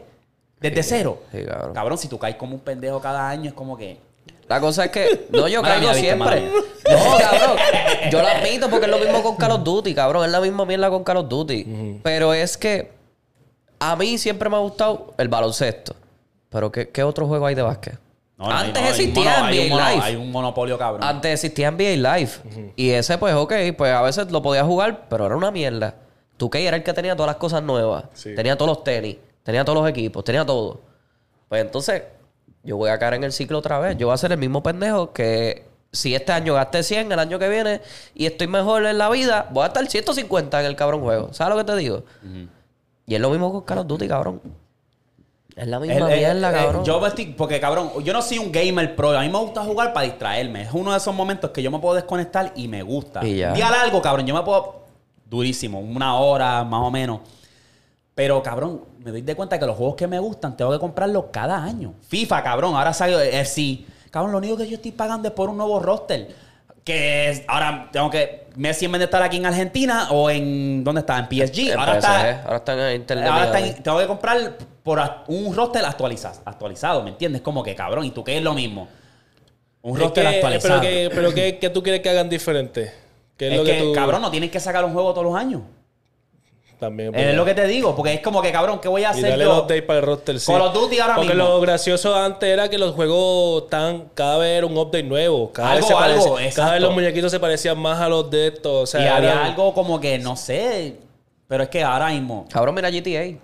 Speaker 1: Desde cero.
Speaker 3: sí, cabrón.
Speaker 1: cabrón, si tú caes como un pendejo cada año, es como que.
Speaker 3: La cosa es que. No, yo [laughs]
Speaker 1: Mala
Speaker 3: caigo
Speaker 1: mía,
Speaker 3: siempre. No, cabrón. Yo lo admito porque es lo mismo con Call of Duty, cabrón. Es la misma mierda con Call of Duty. Pero es que. A mí siempre me ha gustado el baloncesto. Pero ¿qué, qué otro juego hay de básquet?
Speaker 1: No, no,
Speaker 3: Antes
Speaker 1: no,
Speaker 3: existía
Speaker 1: mono- hay un
Speaker 3: NBA
Speaker 1: mono-
Speaker 3: Live.
Speaker 1: Hay un monopolio, cabrón.
Speaker 3: Antes existía NBA Live. Y ese, pues, ok, pues a veces lo podía jugar, pero era una mierda. Tú que era el que tenía todas las cosas nuevas.
Speaker 2: Sí.
Speaker 3: Tenía todos los tenis, tenía todos los equipos, tenía todo. Pues entonces, yo voy a caer en el ciclo otra vez. Yo voy a ser el mismo pendejo que si este año gasté 100, el año que viene, y estoy mejor en la vida, voy a estar 150 en el cabrón juego. ¿Sabes lo que te digo? Y es lo mismo con Call of Duty, cabrón. Es la misma
Speaker 1: El-
Speaker 3: mierda,
Speaker 1: el-
Speaker 3: cabrón.
Speaker 1: yo me estoy- porque cabrón, yo no soy un gamer pro. A mí me gusta jugar para distraerme. Es uno de esos momentos que yo me puedo desconectar y me gusta.
Speaker 3: Y ya.
Speaker 1: Un día largo, cabrón, yo me puedo. Durísimo, una hora más o menos. Pero, cabrón, me doy de cuenta que los juegos que me gustan tengo que comprarlos cada año. FIFA, cabrón, ahora salió FC. Cabrón, lo único que yo estoy pagando es por un nuevo roster. Que es, ahora tengo que. Messi en vez de estar aquí en Argentina o en. ¿Dónde está? En PSG.
Speaker 3: En
Speaker 1: ahora
Speaker 3: PSG,
Speaker 1: está.
Speaker 3: ahora está en Inter de
Speaker 1: Ahora está en- tengo que comprar por un roster actualizado, actualizado, ¿me entiendes? Como que cabrón, y tú qué es lo mismo. Un
Speaker 2: Es
Speaker 1: roster
Speaker 2: que-
Speaker 1: actualizado.
Speaker 2: Pero, que, pero que, ¿qué tú quieres que hagan diferente? ¿Qué es,
Speaker 1: es
Speaker 2: lo
Speaker 1: que,
Speaker 2: que, tú
Speaker 1: cabrón, no tienes que sacar un juego todos los años.
Speaker 2: También
Speaker 1: Es lo que te digo, porque es como que, cabrón, ¿qué voy a
Speaker 2: y
Speaker 1: hacer
Speaker 2: darle
Speaker 1: yo?
Speaker 2: el update para el roster, sí.
Speaker 1: Call of Duty ahora
Speaker 2: Porque
Speaker 1: mismo.
Speaker 2: lo gracioso antes era que los juegos tan cada vez era un update nuevo. Cada
Speaker 1: Algo,
Speaker 2: vez se
Speaker 1: algo, exacto.
Speaker 2: cada vez los muñequitos se parecían más a los de estos. O sea,
Speaker 1: y había algo como que, no sé, pero es que ahora mismo...
Speaker 3: Cabrón, mira GTA.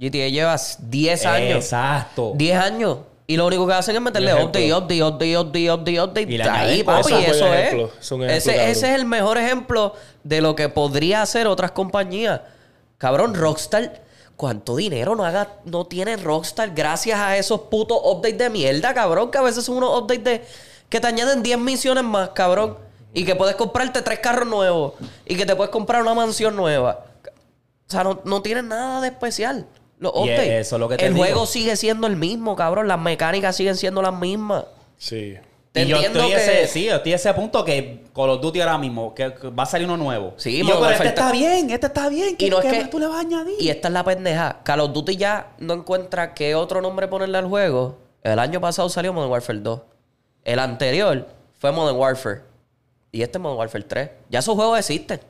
Speaker 3: GTA lleva 10 años.
Speaker 1: Exacto.
Speaker 3: 10 años. Y lo único que hacen es meterle update, update, update, update, update, update.
Speaker 1: Y
Speaker 3: Ahí, papi,
Speaker 2: cosas.
Speaker 3: eso
Speaker 2: Es un
Speaker 3: es.
Speaker 2: ejemplo, es un ejemplo,
Speaker 3: ese, ese es el mejor ejemplo de lo que podría hacer otras compañías. Cabrón, Rockstar, ¿cuánto dinero no haga, no tiene Rockstar gracias a esos putos updates de mierda, cabrón? Que a veces son unos updates de que te añaden 10 misiones más, cabrón. Y que puedes comprarte tres carros nuevos. Y que te puedes comprar una mansión nueva. O sea, no, no tienen nada de especial. Los
Speaker 1: Y
Speaker 3: updates.
Speaker 1: eso es lo que te
Speaker 3: el
Speaker 1: digo.
Speaker 3: juego sigue siendo el mismo, cabrón. Las mecánicas siguen siendo las mismas.
Speaker 2: Sí.
Speaker 3: Te
Speaker 1: y yo estoy,
Speaker 3: que...
Speaker 1: ese, sí, yo estoy a ese punto que Call of Duty ahora mismo, que, que va a salir uno nuevo.
Speaker 3: Sí,
Speaker 1: y yo, pero este está bien, este está bien. ¿Qué,
Speaker 3: Y no es
Speaker 1: qué
Speaker 3: que-
Speaker 1: más tú le vas a añadir?
Speaker 3: Y esta es la pendeja. Call of Duty ya no encuentra qué otro nombre ponerle al juego. El año pasado salió Modern Warfare 2. El anterior fue Modern Warfare. Y este es Modern Warfare 3. Ya esos juegos existen.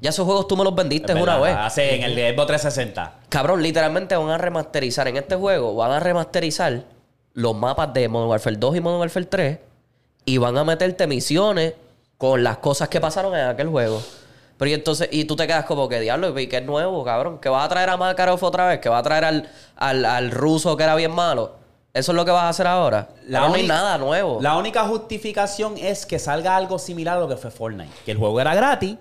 Speaker 3: Ya esos juegos tú me los vendiste
Speaker 1: Es
Speaker 3: una vez.
Speaker 1: Hace en el de Xbox 360.
Speaker 3: Cabrón, literalmente van a remasterizar en este juego, van a remasterizar los mapas de Modern Warfare 2 y Modern Warfare 3 y van a meterte misiones con las cosas que pasaron en aquel juego. Pero y entonces, y tú te quedas como que diablo, y que es nuevo, cabrón, que vas a traer a Makarov otra vez, que va a traer al, al, al ruso que era bien malo. Eso es lo que vas a hacer ahora.
Speaker 1: La
Speaker 3: no hay nada nuevo.
Speaker 1: La única justificación es que salga algo similar a lo que fue Fortnite. Que el juego era gratis.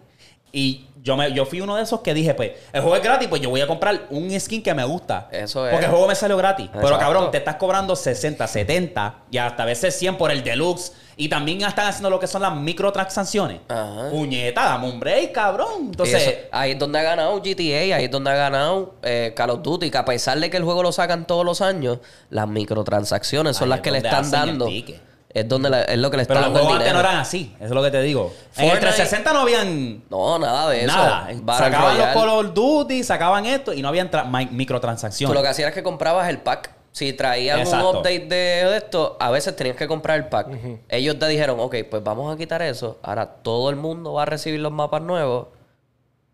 Speaker 1: Y yo, me, yo fui uno de esos que dije, pues, el juego es gratis, pues yo voy a comprar un skin que me gusta.
Speaker 3: Eso es.
Speaker 1: Porque el juego me salió gratis. Pero cabrón, te estás cobrando 60, 70 y hasta a veces 100 por el deluxe. Y también están haciendo lo que son las microtransacciones.
Speaker 3: Ajá.
Speaker 1: Puñeta, dame un break, cabrón. Entonces,
Speaker 3: eso- ahí es donde ha ganado GTA, ahí es donde ha ganado eh, Call of Duty, que a pesar de que el juego lo sacan todos los años, las microtransacciones son las
Speaker 1: es
Speaker 3: que le están dando. Es donde la- es lo que le está
Speaker 1: pero los
Speaker 3: dando
Speaker 1: juegos antes no eran así. Eso es lo que te digo. En el
Speaker 3: Fortnite-
Speaker 1: 360 no habían
Speaker 3: No, nada de eso.
Speaker 1: Nada.
Speaker 3: Battle
Speaker 1: sacaban los. Call of Duty, sacaban esto y no habían tra- mi-
Speaker 3: Tú
Speaker 1: microtransacciones.
Speaker 3: lo que hacías es que comprabas el pack. Si traían
Speaker 1: Exacto.
Speaker 3: un update de, de esto, a veces tenías que comprar el pack. Ellos te dijeron, ok, pues vamos a quitar eso. Ahora todo el mundo va a recibir los mapas nuevos.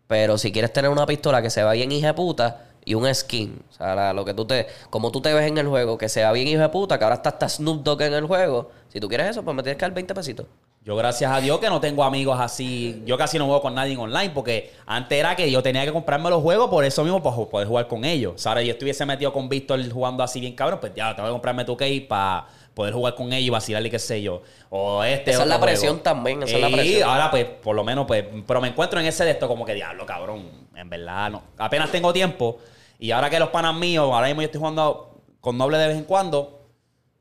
Speaker 3: Pero si quieres tener una pistola que se vea bien hija puta y un skin, o sea, la- lo que tú te, como tú te ves en el juego, que se vea bien hija de puta, que ahora está hasta Snoop Dogg en el juego. Si tú quieres eso, pues me tienes que dar 20 pesitos.
Speaker 1: Yo, gracias a Dios, que no tengo amigos así. Yo casi no juego con nadie en online porque antes era que yo tenía que comprarme los juegos por eso mismo, para poder jugar con ellos. O sea, ahora yo estuviese metido con Víctor jugando así bien cabrón, pues ya, tengo que comprarme tu key para poder jugar con ellos y vacilarle, qué sé yo. O este.
Speaker 3: Esa es la presión también, esa es la presión.
Speaker 1: ahora, pues, por lo menos, pues, pero me encuentro en ese de esto como que diablo, cabrón. En verdad, no. Apenas tengo tiempo. Y ahora que los panas míos, ahora mismo yo estoy jugando con Noble de vez en cuando,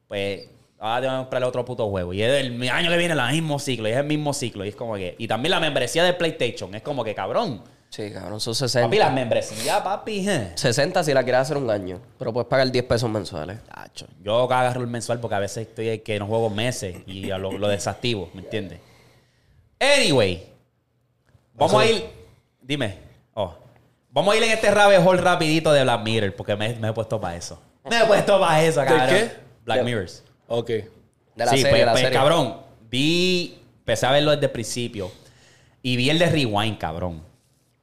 Speaker 1: pues ahora tengo que comprarle otro puto juego. Y es el año que viene el mismo ciclo, y es el mismo ciclo. Y es como que. Y también la membresía de PlayStation, es como que cabrón.
Speaker 3: Sí, cabrón, son 60.
Speaker 1: Papi, las membresías, papi. eh.
Speaker 3: 60 si la quieres hacer un año. Pero puedes pagar 10 pesos mensuales.
Speaker 1: Tacho, Yo agarro el mensual porque a veces estoy que no juego meses y lo, lo desactivo, ¿me entiendes? Anyway, vamos a ir. Dime. Oh. Vamos a ir en este rabbit hole rapidito de Black Mirror porque me, me he puesto para eso. Me he puesto para eso, cabrón.
Speaker 2: qué?
Speaker 1: Black
Speaker 3: De-
Speaker 1: Mirrors.
Speaker 2: Ok.
Speaker 3: De la
Speaker 1: sí,
Speaker 3: serie,
Speaker 1: pues,
Speaker 3: la
Speaker 1: pues,
Speaker 3: serie.
Speaker 1: cabrón, vi, empecé a verlo desde el principio y vi el de Rewind, cabrón.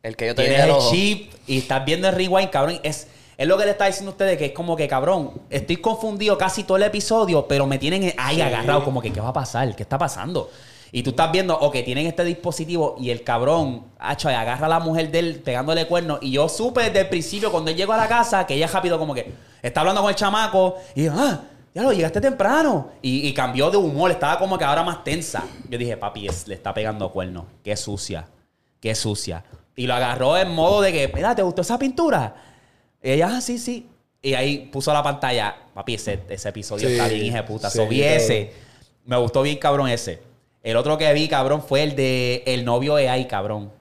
Speaker 3: El que yo te
Speaker 1: Tienes el
Speaker 3: ojo.
Speaker 1: chip y estás viendo el rewind, cabrón. Es, es lo que le está diciendo a ustedes, que es como que, cabrón, estoy confundido casi todo el episodio, pero me tienen ahí agarrado, como que, ¿qué va a pasar? ¿Qué está pasando? Y tú estás viendo, ok, tienen este dispositivo y el cabrón, hacho, agarra a la mujer de él pegándole cuernos. Y yo supe desde el principio, cuando él llegó a la casa, que ella rápido como que está hablando con el chamaco y, ah, ya lo llegaste temprano. Y, y cambió de humor, estaba como que ahora más tensa. Yo dije, papi, es- le está pegando cuernos. Qué sucia, qué sucia. Y lo agarró en modo de que, mira, ¿te gustó esa pintura? Y ella, ah, sí, sí. Y ahí puso la pantalla. Papi, ese, ese episodio
Speaker 2: Sí,
Speaker 1: está bien, hija de puta.
Speaker 2: sí,
Speaker 1: So, vi
Speaker 2: cabrón.
Speaker 1: ese. Me gustó bien, cabrón, ese. El otro que vi, cabrón, fue el de el novio AI, cabrón.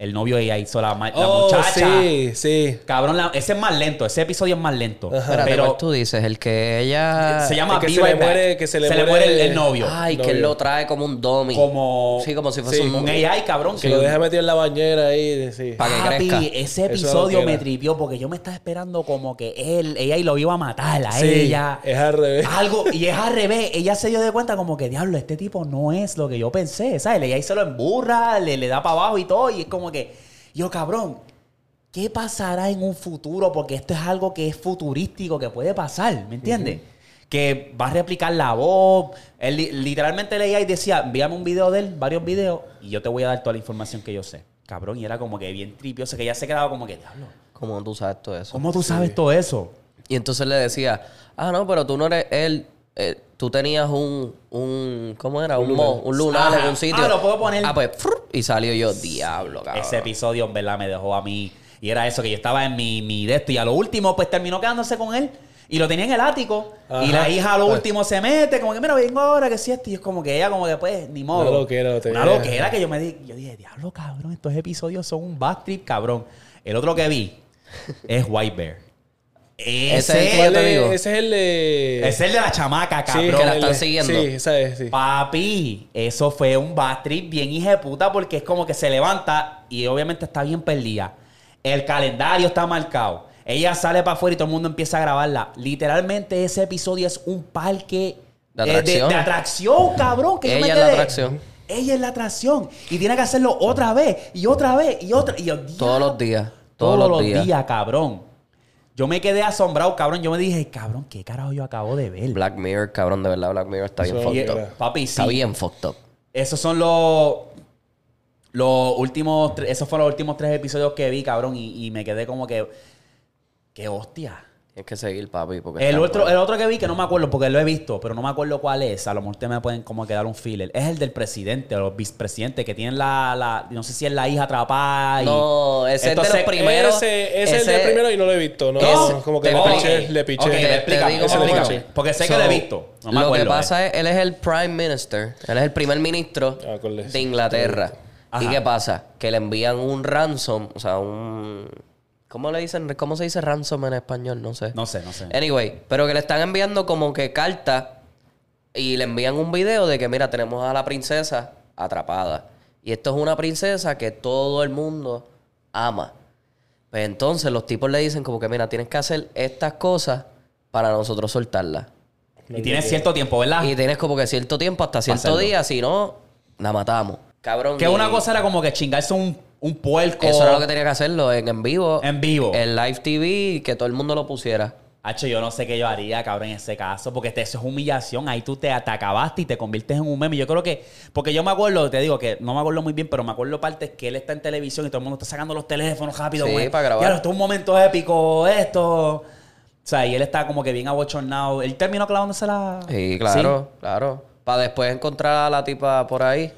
Speaker 1: El novio AI. So, la, ma- la
Speaker 2: Oh,
Speaker 1: muchacha.
Speaker 2: sí, sí.
Speaker 1: Cabrón, la- ese es más lento. Ese episodio es más lento.
Speaker 3: Espérate,
Speaker 1: Pero
Speaker 3: ¿cuál tú dices? El que ella...
Speaker 1: se llama
Speaker 2: El que se le
Speaker 1: Back.
Speaker 2: muere- que se le muere
Speaker 1: el,
Speaker 2: el-
Speaker 1: el novio.
Speaker 3: Ay, que él lo trae como un dummy.
Speaker 1: como,
Speaker 3: Sí, como si fuese
Speaker 2: Sí,
Speaker 3: un...
Speaker 1: un AI, cabrón.
Speaker 2: Que lo deja metido en la bañera ahí. Sí.
Speaker 3: Pa' que
Speaker 1: Papi,
Speaker 3: crezca.
Speaker 1: ese
Speaker 2: Eso es lo
Speaker 1: episodio
Speaker 2: que
Speaker 1: me
Speaker 2: era.
Speaker 1: tripió porque yo me estaba esperando como que él, ella y lo iba a matar a
Speaker 2: Sí,
Speaker 1: ella.
Speaker 2: es al revés.
Speaker 1: Algo, y es al revés. [laughs] Ella se dio de cuenta como que, diablo, este tipo no es lo que yo pensé, ¿sabes? Ella ahí se lo emburra, le, le da para abajo y todo. Y es como que, yo, cabrón, ¿qué pasará en un futuro? Porque esto es algo que es futurístico, que puede pasar, ¿me entiendes? Que va a replicar la voz. Él li- literalmente leía y decía, envíame un video de él, varios videos, y yo te voy a dar toda la información que yo sé. Cabrón, y era como que bien tripioso, que ella se quedaba como que, diablo,
Speaker 3: Como tú sabes todo eso.
Speaker 1: ¿cómo tú sabes todo eso?
Speaker 3: Y entonces le decía, ah, no, pero tú no eres él. Eh, tú tenías un, un, ¿cómo era? Un, mo- un lunar en un sitio.
Speaker 1: Ah, lo puedo poner.
Speaker 3: Ah, pues, y salió yo, diablo, cabrón.
Speaker 1: Ese episodio, en verdad, me dejó a mí. Y era eso, que yo estaba en mi, mi de esto. Y a lo último, pues terminó quedándose con él. Y lo tenía en el ático.
Speaker 2: Ajá.
Speaker 1: Y la hija a lo
Speaker 2: Pues-
Speaker 1: último se mete, como que, mira, vengo ahora, que si esto. Y es como que ella, como que, pues, ni modo.
Speaker 2: Una loquera.
Speaker 1: Una loquera que yo me di. Yo dije, diablo, cabrón, estos episodios son un back trip, cabrón. El otro que vi es White Bear.
Speaker 3: Ese es el que yo te
Speaker 2: ¿Cuál es?
Speaker 3: digo.
Speaker 2: Ese es el de...
Speaker 1: es el de la chamaca,
Speaker 2: Sí,
Speaker 1: cabrón.
Speaker 3: que la están siguiendo.
Speaker 2: Sí, ¿sabes? Sí.
Speaker 1: Papi, eso fue un bad trip bien hija de puta porque es como que se levanta y obviamente está bien perdida. El calendario está marcado. Ella sale para afuera y todo el mundo empieza a grabarla. Literalmente ese episodio es un parque
Speaker 3: De
Speaker 1: eh,
Speaker 3: atracción.
Speaker 1: de atracción, cabrón. Que yo me
Speaker 3: Ella es la atracción.
Speaker 1: Ella es la atracción. Y tiene que hacerlo otra vez y otra vez y otra. Y
Speaker 3: Todos los días.
Speaker 1: Todos,
Speaker 3: Todos,
Speaker 1: los días. cabrón. Yo me quedé asombrado, cabrón. Yo me dije, cabrón, ¿qué carajo yo acabo de ver?
Speaker 3: Black Mirror, cabrón, de verdad, Black Mirror está bien fucked up.
Speaker 1: papi, sí.
Speaker 3: Está bien fucked up.
Speaker 1: Esos son los. Los últimos. Esos fueron los últimos tres episodios que vi, cabrón. Y, y me quedé como que. ¡Qué hostia!
Speaker 3: Tienes que seguir, papi. Porque
Speaker 1: El otro, el otro que vi, que no me acuerdo porque lo he visto, pero no me acuerdo cuál es. A lo mejor ustedes me pueden como quedar un filler. Es el del presidente o los vicepresidentes que tienen la, la- No sé si es la hija atrapada. Y
Speaker 3: No, ese es de
Speaker 1: Entonces,
Speaker 3: los primeros.
Speaker 2: Ese, ese es el del primero y no lo he visto. No,
Speaker 3: Ese-
Speaker 2: como que
Speaker 3: te
Speaker 2: le piché, le piché.
Speaker 1: Ok,
Speaker 3: Te- te digo.
Speaker 1: Porque sé que lo he visto. No me
Speaker 3: lo
Speaker 1: acuerdo.
Speaker 3: que pasa
Speaker 1: eh.
Speaker 3: es, él es el Prime Minister. Él es el primer ministro
Speaker 2: Ah,
Speaker 3: de Inglaterra.
Speaker 1: Ajá.
Speaker 3: ¿Y qué pasa? Que le envían un ransom, o sea, un... ¿Cómo le dicen? ¿Cómo se dice ransom en español? No sé.
Speaker 1: No sé, no sé.
Speaker 3: Anyway, pero que le están enviando como que cartas y le envían un video de que, mira, tenemos a la princesa atrapada. Y esto es una princesa que todo el mundo ama. Pues entonces los tipos le dicen como que, mira, tienes que hacer estas cosas para nosotros soltarla.
Speaker 1: Y tienes cierto tiempo, ¿verdad?
Speaker 3: Y tienes como que cierto tiempo, hasta cierto
Speaker 1: hacerlo.
Speaker 3: día, si no, la matamos. Cabrón.
Speaker 1: que
Speaker 3: y
Speaker 1: una cosa era como que chingarse un, un puerco.
Speaker 3: Eso era lo que tenía que hacerlo en, en vivo.
Speaker 1: En vivo.
Speaker 3: En live TV, que todo el mundo lo pusiera.
Speaker 1: Hacho, yo no sé qué yo haría, cabrón, en ese caso, porque este- eso es humillación. Ahí tú te, te acabaste y te conviertes en un meme. Yo creo que, porque yo me acuerdo, te digo que no me acuerdo muy bien, pero me acuerdo partes que él está en televisión y todo el mundo está sacando los teléfonos rápido.
Speaker 3: Sí,
Speaker 1: güey.
Speaker 3: para grabar.
Speaker 1: Ya, esto es un momento épico, esto. O sea, y él está como que bien abochornado. Él terminó clavándose la.
Speaker 3: Sí, claro, claro. Para después encontrar a la tipa por ahí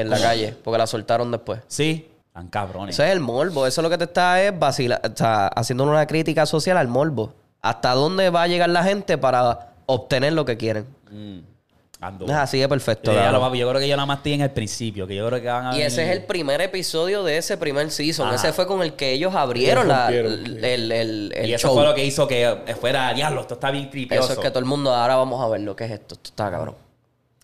Speaker 3: en la calle, porque la soltaron después.
Speaker 1: Sí. Tan cabrones.
Speaker 3: Ese es el morbo. Eso es lo que te está es vacila, o sea, haciendo una crítica social al morbo. ¿Hasta dónde va a llegar la gente para obtener lo que quieren.
Speaker 1: Mm, ando.
Speaker 3: Es así de perfecto.
Speaker 1: Yo, ya lo- papi, yo creo que yo nada más estoy en el principio, que yo creo que van a
Speaker 3: Y ese es el primer episodio de ese primer season.
Speaker 1: Ajá.
Speaker 3: Ese fue con el que ellos abrieron la- el, el, el- el
Speaker 1: Y eso
Speaker 3: show.
Speaker 1: fue lo que hizo que fuera, diablo, esto está bien tripioso.
Speaker 3: Eso es que todo el mundo, ahora vamos a ver lo que es esto. Esto está cabrón.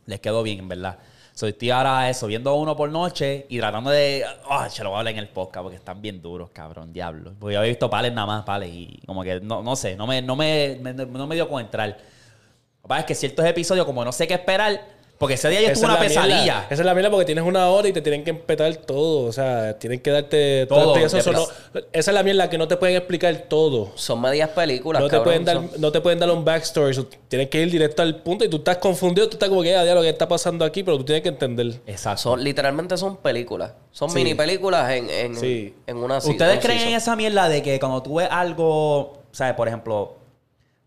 Speaker 1: Les quedó bien, en verdad. So, estoy ahora eso, viendo uno por noche y tratando de... Ah, se lo voy a hablar en el podcast porque están bien duros, cabrón, diablo. Porque yo había visto pales nada más, pales. Y como que, no, no sé, no me, no, me- no me dio con entrar. Lo que pasa es que ciertos episodios, como no sé qué esperar... Porque ese día yo tuve
Speaker 2: es
Speaker 1: una
Speaker 2: mierda.
Speaker 1: pesadilla.
Speaker 2: Esa es la mierda porque tienes una hora y te tienen que empetar todo. O sea, tienen que darte
Speaker 1: Todo,
Speaker 2: todo. eso,
Speaker 1: de
Speaker 2: eso no- esa es la mierda que no te pueden explicar todo.
Speaker 3: Son medias películas,
Speaker 2: No te, pueden dar,
Speaker 3: Son-
Speaker 2: no te pueden dar un backstory. so, tienes que ir directo al punto y tú estás confundido. Tú estás como que, ah, lo que está pasando aquí, pero tú tienes que entender.
Speaker 1: Exacto.
Speaker 3: son- literalmente son películas. Son
Speaker 2: Sí.
Speaker 3: mini películas en, en,
Speaker 2: Sí.
Speaker 3: en una
Speaker 1: ¿Ustedes creen en esa mierda de que cuando tú ves algo, ¿sabes? Por ejemplo,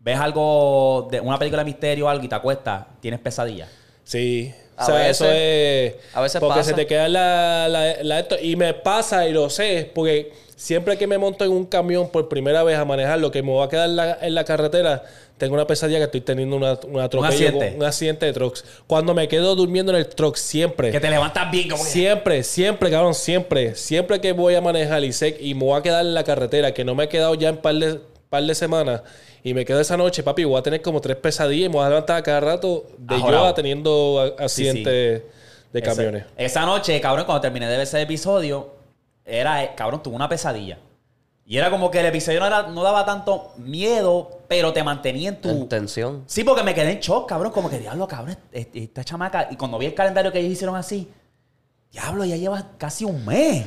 Speaker 1: ves algo de una película de misterio o algo y te acuestas, tienes pesadillas?
Speaker 2: Sí.
Speaker 3: A
Speaker 2: o sea,
Speaker 3: veces-
Speaker 2: eso es.
Speaker 3: a veces
Speaker 2: porque
Speaker 3: pasa.
Speaker 2: se te queda la, la- la esto. Y me pasa y lo sé. Porque siempre que me monto en un camión por primera vez a manejar, lo que me va a quedar en la, en la carretera, tengo una pesadilla que estoy teniendo una, un atropello.
Speaker 1: accidente.
Speaker 2: con- Un accidente de trucks. Cuando me quedo durmiendo en el truck, siempre.
Speaker 1: Que te levantas bien como que...
Speaker 2: Siempre, siempre, cabrón, siempre. Siempre que voy a manejar y sé y me voy a quedar en la carretera, que no me he quedado ya en par de, par de semanas, y me quedo esa noche, papi, voy a tener como tres pesadillas y me voy a levantar a cada rato de
Speaker 1: Ajorado.
Speaker 2: yo teniendo a- accidentes de camiones.
Speaker 1: Esa, noche, cabrón, cuando terminé de ver ese episodio, era, eh, cabrón, tuve una pesadilla. Y era como que el episodio no, era- no daba tanto miedo, pero te mantenía en tu...
Speaker 3: En tensión.
Speaker 1: Sí, porque me quedé en shock, cabrón. Como que, diablo, cabrón, est- esta chamaca. Y cuando vi el calendario que ellos hicieron así, diablo, ya lleva casi un mes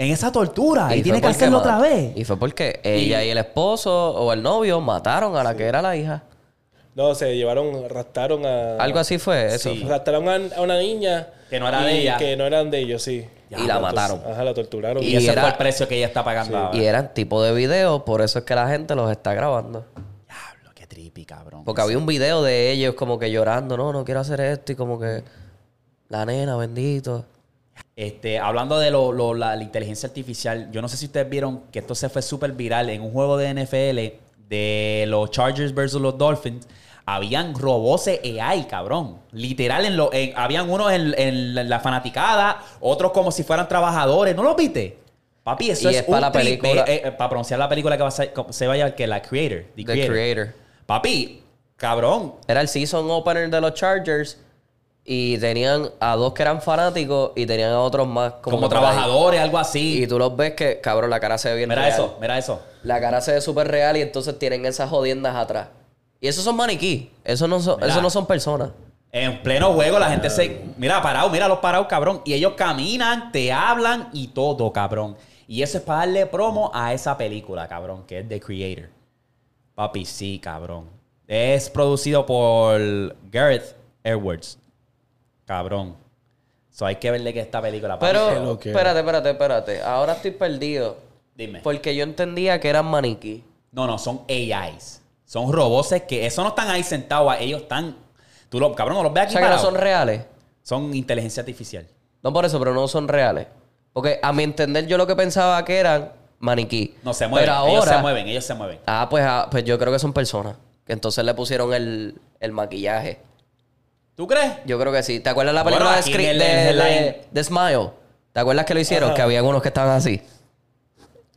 Speaker 1: en esa tortura. Y, tiene que hacerlo otra vez.
Speaker 3: Y fue porque ella y, el esposo o el novio mataron a la que era la hija.
Speaker 2: No, se llevaron, raptaron a...
Speaker 3: Algo así fue eso.
Speaker 1: Sí.
Speaker 2: Raptaron a, a una niña.
Speaker 1: Que no era de ella.
Speaker 2: Que no eran de ellos, sí.
Speaker 3: Y la mataron.
Speaker 2: Ajá, la torturaron.
Speaker 1: Y,
Speaker 3: Y
Speaker 1: ese
Speaker 3: era-
Speaker 1: fue el precio que ella está pagando ahora.
Speaker 3: Y eran tipo de video, por eso es que la gente los está grabando.
Speaker 1: Diablo, qué trippy, cabrón.
Speaker 3: Porque había un video de ellos como que llorando, no, no quiero hacer esto y como que la nena, bendito.
Speaker 1: Este, hablando de lo, lo- la, la inteligencia artificial, yo no sé si ustedes vieron que esto se fue súper viral en un juego de NFL de los Chargers versus los Dolphins. Habían robots AI, cabrón. Literal, en lo, en- habían unos en, en la fanaticada, otros como si fueran trabajadores. ¿No los viste? Papi, eso
Speaker 3: Y
Speaker 1: es,
Speaker 3: es para
Speaker 1: un
Speaker 3: la película.
Speaker 1: eh, eh, para pronunciar la película que va a ser, se vaya, que la Creator. The,
Speaker 3: The
Speaker 1: creator.
Speaker 3: Creator.
Speaker 1: Papi, cabrón.
Speaker 3: Era el season opener de los Chargers y tenían a dos que eran fanáticos y tenían a otros más como,
Speaker 1: trabajadores, algo así.
Speaker 3: Y tú los ves que, cabrón, la cara se ve bien
Speaker 1: mira
Speaker 3: real.
Speaker 1: eso, mira eso.
Speaker 3: La cara se ve súper real y entonces tienen esas jodiendas atrás. Y esos son maniquí. Eso no son,
Speaker 1: Mira.
Speaker 3: eso no son personas.
Speaker 1: En pleno juego la gente se... Mira, parado, mira los parados, cabrón. Y ellos caminan, te hablan y todo, cabrón. Y eso es para darle promo a esa película, cabrón, que es The Creator. Papi, sí, cabrón. Es producido por Gareth Edwards. Cabrón. So hay que verle que esta película...
Speaker 3: Pero, espérate, espérate, espérate. Ahora estoy perdido.
Speaker 1: Dime.
Speaker 3: Porque yo entendía que eran maniquí.
Speaker 1: No, no, son AIs. Son robots que... Eso no están ahí sentados. Ellos están... Tú lo, cabrón, no los ves
Speaker 3: O
Speaker 1: aquí
Speaker 3: sea que no son reales.
Speaker 1: Son inteligencia artificial.
Speaker 3: No por eso, pero no son reales. Porque a mi entender yo lo que pensaba que eran maniquí.
Speaker 1: No se mueven.
Speaker 3: Pero
Speaker 1: Ellos
Speaker 3: ahora...
Speaker 1: se mueven, ellos se mueven.
Speaker 3: Ah, pues, ah, pues yo creo que son personas. Que entonces le pusieron el, el maquillaje.
Speaker 1: ¿Tú crees?
Speaker 3: Yo creo que sí. ¿Te acuerdas la
Speaker 1: Bueno,
Speaker 3: película de,
Speaker 1: el-
Speaker 3: de,
Speaker 1: el
Speaker 3: de- Smile? ¿Te acuerdas que lo hicieron?
Speaker 2: Ajá.
Speaker 3: Que había unos que estaban así.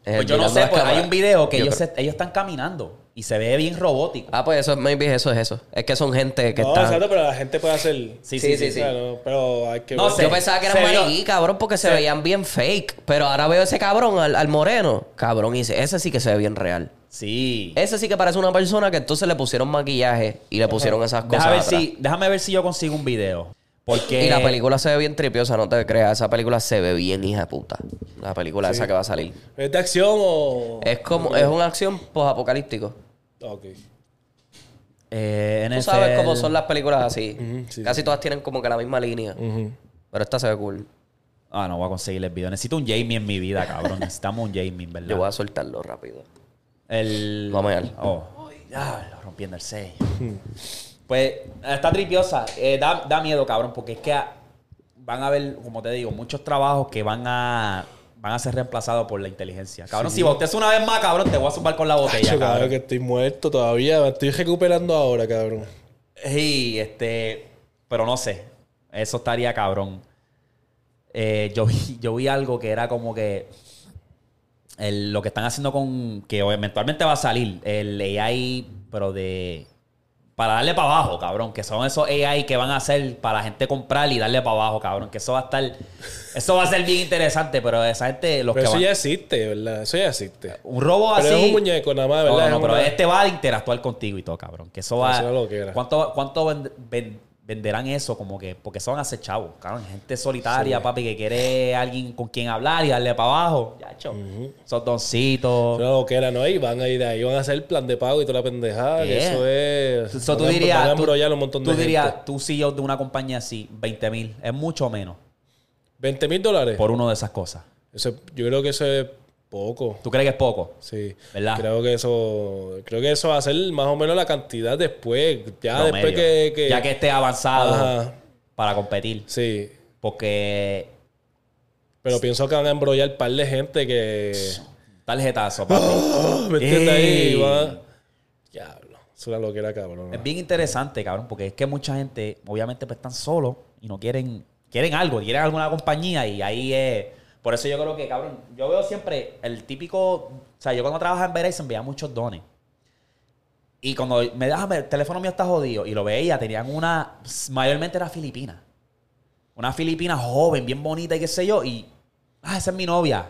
Speaker 1: Pues yo no sé, pues hay un video que
Speaker 3: Yo
Speaker 1: ellos,
Speaker 3: creo-
Speaker 1: se- ellos están caminando y se ve bien robótico.
Speaker 3: Ah, pues eso, maybe eso es eso. Es que son gente que
Speaker 2: No,
Speaker 3: están...
Speaker 2: exacto, pero la gente puede hacer...
Speaker 1: Sí,
Speaker 3: Sí,
Speaker 1: sí, sí.
Speaker 2: pero hay que
Speaker 1: No
Speaker 2: ver.
Speaker 1: sé.
Speaker 3: Yo pensaba que eran maniquí, cabrón, porque se,
Speaker 1: se-
Speaker 3: veían bien fake. Pero ahora veo ese cabrón, al, al moreno. Cabrón, y ese, ese sí que se ve bien real.
Speaker 1: Sí.
Speaker 3: Ese sí que parece una persona que entonces le pusieron maquillaje y le pusieron esas cosas
Speaker 1: Déjame ver,
Speaker 3: atrás.
Speaker 1: si, déjame ver si yo consigo un video. Porque.
Speaker 3: Y la película se ve bien tripiosa, no te creas. Esa película se ve bien hija de puta. La película esa que va a salir.
Speaker 2: ¿Es de acción o...?
Speaker 3: Es como, es una acción post-apocalíptico.
Speaker 2: Ok.
Speaker 1: Eh,
Speaker 3: Tú sabes cómo son las películas así.
Speaker 2: Sí,
Speaker 3: Casi todas tienen como que la misma línea. Pero esta se ve cool.
Speaker 1: Ah, no voy a conseguir el video. Necesito un Jamie en mi vida, cabrón. Necesitamos un Jamie, ¿verdad?
Speaker 3: Yo voy a soltarlo rápido.
Speaker 1: El.
Speaker 3: Vamos a ver.
Speaker 1: Oh, ya, lo rompiendo el sello. Pues está tripiosa. Eh, da, da miedo, cabrón, porque es que van a haber, como te digo, muchos trabajos que van a van a ser reemplazados por la inteligencia. Cabrón, si botes una vez más, cabrón, te voy a zumbar con la botella,
Speaker 2: Tacho, cabrón,
Speaker 1: cabrón.
Speaker 2: que estoy muerto todavía. Me estoy recuperando ahora, cabrón.
Speaker 1: Sí, este. Pero no sé. Eso estaría cabrón. Eh, yo, vi, yo vi algo que era como que. el- lo que están haciendo con. Que eventualmente va a salir. El AI, pero de. Para darle para abajo, cabrón. Que son esos AI que van a hacer para la gente comprar y darle para abajo, cabrón. Que eso va a estar. Eso va a ser bien interesante, pero esa gente. Los
Speaker 2: Pero
Speaker 1: que
Speaker 2: eso
Speaker 1: van-
Speaker 2: ya existe, ¿verdad? Eso ya existe.
Speaker 1: un robo
Speaker 2: Pero
Speaker 1: así.
Speaker 2: es un muñeco nada más,
Speaker 1: No,
Speaker 2: ¿verdad?
Speaker 1: no, pero
Speaker 2: una-
Speaker 1: este va a interactuar contigo y todo, cabrón. Que eso va.
Speaker 2: Eso es lo que era.
Speaker 1: ¿Cuánto, cuánto ven- ven- venderán eso? Como que. Porque son hacer chavos, cabrón. Gente solitaria, papi, que quiere alguien con quien hablar y darle para abajo. Ya, hecho. Esos doncitos.
Speaker 2: Lo que era, ¿no? Y van a ir de ahí, van a hacer el plan de pago y toda la pendejada. eso es.
Speaker 1: So, tú
Speaker 2: van a-
Speaker 1: dirías.
Speaker 2: Van a
Speaker 1: tú-
Speaker 2: embrollar un montón de
Speaker 1: tú dirías,
Speaker 2: gente.
Speaker 1: tú CEO de una compañía así, 20 mil. Es mucho menos
Speaker 2: 20 mil dólares.
Speaker 1: por uno de esas cosas.
Speaker 2: Eso, yo creo que eso es poco.
Speaker 1: ¿Tú crees que es poco?
Speaker 2: Sí.
Speaker 1: ¿Verdad?
Speaker 2: Creo que eso. Creo que eso va a ser más o menos la cantidad después. Ya
Speaker 1: Promedio.
Speaker 2: después que, que-
Speaker 1: Ya que esté avanzado
Speaker 2: Ajá.
Speaker 1: para competir.
Speaker 2: Sí.
Speaker 1: Porque.
Speaker 2: Pero pienso que van a embrollar un par de gente que.
Speaker 1: Tarjetazo, papi.
Speaker 2: ¿Me entiendes? Ahí va. Diablo. Es una loquera, cabrón.
Speaker 1: Es bien interesante, cabrón, porque es que mucha gente, obviamente, pues están solos y no quieren, quieren algo, quieren alguna compañía y ahí es. Por eso yo creo que, cabrón, yo veo siempre el típico. O sea, yo cuando trabajaba en Verizon veía muchos dones. Y cuando me dejaba, el teléfono mío está jodido y lo veía, tenían una. Mayormente era filipina. Una filipina joven, bien bonita y qué sé yo. Y. Ah, esa es mi novia.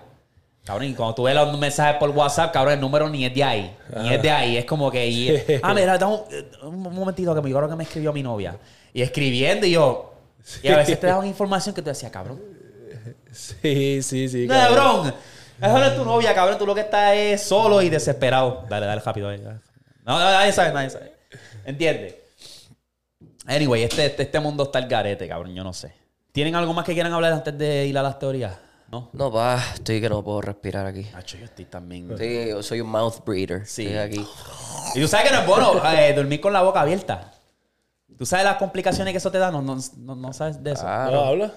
Speaker 1: Cabrón, y cuando tú ves los mensajes por WhatsApp, cabrón, el número ni es de ahí. Ni es de ahí. Es como que. y- [laughs] ah, mira, un, un momentito que me acuerdo que me escribió mi novia. Y escribiendo y yo. Y a veces te daban información que tú decías, cabrón.
Speaker 2: Sí, sí, sí.
Speaker 1: No, cabrón. Eso no es tu novia, cabrón. Tú lo que estás es solo y desesperado. Dale, dale rápido. ahí. No, no, nadie sabe, nadie sabe. ¿Entiendes? Anyway, este, este, este mundo está el garete, cabrón. Yo no sé. ¿Tienen algo más que quieran hablar antes de ir a las teorías? No.
Speaker 3: No, pa, estoy que no puedo respirar aquí.
Speaker 1: Nacho, yo estoy también.
Speaker 3: Sí, yo soy un mouth breather.
Speaker 1: Sí.
Speaker 3: Estoy aquí.
Speaker 1: Y tú sabes que no es bueno eh, dormir con la boca abierta. ¿Tú sabes las complicaciones que eso te da? No, no, no, no sabes de eso.
Speaker 3: Ah,
Speaker 2: ¿No habla?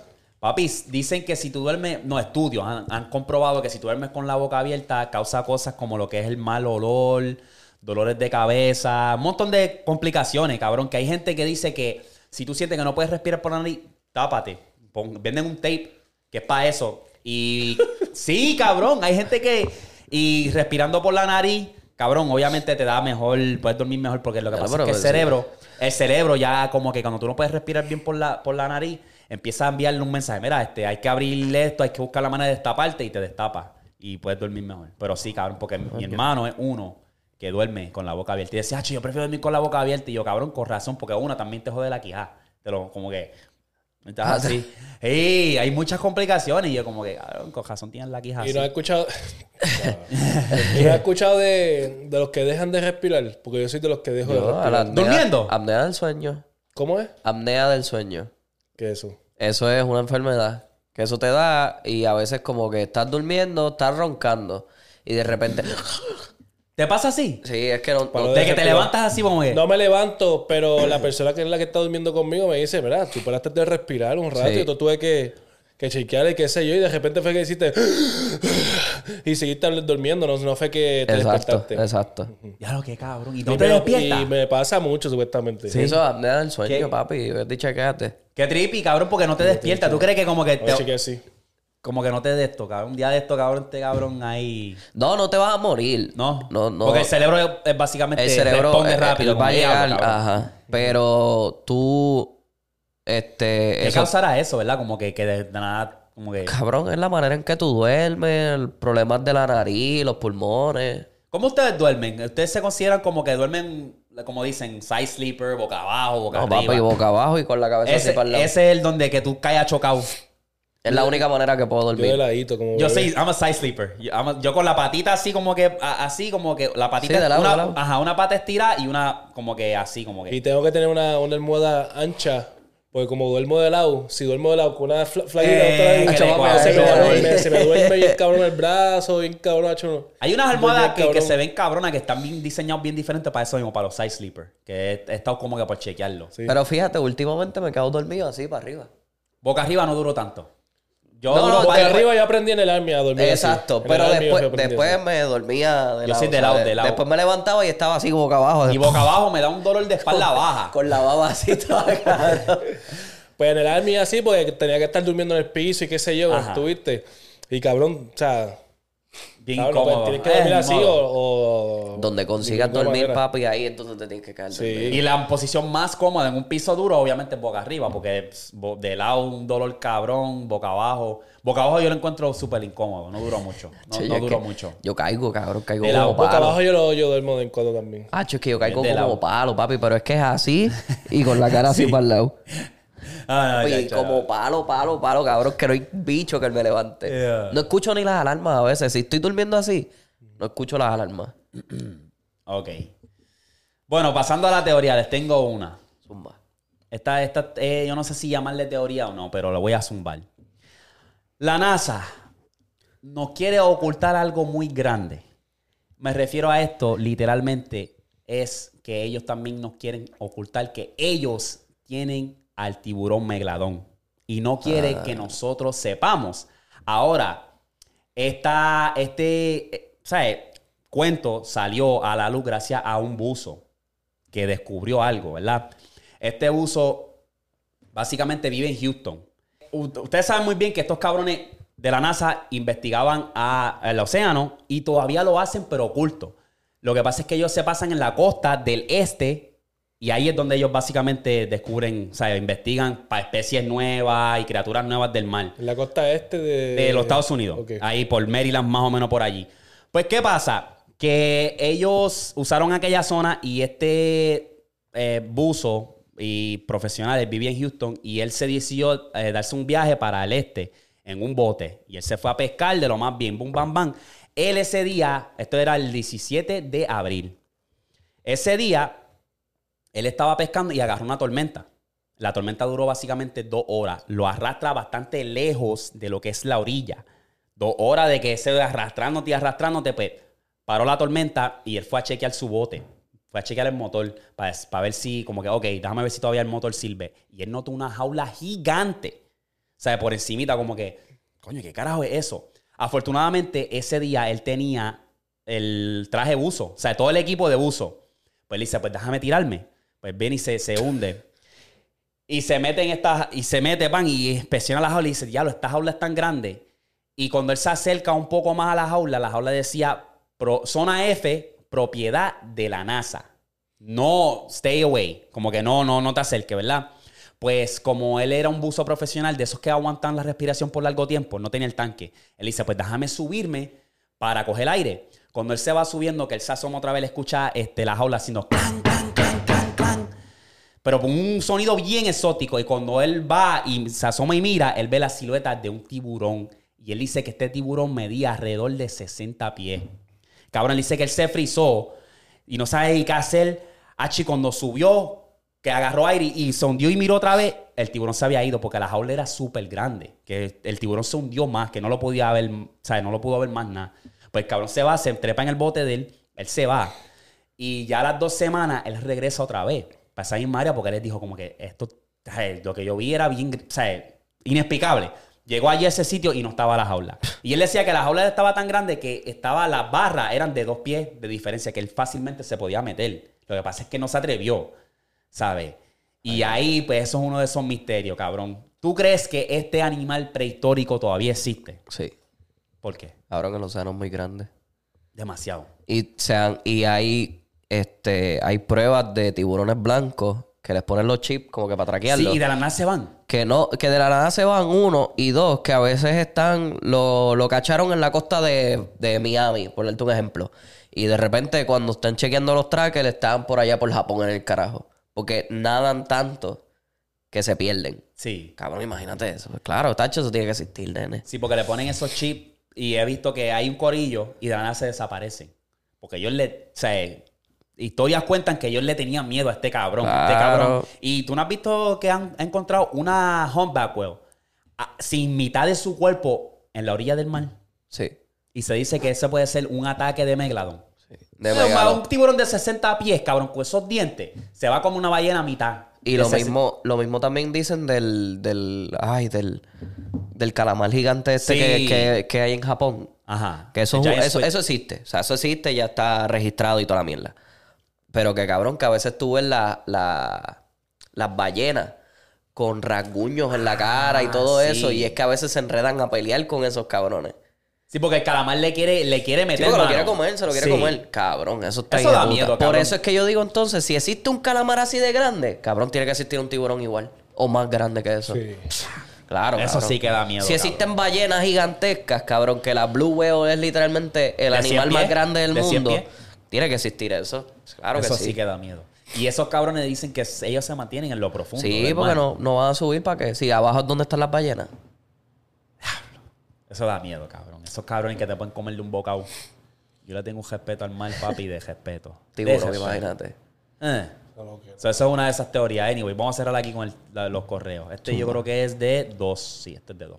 Speaker 1: Papi, dicen que si tú duermes, no, estudios han, han comprobado que si tú duermes con la boca abierta causa cosas como lo que es el mal olor, dolores de cabeza, un montón de complicaciones, cabrón. Que hay gente que dice que si tú sientes que no puedes respirar por la nariz, tápate. Pon- venden un tape que es para eso. Y [laughs] sí, cabrón, hay gente que. Y respirando por la nariz, cabrón, obviamente te da mejor, puedes dormir mejor porque lo que pasa es que el
Speaker 3: pues sí.
Speaker 1: cerebro, el cerebro ya como que cuando tú no puedes respirar bien por la, por la nariz, empieza a enviarle un mensaje, mira, este, hay que abrirle esto, hay que buscar la manera de destaparte y te destapa y puedes dormir mejor. Pero sí, cabrón, porque mi hermano es uno que duerme con la boca abierta y decía, "Acho, yo prefiero dormir con la boca abierta y yo, cabrón, con razón, porque una también te jode la quijada. Te lo, como que... Estás así. [laughs] Sí, hay muchas complicaciones y yo como que, cabrón, con razón tienes la quija
Speaker 2: Y
Speaker 1: así.
Speaker 2: no has escuchado. y no has [laughs] [laughs] escuchado de, de los que dejan de respirar. Porque yo soy de los que dejo de
Speaker 3: Yo,
Speaker 2: respirar.
Speaker 3: apnea-
Speaker 1: ¿Durmiendo?
Speaker 3: Apnea del sueño.
Speaker 2: ¿Cómo es?
Speaker 3: Apnea del sueño.
Speaker 2: ¿Qué es eso?
Speaker 3: Eso es una enfermedad que eso te da y a veces como que estás durmiendo, estás roncando y de repente...
Speaker 1: ¿Te pasa así?
Speaker 3: Sí, es que no... No-
Speaker 1: De que te
Speaker 2: respirar.
Speaker 1: levantas así como.
Speaker 2: No me levanto, pero la persona que es la que está durmiendo conmigo me dice, ¿verdad? Tú paraste de respirar un rato
Speaker 3: Sí.
Speaker 2: y yo tuve que, que chequear y qué sé yo. Y de repente fue que hiciste... y seguiste durmiendo. No, no fue que te
Speaker 3: Exacto,
Speaker 2: despertaste.
Speaker 3: exacto.
Speaker 1: Ya lo que cabrón. ¿Y
Speaker 2: Y
Speaker 1: no te
Speaker 2: me-
Speaker 1: despiertas?
Speaker 2: Y me pasa mucho, supuestamente.
Speaker 3: Sí, eso es apnea del sueño,
Speaker 1: ¿Qué?
Speaker 3: papi. Vete y chequeate.
Speaker 1: Qué trippy, cabrón, porque no te despiertas. ¿Tú crees que como que te,
Speaker 2: chequear, sí.
Speaker 1: como que no te de esto, cabrón? Un día de esto, cabrón, este cabrón ahí...
Speaker 3: No, no te vas a morir.
Speaker 1: No,
Speaker 3: No, no.
Speaker 1: Porque el cerebro es, es básicamente
Speaker 3: el cerebro
Speaker 1: responde
Speaker 3: eh,
Speaker 1: rápido.
Speaker 3: va a llegar,
Speaker 1: cabrón.
Speaker 3: ajá. Pero tú, este,
Speaker 1: ¿Qué
Speaker 3: eso,
Speaker 1: causará eso, verdad? Como que, que de, de nada, como que...
Speaker 3: cabrón, es la manera en que tú duermes, el problemas de la nariz, los pulmones.
Speaker 1: ¿Cómo ustedes duermen? ¿Ustedes se consideran como que duermen, como dicen, side sleeper, boca abajo, boca
Speaker 3: No,
Speaker 1: arriba?
Speaker 3: papi, boca abajo y con la cabeza
Speaker 1: ese,
Speaker 3: así para el lado.
Speaker 1: ese es el donde que tú caes chocado.
Speaker 3: Es la única manera que puedo
Speaker 2: Yo de
Speaker 3: dormir.
Speaker 2: ladito, como
Speaker 1: Yo soy, I'm a side sleeper. Yo, I'm a- yo con la patita así como que, a- así como que la patita,
Speaker 3: Sí, de lado,
Speaker 1: una,
Speaker 3: de lado.
Speaker 1: ajá, una pata estirada y una como que así, como que.
Speaker 2: Y tengo que tener una, una almohada ancha. Porque como duermo de lado, si duermo de lado con una fla- flaquita
Speaker 1: Eh,
Speaker 2: se, me se me duerme bien cabrón el brazo, bien cabrón. hacho.
Speaker 1: Hay unas almohadas que, se ven cabronas que están bien diseñadas bien diferentes para eso mismo, para los side sleeper. Que he, he estado como que por chequearlo.
Speaker 2: Sí.
Speaker 3: Pero fíjate, últimamente me quedo dormido así para arriba.
Speaker 1: Boca arriba no duró tanto. Yo
Speaker 3: No,
Speaker 2: arriba yo aprendí en el army a dormir.
Speaker 3: Exacto, pero
Speaker 2: yo
Speaker 3: después, después
Speaker 2: así.
Speaker 3: me dormía de
Speaker 1: Yo
Speaker 3: lado.
Speaker 1: soy de
Speaker 3: o sea,
Speaker 1: lado, de lado.
Speaker 3: Después me levantaba y estaba así boca abajo.
Speaker 1: Y boca abajo me da un dolor de [laughs] espalda baja.
Speaker 3: Con la baba así toda cara. [laughs]
Speaker 2: Pues en el army así, porque tenía que estar durmiendo en el piso y qué sé yo,
Speaker 1: Ajá.
Speaker 2: estuviste. Y cabrón, o sea,
Speaker 1: Bien
Speaker 2: cabrón, pues,
Speaker 1: incómodo.
Speaker 2: tienes que dormir así o, o-
Speaker 3: Donde consigas dormir,
Speaker 2: manera.
Speaker 3: papi, ahí entonces te tienes que caer.
Speaker 2: Sí.
Speaker 1: Y la posición más cómoda en un piso duro, obviamente, es boca arriba, porque de lado un dolor cabrón, boca abajo. Boca abajo yo lo encuentro súper incómodo, no duró mucho. No,
Speaker 3: es
Speaker 1: duró mucho.
Speaker 3: Yo caigo, cabrón, caigo
Speaker 1: De
Speaker 3: como
Speaker 1: lado,
Speaker 2: Boca
Speaker 3: palo.
Speaker 2: abajo yo, lo, yo duermo de en cuando también.
Speaker 3: Ah, es que yo caigo como
Speaker 1: lado.
Speaker 3: palo, papi, pero es que es así y con la cara así [laughs] para el lado. [laughs]
Speaker 1: Ah, no,
Speaker 3: Oye,
Speaker 1: chacho.
Speaker 3: como palo, palo, palo, cabrón, que no hay bicho que me levante.
Speaker 1: Yeah.
Speaker 3: No escucho ni las alarmas a veces. Si estoy durmiendo así, no escucho las alarmas. [clears throat]
Speaker 1: Ok. Bueno, pasando a la teoría, les tengo una.
Speaker 3: Zumba.
Speaker 1: Esta, esta, eh, yo no sé si llamarle teoría o no, pero lo voy a zumbar. La NASA nos quiere ocultar algo muy grande. Me refiero a esto, literalmente, es que ellos también nos quieren ocultar que ellos tienen al tiburón megladón. Y no quiere que nosotros sepamos. Ahora, esta, este, eh, ¿sabes? Cuento salió a la luz gracias a un buzo que descubrió algo, ¿verdad? Este buzo básicamente vive en Houston. Ustedes saben muy bien que estos cabrones de la NASA investigaban al océano y todavía lo hacen, pero oculto. Lo que pasa es que ellos se pasan en la costa del este y ahí es donde ellos básicamente descubren, o sea, investigan para especies nuevas y criaturas nuevas del mar
Speaker 2: En la costa este de...
Speaker 1: de los Estados Unidos. Ahí por Maryland, más o menos por allí. Pues, ¿qué pasa? Que ellos usaron aquella zona y este eh, buzo y profesionales vivía en Houston y él se decidió eh, darse un viaje para el este en un bote. Y él se fue a pescar de lo más bien, bum, bam, bam. Él ese día, esto era el 17 de abril. Ese día, él estaba pescando y agarró una tormenta. La tormenta duró básicamente dos horas. Lo arrastra bastante lejos de lo que es la orilla. Dos horas de que se arrastrándote y arrastrándote, pues paró la tormenta y él fue a chequear su bote. Fue a chequear el motor para, ver si, como que, ok, déjame ver si todavía el motor sirve. Y él notó una jaula gigante. O sea, por encimita, como que, coño, ¿qué carajo es eso? Afortunadamente, ese día él tenía el traje buzo, o sea, todo el equipo de buzo. Pues él dice, pues déjame tirarme. Pues viene y se, se hunde. Y se mete en esta, y se mete, pan, y inspecciona la jaula y dice, diablo, esta jaula es tan grande. Y cuando él se acerca un poco más a la jaula, la jaula decía, zona F, propiedad de la NASA. No, stay away. Como que no, no, no te acerques, ¿verdad? Pues como él era un buzo profesional de esos que aguantan la respiración por largo tiempo, no tenía el tanque. Él dice, pues déjame subirme para coger aire. Cuando él se va subiendo, que él se asoma otra vez, le escucha este, la jaula haciendo. Pero con un sonido bien exótico. Y cuando él va y se asoma y mira, él ve la silueta de un tiburón. Y él dice que este tiburón medía alrededor de 60 pies. Cabrón, él dice que él se frizó y no sabe qué hacer. Achi, cuando subió, que agarró aire y se hundió y miró otra vez, el tiburón se había ido porque la jaula era súper grande. Que el tiburón se hundió más, que no lo podía ver, o sea, no lo pudo ver más nada. Pues el cabrón se va, se trepa en el bote de él, él se va. Y ya a las dos semanas, él regresa otra vez para esa área porque él les dijo como que esto, lo que yo vi era bien, o sea, inexplicable. Llegó allí a ese sitio y no estaba la jaula. Y él decía que la jaula estaba tan grande que estaba las barras eran de dos pies de diferencia, que él fácilmente se podía meter. Lo que pasa es que no se atrevió, ¿sabes? Y ahí, pues, eso es uno de esos misterios, cabrón. ¿Tú crees que este animal prehistórico todavía existe?
Speaker 3: Sí.
Speaker 1: ¿Por qué?
Speaker 3: Ahora que el océano es muy grande.
Speaker 1: Demasiado.
Speaker 3: Y, sean, y hay, este, hay pruebas de tiburones blancos que les ponen los chips como que para traquearlos.
Speaker 1: Sí, y de la nada se van.
Speaker 3: Que no, que de la nada se van uno y dos, que a veces están, lo, lo cacharon en la costa de, de Miami, por darte un ejemplo. Y de repente cuando están chequeando los trackers, están por allá por Japón en el carajo. Porque nadan tanto que se pierden.
Speaker 1: Sí.
Speaker 3: Cabrón, imagínate eso. Pues claro, tacho, eso tiene que existir, nene.
Speaker 1: Sí, porque le ponen esos chips y he visto que hay un corillo y de la nada se desaparecen. Porque ellos le. O sea, historias cuentan que ellos le tenían miedo a este cabrón. Este cabrón. Y tú no has visto que han, han encontrado una humpback whale ah, sin mitad de su cuerpo en la orilla del mar.
Speaker 3: Sí.
Speaker 1: Y se dice que ese puede ser un ataque de megalodon.
Speaker 3: De
Speaker 1: O sea,
Speaker 3: megalo.
Speaker 1: un tiburón de 60 pies, cabrón, con esos dientes, se va como una ballena a mitad.
Speaker 3: Y lo mismo, lo mismo también dicen del, del, ay, del, del calamar gigante este
Speaker 1: Sí.
Speaker 3: que, que- que hay en Japón.
Speaker 1: Ajá.
Speaker 3: Que eso, eso, eso existe. O sea, eso existe, ya está registrado y toda la mierda. Pero que cabrón, que a veces tú ves la, la- las ballenas con rasguños en la cara y
Speaker 1: Ah,
Speaker 3: todo
Speaker 1: sí.
Speaker 3: eso. Y es que a veces se enredan a pelear con esos cabrones.
Speaker 1: Sí, porque el calamar le quiere, le quiere
Speaker 3: Sí,
Speaker 1: meter
Speaker 3: porque lo quiere comer, se lo quiere
Speaker 1: Sí.
Speaker 3: comer. Cabrón, eso está
Speaker 1: Eso da miedo,
Speaker 3: Por
Speaker 1: cabrón.
Speaker 3: eso es que yo digo entonces, si existe un calamar así de grande, cabrón, tiene que existir un tiburón igual. O más grande que eso.
Speaker 2: Sí.
Speaker 3: Claro,
Speaker 1: Eso
Speaker 3: cabrón.
Speaker 1: sí que da miedo,
Speaker 3: Si
Speaker 1: cabrón.
Speaker 3: existen ballenas gigantescas, cabrón, que la Blue Whale es literalmente el
Speaker 1: ¿De
Speaker 3: animal
Speaker 1: 100
Speaker 3: más grande del
Speaker 1: ¿De 100
Speaker 3: mundo,
Speaker 1: pies?
Speaker 3: Tiene que existir eso. Claro
Speaker 1: Eso
Speaker 3: que
Speaker 1: sí.
Speaker 3: sí.
Speaker 1: que da miedo. Y esos cabrones dicen que ellos se mantienen en lo profundo.
Speaker 3: Sí, porque no, no van a subir para que. Si abajo es donde están las ballenas.
Speaker 1: Eso da miedo, cabrón. Esos cabrones que te pueden comer de un bocado. Yo le tengo un respeto al mar, papi, de respeto.
Speaker 3: Tiburón, imagínate.
Speaker 1: Eh.
Speaker 2: No.
Speaker 1: So, eso es una de esas teorías. Anyway, vamos a cerrar aquí con el- la- los correos. Este yo creo que es de dos. Sí, este es de dos.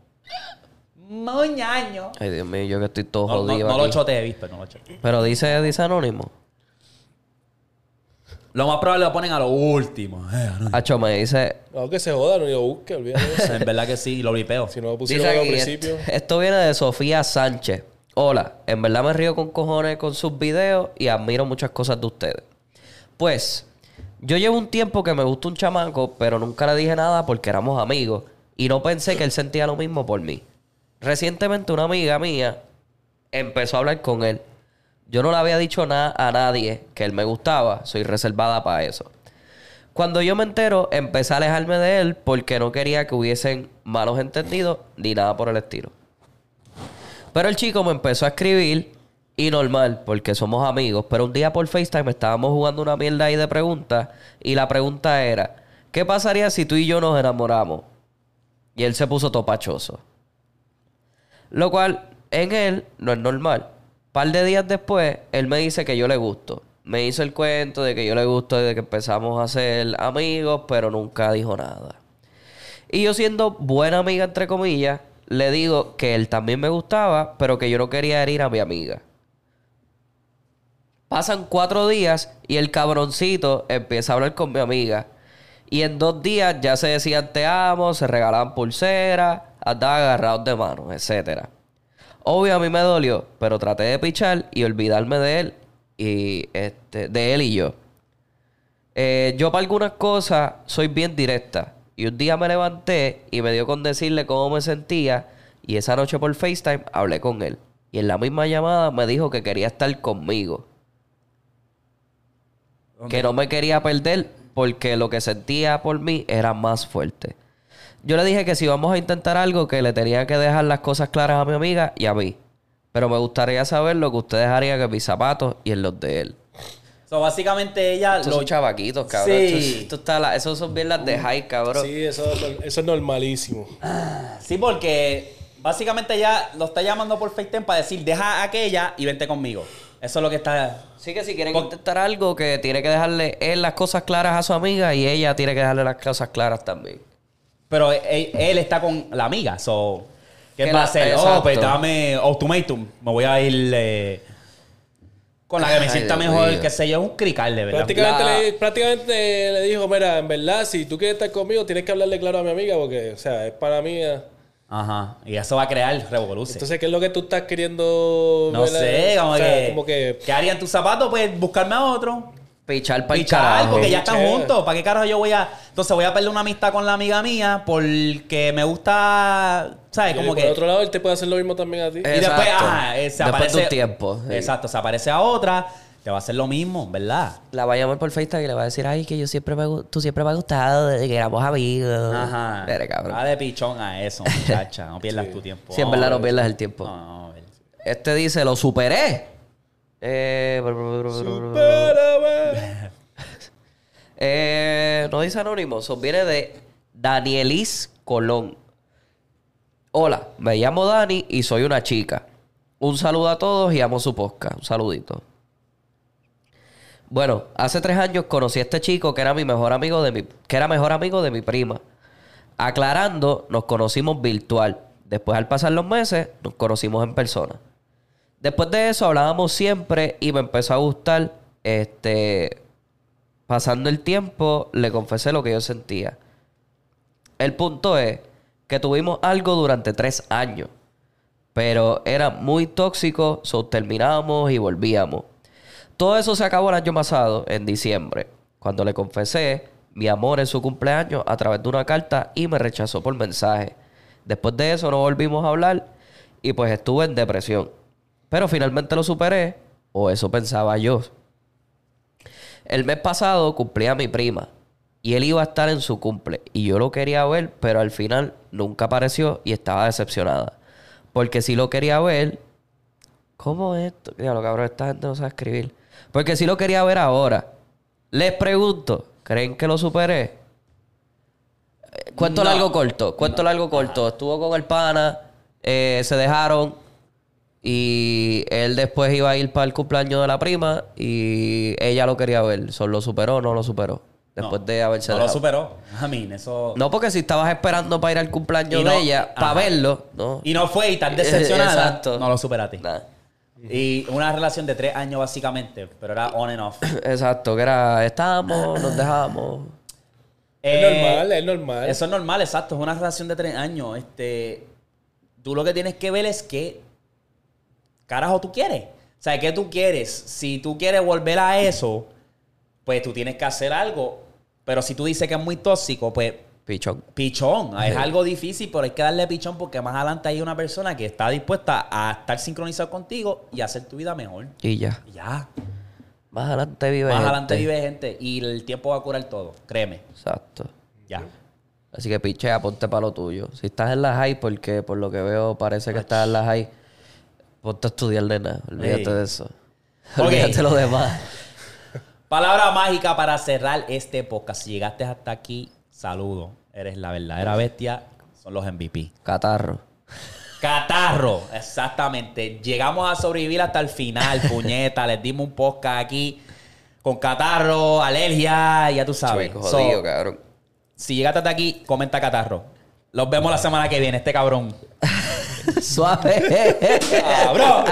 Speaker 1: Moñaño.
Speaker 3: Ay, Dios mío, yo que estoy todo
Speaker 1: No,
Speaker 3: jodido.
Speaker 1: no lo
Speaker 3: aquí.
Speaker 1: choteé, ¿viste? No lo choteé.
Speaker 3: Pero dice, dice Anónimo.
Speaker 1: Lo más probable lo ponen a lo último. Eh.
Speaker 3: Hacho me dice.
Speaker 2: No, que se joda, no lo busque, olvídate. [laughs]
Speaker 1: En verdad que sí, lo blipeo.
Speaker 2: Si no lo pusieron
Speaker 3: Dice
Speaker 2: al principio.
Speaker 3: est- esto viene de Sofía Sánchez. Hola, en verdad me río con cojones con sus videos y admiro muchas cosas de ustedes. Pues, yo llevo un tiempo que me gusta un chamaco, pero nunca le dije nada porque éramos amigos y no pensé que él sentía lo mismo por mí. Recientemente una amiga mía empezó a hablar con él. Yo no le había dicho nada a nadie que él me gustaba, soy reservada para eso. Cuando yo me entero, empecé a alejarme de él porque no quería que hubiesen malos entendidos ni nada por el estilo. Pero el chico me empezó a escribir y normal, porque somos amigos. Pero un día por FaceTime estábamos jugando una mierda ahí de preguntas y la pregunta era, ¿qué pasaría si tú y yo nos enamoramos? Y él se puso topachoso. Lo cual en él no es normal. par de días después, él me dice que yo le gusto. Me hizo el cuento de que yo le gusto desde que empezamos a ser amigos, pero nunca dijo nada. Y yo siendo buena amiga, entre comillas, le digo que él también me gustaba, pero que yo no quería herir a mi amiga. Pasan cuatro días y el cabroncito empieza a hablar con mi amiga. Y en dos días ya se decían te amo, se regalaban pulseras, andaban agarrados de manos, etcétera. Obvio a mí me dolió, pero traté de pichar y olvidarme de él y este, de él y yo. Eh, yo para algunas cosas soy bien directa. Y un día me levanté y me dio con decirle cómo me sentía. Y esa noche por FaceTime hablé con él. Y en la misma llamada me dijo que quería estar conmigo. Que no me quería perder porque lo que sentía por mí era más fuerte. Yo le dije que si vamos a intentar algo, que le tenía que dejar las cosas claras a mi amiga y a mí. Pero me gustaría saber lo que ustedes harían en mis zapatos y en los de él.
Speaker 1: So, básicamente ella
Speaker 3: Estos
Speaker 1: lo
Speaker 3: son chavaquitos, cabrón.
Speaker 1: Sí.
Speaker 3: Esto, esto está la- esos son bien las de high, cabrón.
Speaker 2: Sí, eso, eso es normalísimo.
Speaker 1: Sí, porque básicamente ella lo está llamando por FaceTime para decir, deja a aquella y vente conmigo. Eso es lo que está...
Speaker 3: Sí que si quieren
Speaker 1: Por-
Speaker 3: intentar algo, que tiene que dejarle él las cosas claras a su amiga y ella tiene que dejarle las cosas claras también.
Speaker 1: Pero él, él está con la amiga, so... ¿Qué
Speaker 3: Que
Speaker 1: va a hacer?
Speaker 3: exacto.
Speaker 1: Oh, pues dame ultimatum. Me voy a ir eh, con la que me
Speaker 3: Ay,
Speaker 1: sienta
Speaker 3: Dios
Speaker 1: mejor,
Speaker 3: mío.
Speaker 1: que sé yo, un crical, de verdad.
Speaker 2: Prácticamente,
Speaker 3: La-
Speaker 2: le, prácticamente le dijo, mira, en verdad, si tú quieres estar conmigo, tienes que hablarle claro a mi amiga porque, o sea, es para mí. eh.
Speaker 1: Ajá. Y eso va a crear revolución.
Speaker 2: Entonces, ¿qué es lo que tú estás queriendo?
Speaker 1: No
Speaker 2: ¿verdad?
Speaker 1: sé, como,
Speaker 2: O sea,
Speaker 1: que,
Speaker 2: como que...
Speaker 1: ¿Qué harían tus zapatos? Pues buscarme a otro.
Speaker 3: Pichar para el
Speaker 1: Pichar,
Speaker 3: carajo.
Speaker 1: porque ya están juntos. ¿Para qué carajo yo voy a...? Entonces voy a perder una amistad con la amiga mía porque me gusta... ¿Sabes?
Speaker 2: y
Speaker 1: Como
Speaker 2: por
Speaker 1: que...
Speaker 2: otro lado, él te puede hacer lo mismo también a ti.
Speaker 1: Y después, ajá, eh, se
Speaker 3: Después
Speaker 1: aparece...
Speaker 3: de un tiempo, sí.
Speaker 1: Exacto, se aparece a otra, te va a hacer lo mismo, ¿verdad?
Speaker 3: La va a llamar por FaceTime y le va a decir, ay, que yo siempre me, tú siempre me has gustado desde que éramos amigos.
Speaker 1: Ajá.
Speaker 3: Eres cabrón.
Speaker 1: Va de pichón a eso, muchacha. No pierdas tu tiempo.
Speaker 3: Si en verdad no pierdas el tiempo.
Speaker 1: No, no, a ver.
Speaker 3: Este dice, lo superé. Eh,
Speaker 2: Supérame.
Speaker 3: Eh, no dice anónimo, eso viene de Danielis Colón. Hola, me llamo Dani y soy una chica. Un saludo a todos y amo su podcast. Un saludito. Bueno, hace tres años conocí a este chico que era mi mejor amigo de mi, que era mejor amigo de mi prima. Aclarando, nos conocimos virtual. Después, al pasar los meses, nos conocimos en persona. Después de eso hablábamos siempre y me empezó a gustar este pasando el tiempo, le confesé lo que yo sentía. El punto es que tuvimos algo durante tres años, pero era muy tóxico, so terminábamos y volvíamos. Todo eso se acabó el año pasado, en diciembre, cuando le confesé mi amor en su cumpleaños a través de una carta y me rechazó por mensaje. Después de eso no volvimos a hablar y pues estuve en depresión. Pero finalmente lo superé, o eso pensaba yo. El mes pasado cumplía mi prima y él iba a estar en su cumple y yo lo quería ver, pero al final nunca apareció y estaba decepcionada. Porque si lo quería ver, ¿cómo es esto? Diablo, cabrón, esta gente no sabe escribir. Porque si lo quería ver ahora, les pregunto, ¿creen que lo superé? Cuento
Speaker 1: No.
Speaker 3: largo corto, cuento largo corto. Estuvo con el pana, eh, se dejaron y él después iba a ir para el cumpleaños de la prima y ella lo quería ver. ¿Solo lo superó o no lo superó? Después
Speaker 1: No,
Speaker 3: de haberse
Speaker 1: No lo superó. A mí, eso.
Speaker 3: No, porque si estabas esperando para ir al cumpleaños
Speaker 1: no-
Speaker 3: de ella, para verlo, no.
Speaker 1: Y no fue y tan [laughs] decepcionada.
Speaker 3: Exacto.
Speaker 1: No lo superaste.
Speaker 3: Nah.
Speaker 1: Y una relación de tres años básicamente, pero era on and off. [clears throat]
Speaker 3: Exacto, que era, estábamos, nos dejamos.
Speaker 2: Es
Speaker 1: Eh,
Speaker 2: normal, es normal.
Speaker 1: Eso es normal, exacto. Es una relación de tres años. Este, tú lo que tienes que ver es qué carajo tú quieres. O sea, ¿qué tú quieres? Si tú quieres volver a eso, pues tú tienes que hacer algo. Pero si tú dices que es muy tóxico, pues
Speaker 3: Pichón.
Speaker 1: pichón. Es algo difícil, pero hay que darle pichón porque más adelante hay una persona que está dispuesta a estar sincronizado contigo y hacer tu vida mejor.
Speaker 3: Y ya.
Speaker 1: Y Ya.
Speaker 3: Más adelante vive
Speaker 1: Más
Speaker 3: gente.
Speaker 1: adelante vive gente y el tiempo va a curar todo. Créeme.
Speaker 3: Exacto.
Speaker 1: Ya.
Speaker 3: Así que pichea, ponte para lo tuyo. Si estás en la high, porque por lo que veo parece que estás en la high, ponte a estudiar, nena. Olvídate
Speaker 1: Ey.
Speaker 3: de eso. Olvídate lo demás. [laughs]
Speaker 1: Palabra mágica para cerrar este podcast. Si llegaste hasta aquí, saludo. Eres la verdadera bestia. Son los MVP.
Speaker 3: Catarro.
Speaker 1: Catarro, exactamente. Llegamos a sobrevivir hasta el final, [laughs] puñeta. Les dimos un podcast aquí con catarro, alergia, ya tú sabes.
Speaker 3: Chico,
Speaker 1: So,
Speaker 3: jodido, cabrón.
Speaker 1: si llegaste hasta aquí, comenta catarro. Los vemos la semana que viene, este cabrón. [laughs]
Speaker 3: Suave. [laughs]
Speaker 1: ¡Cabrón!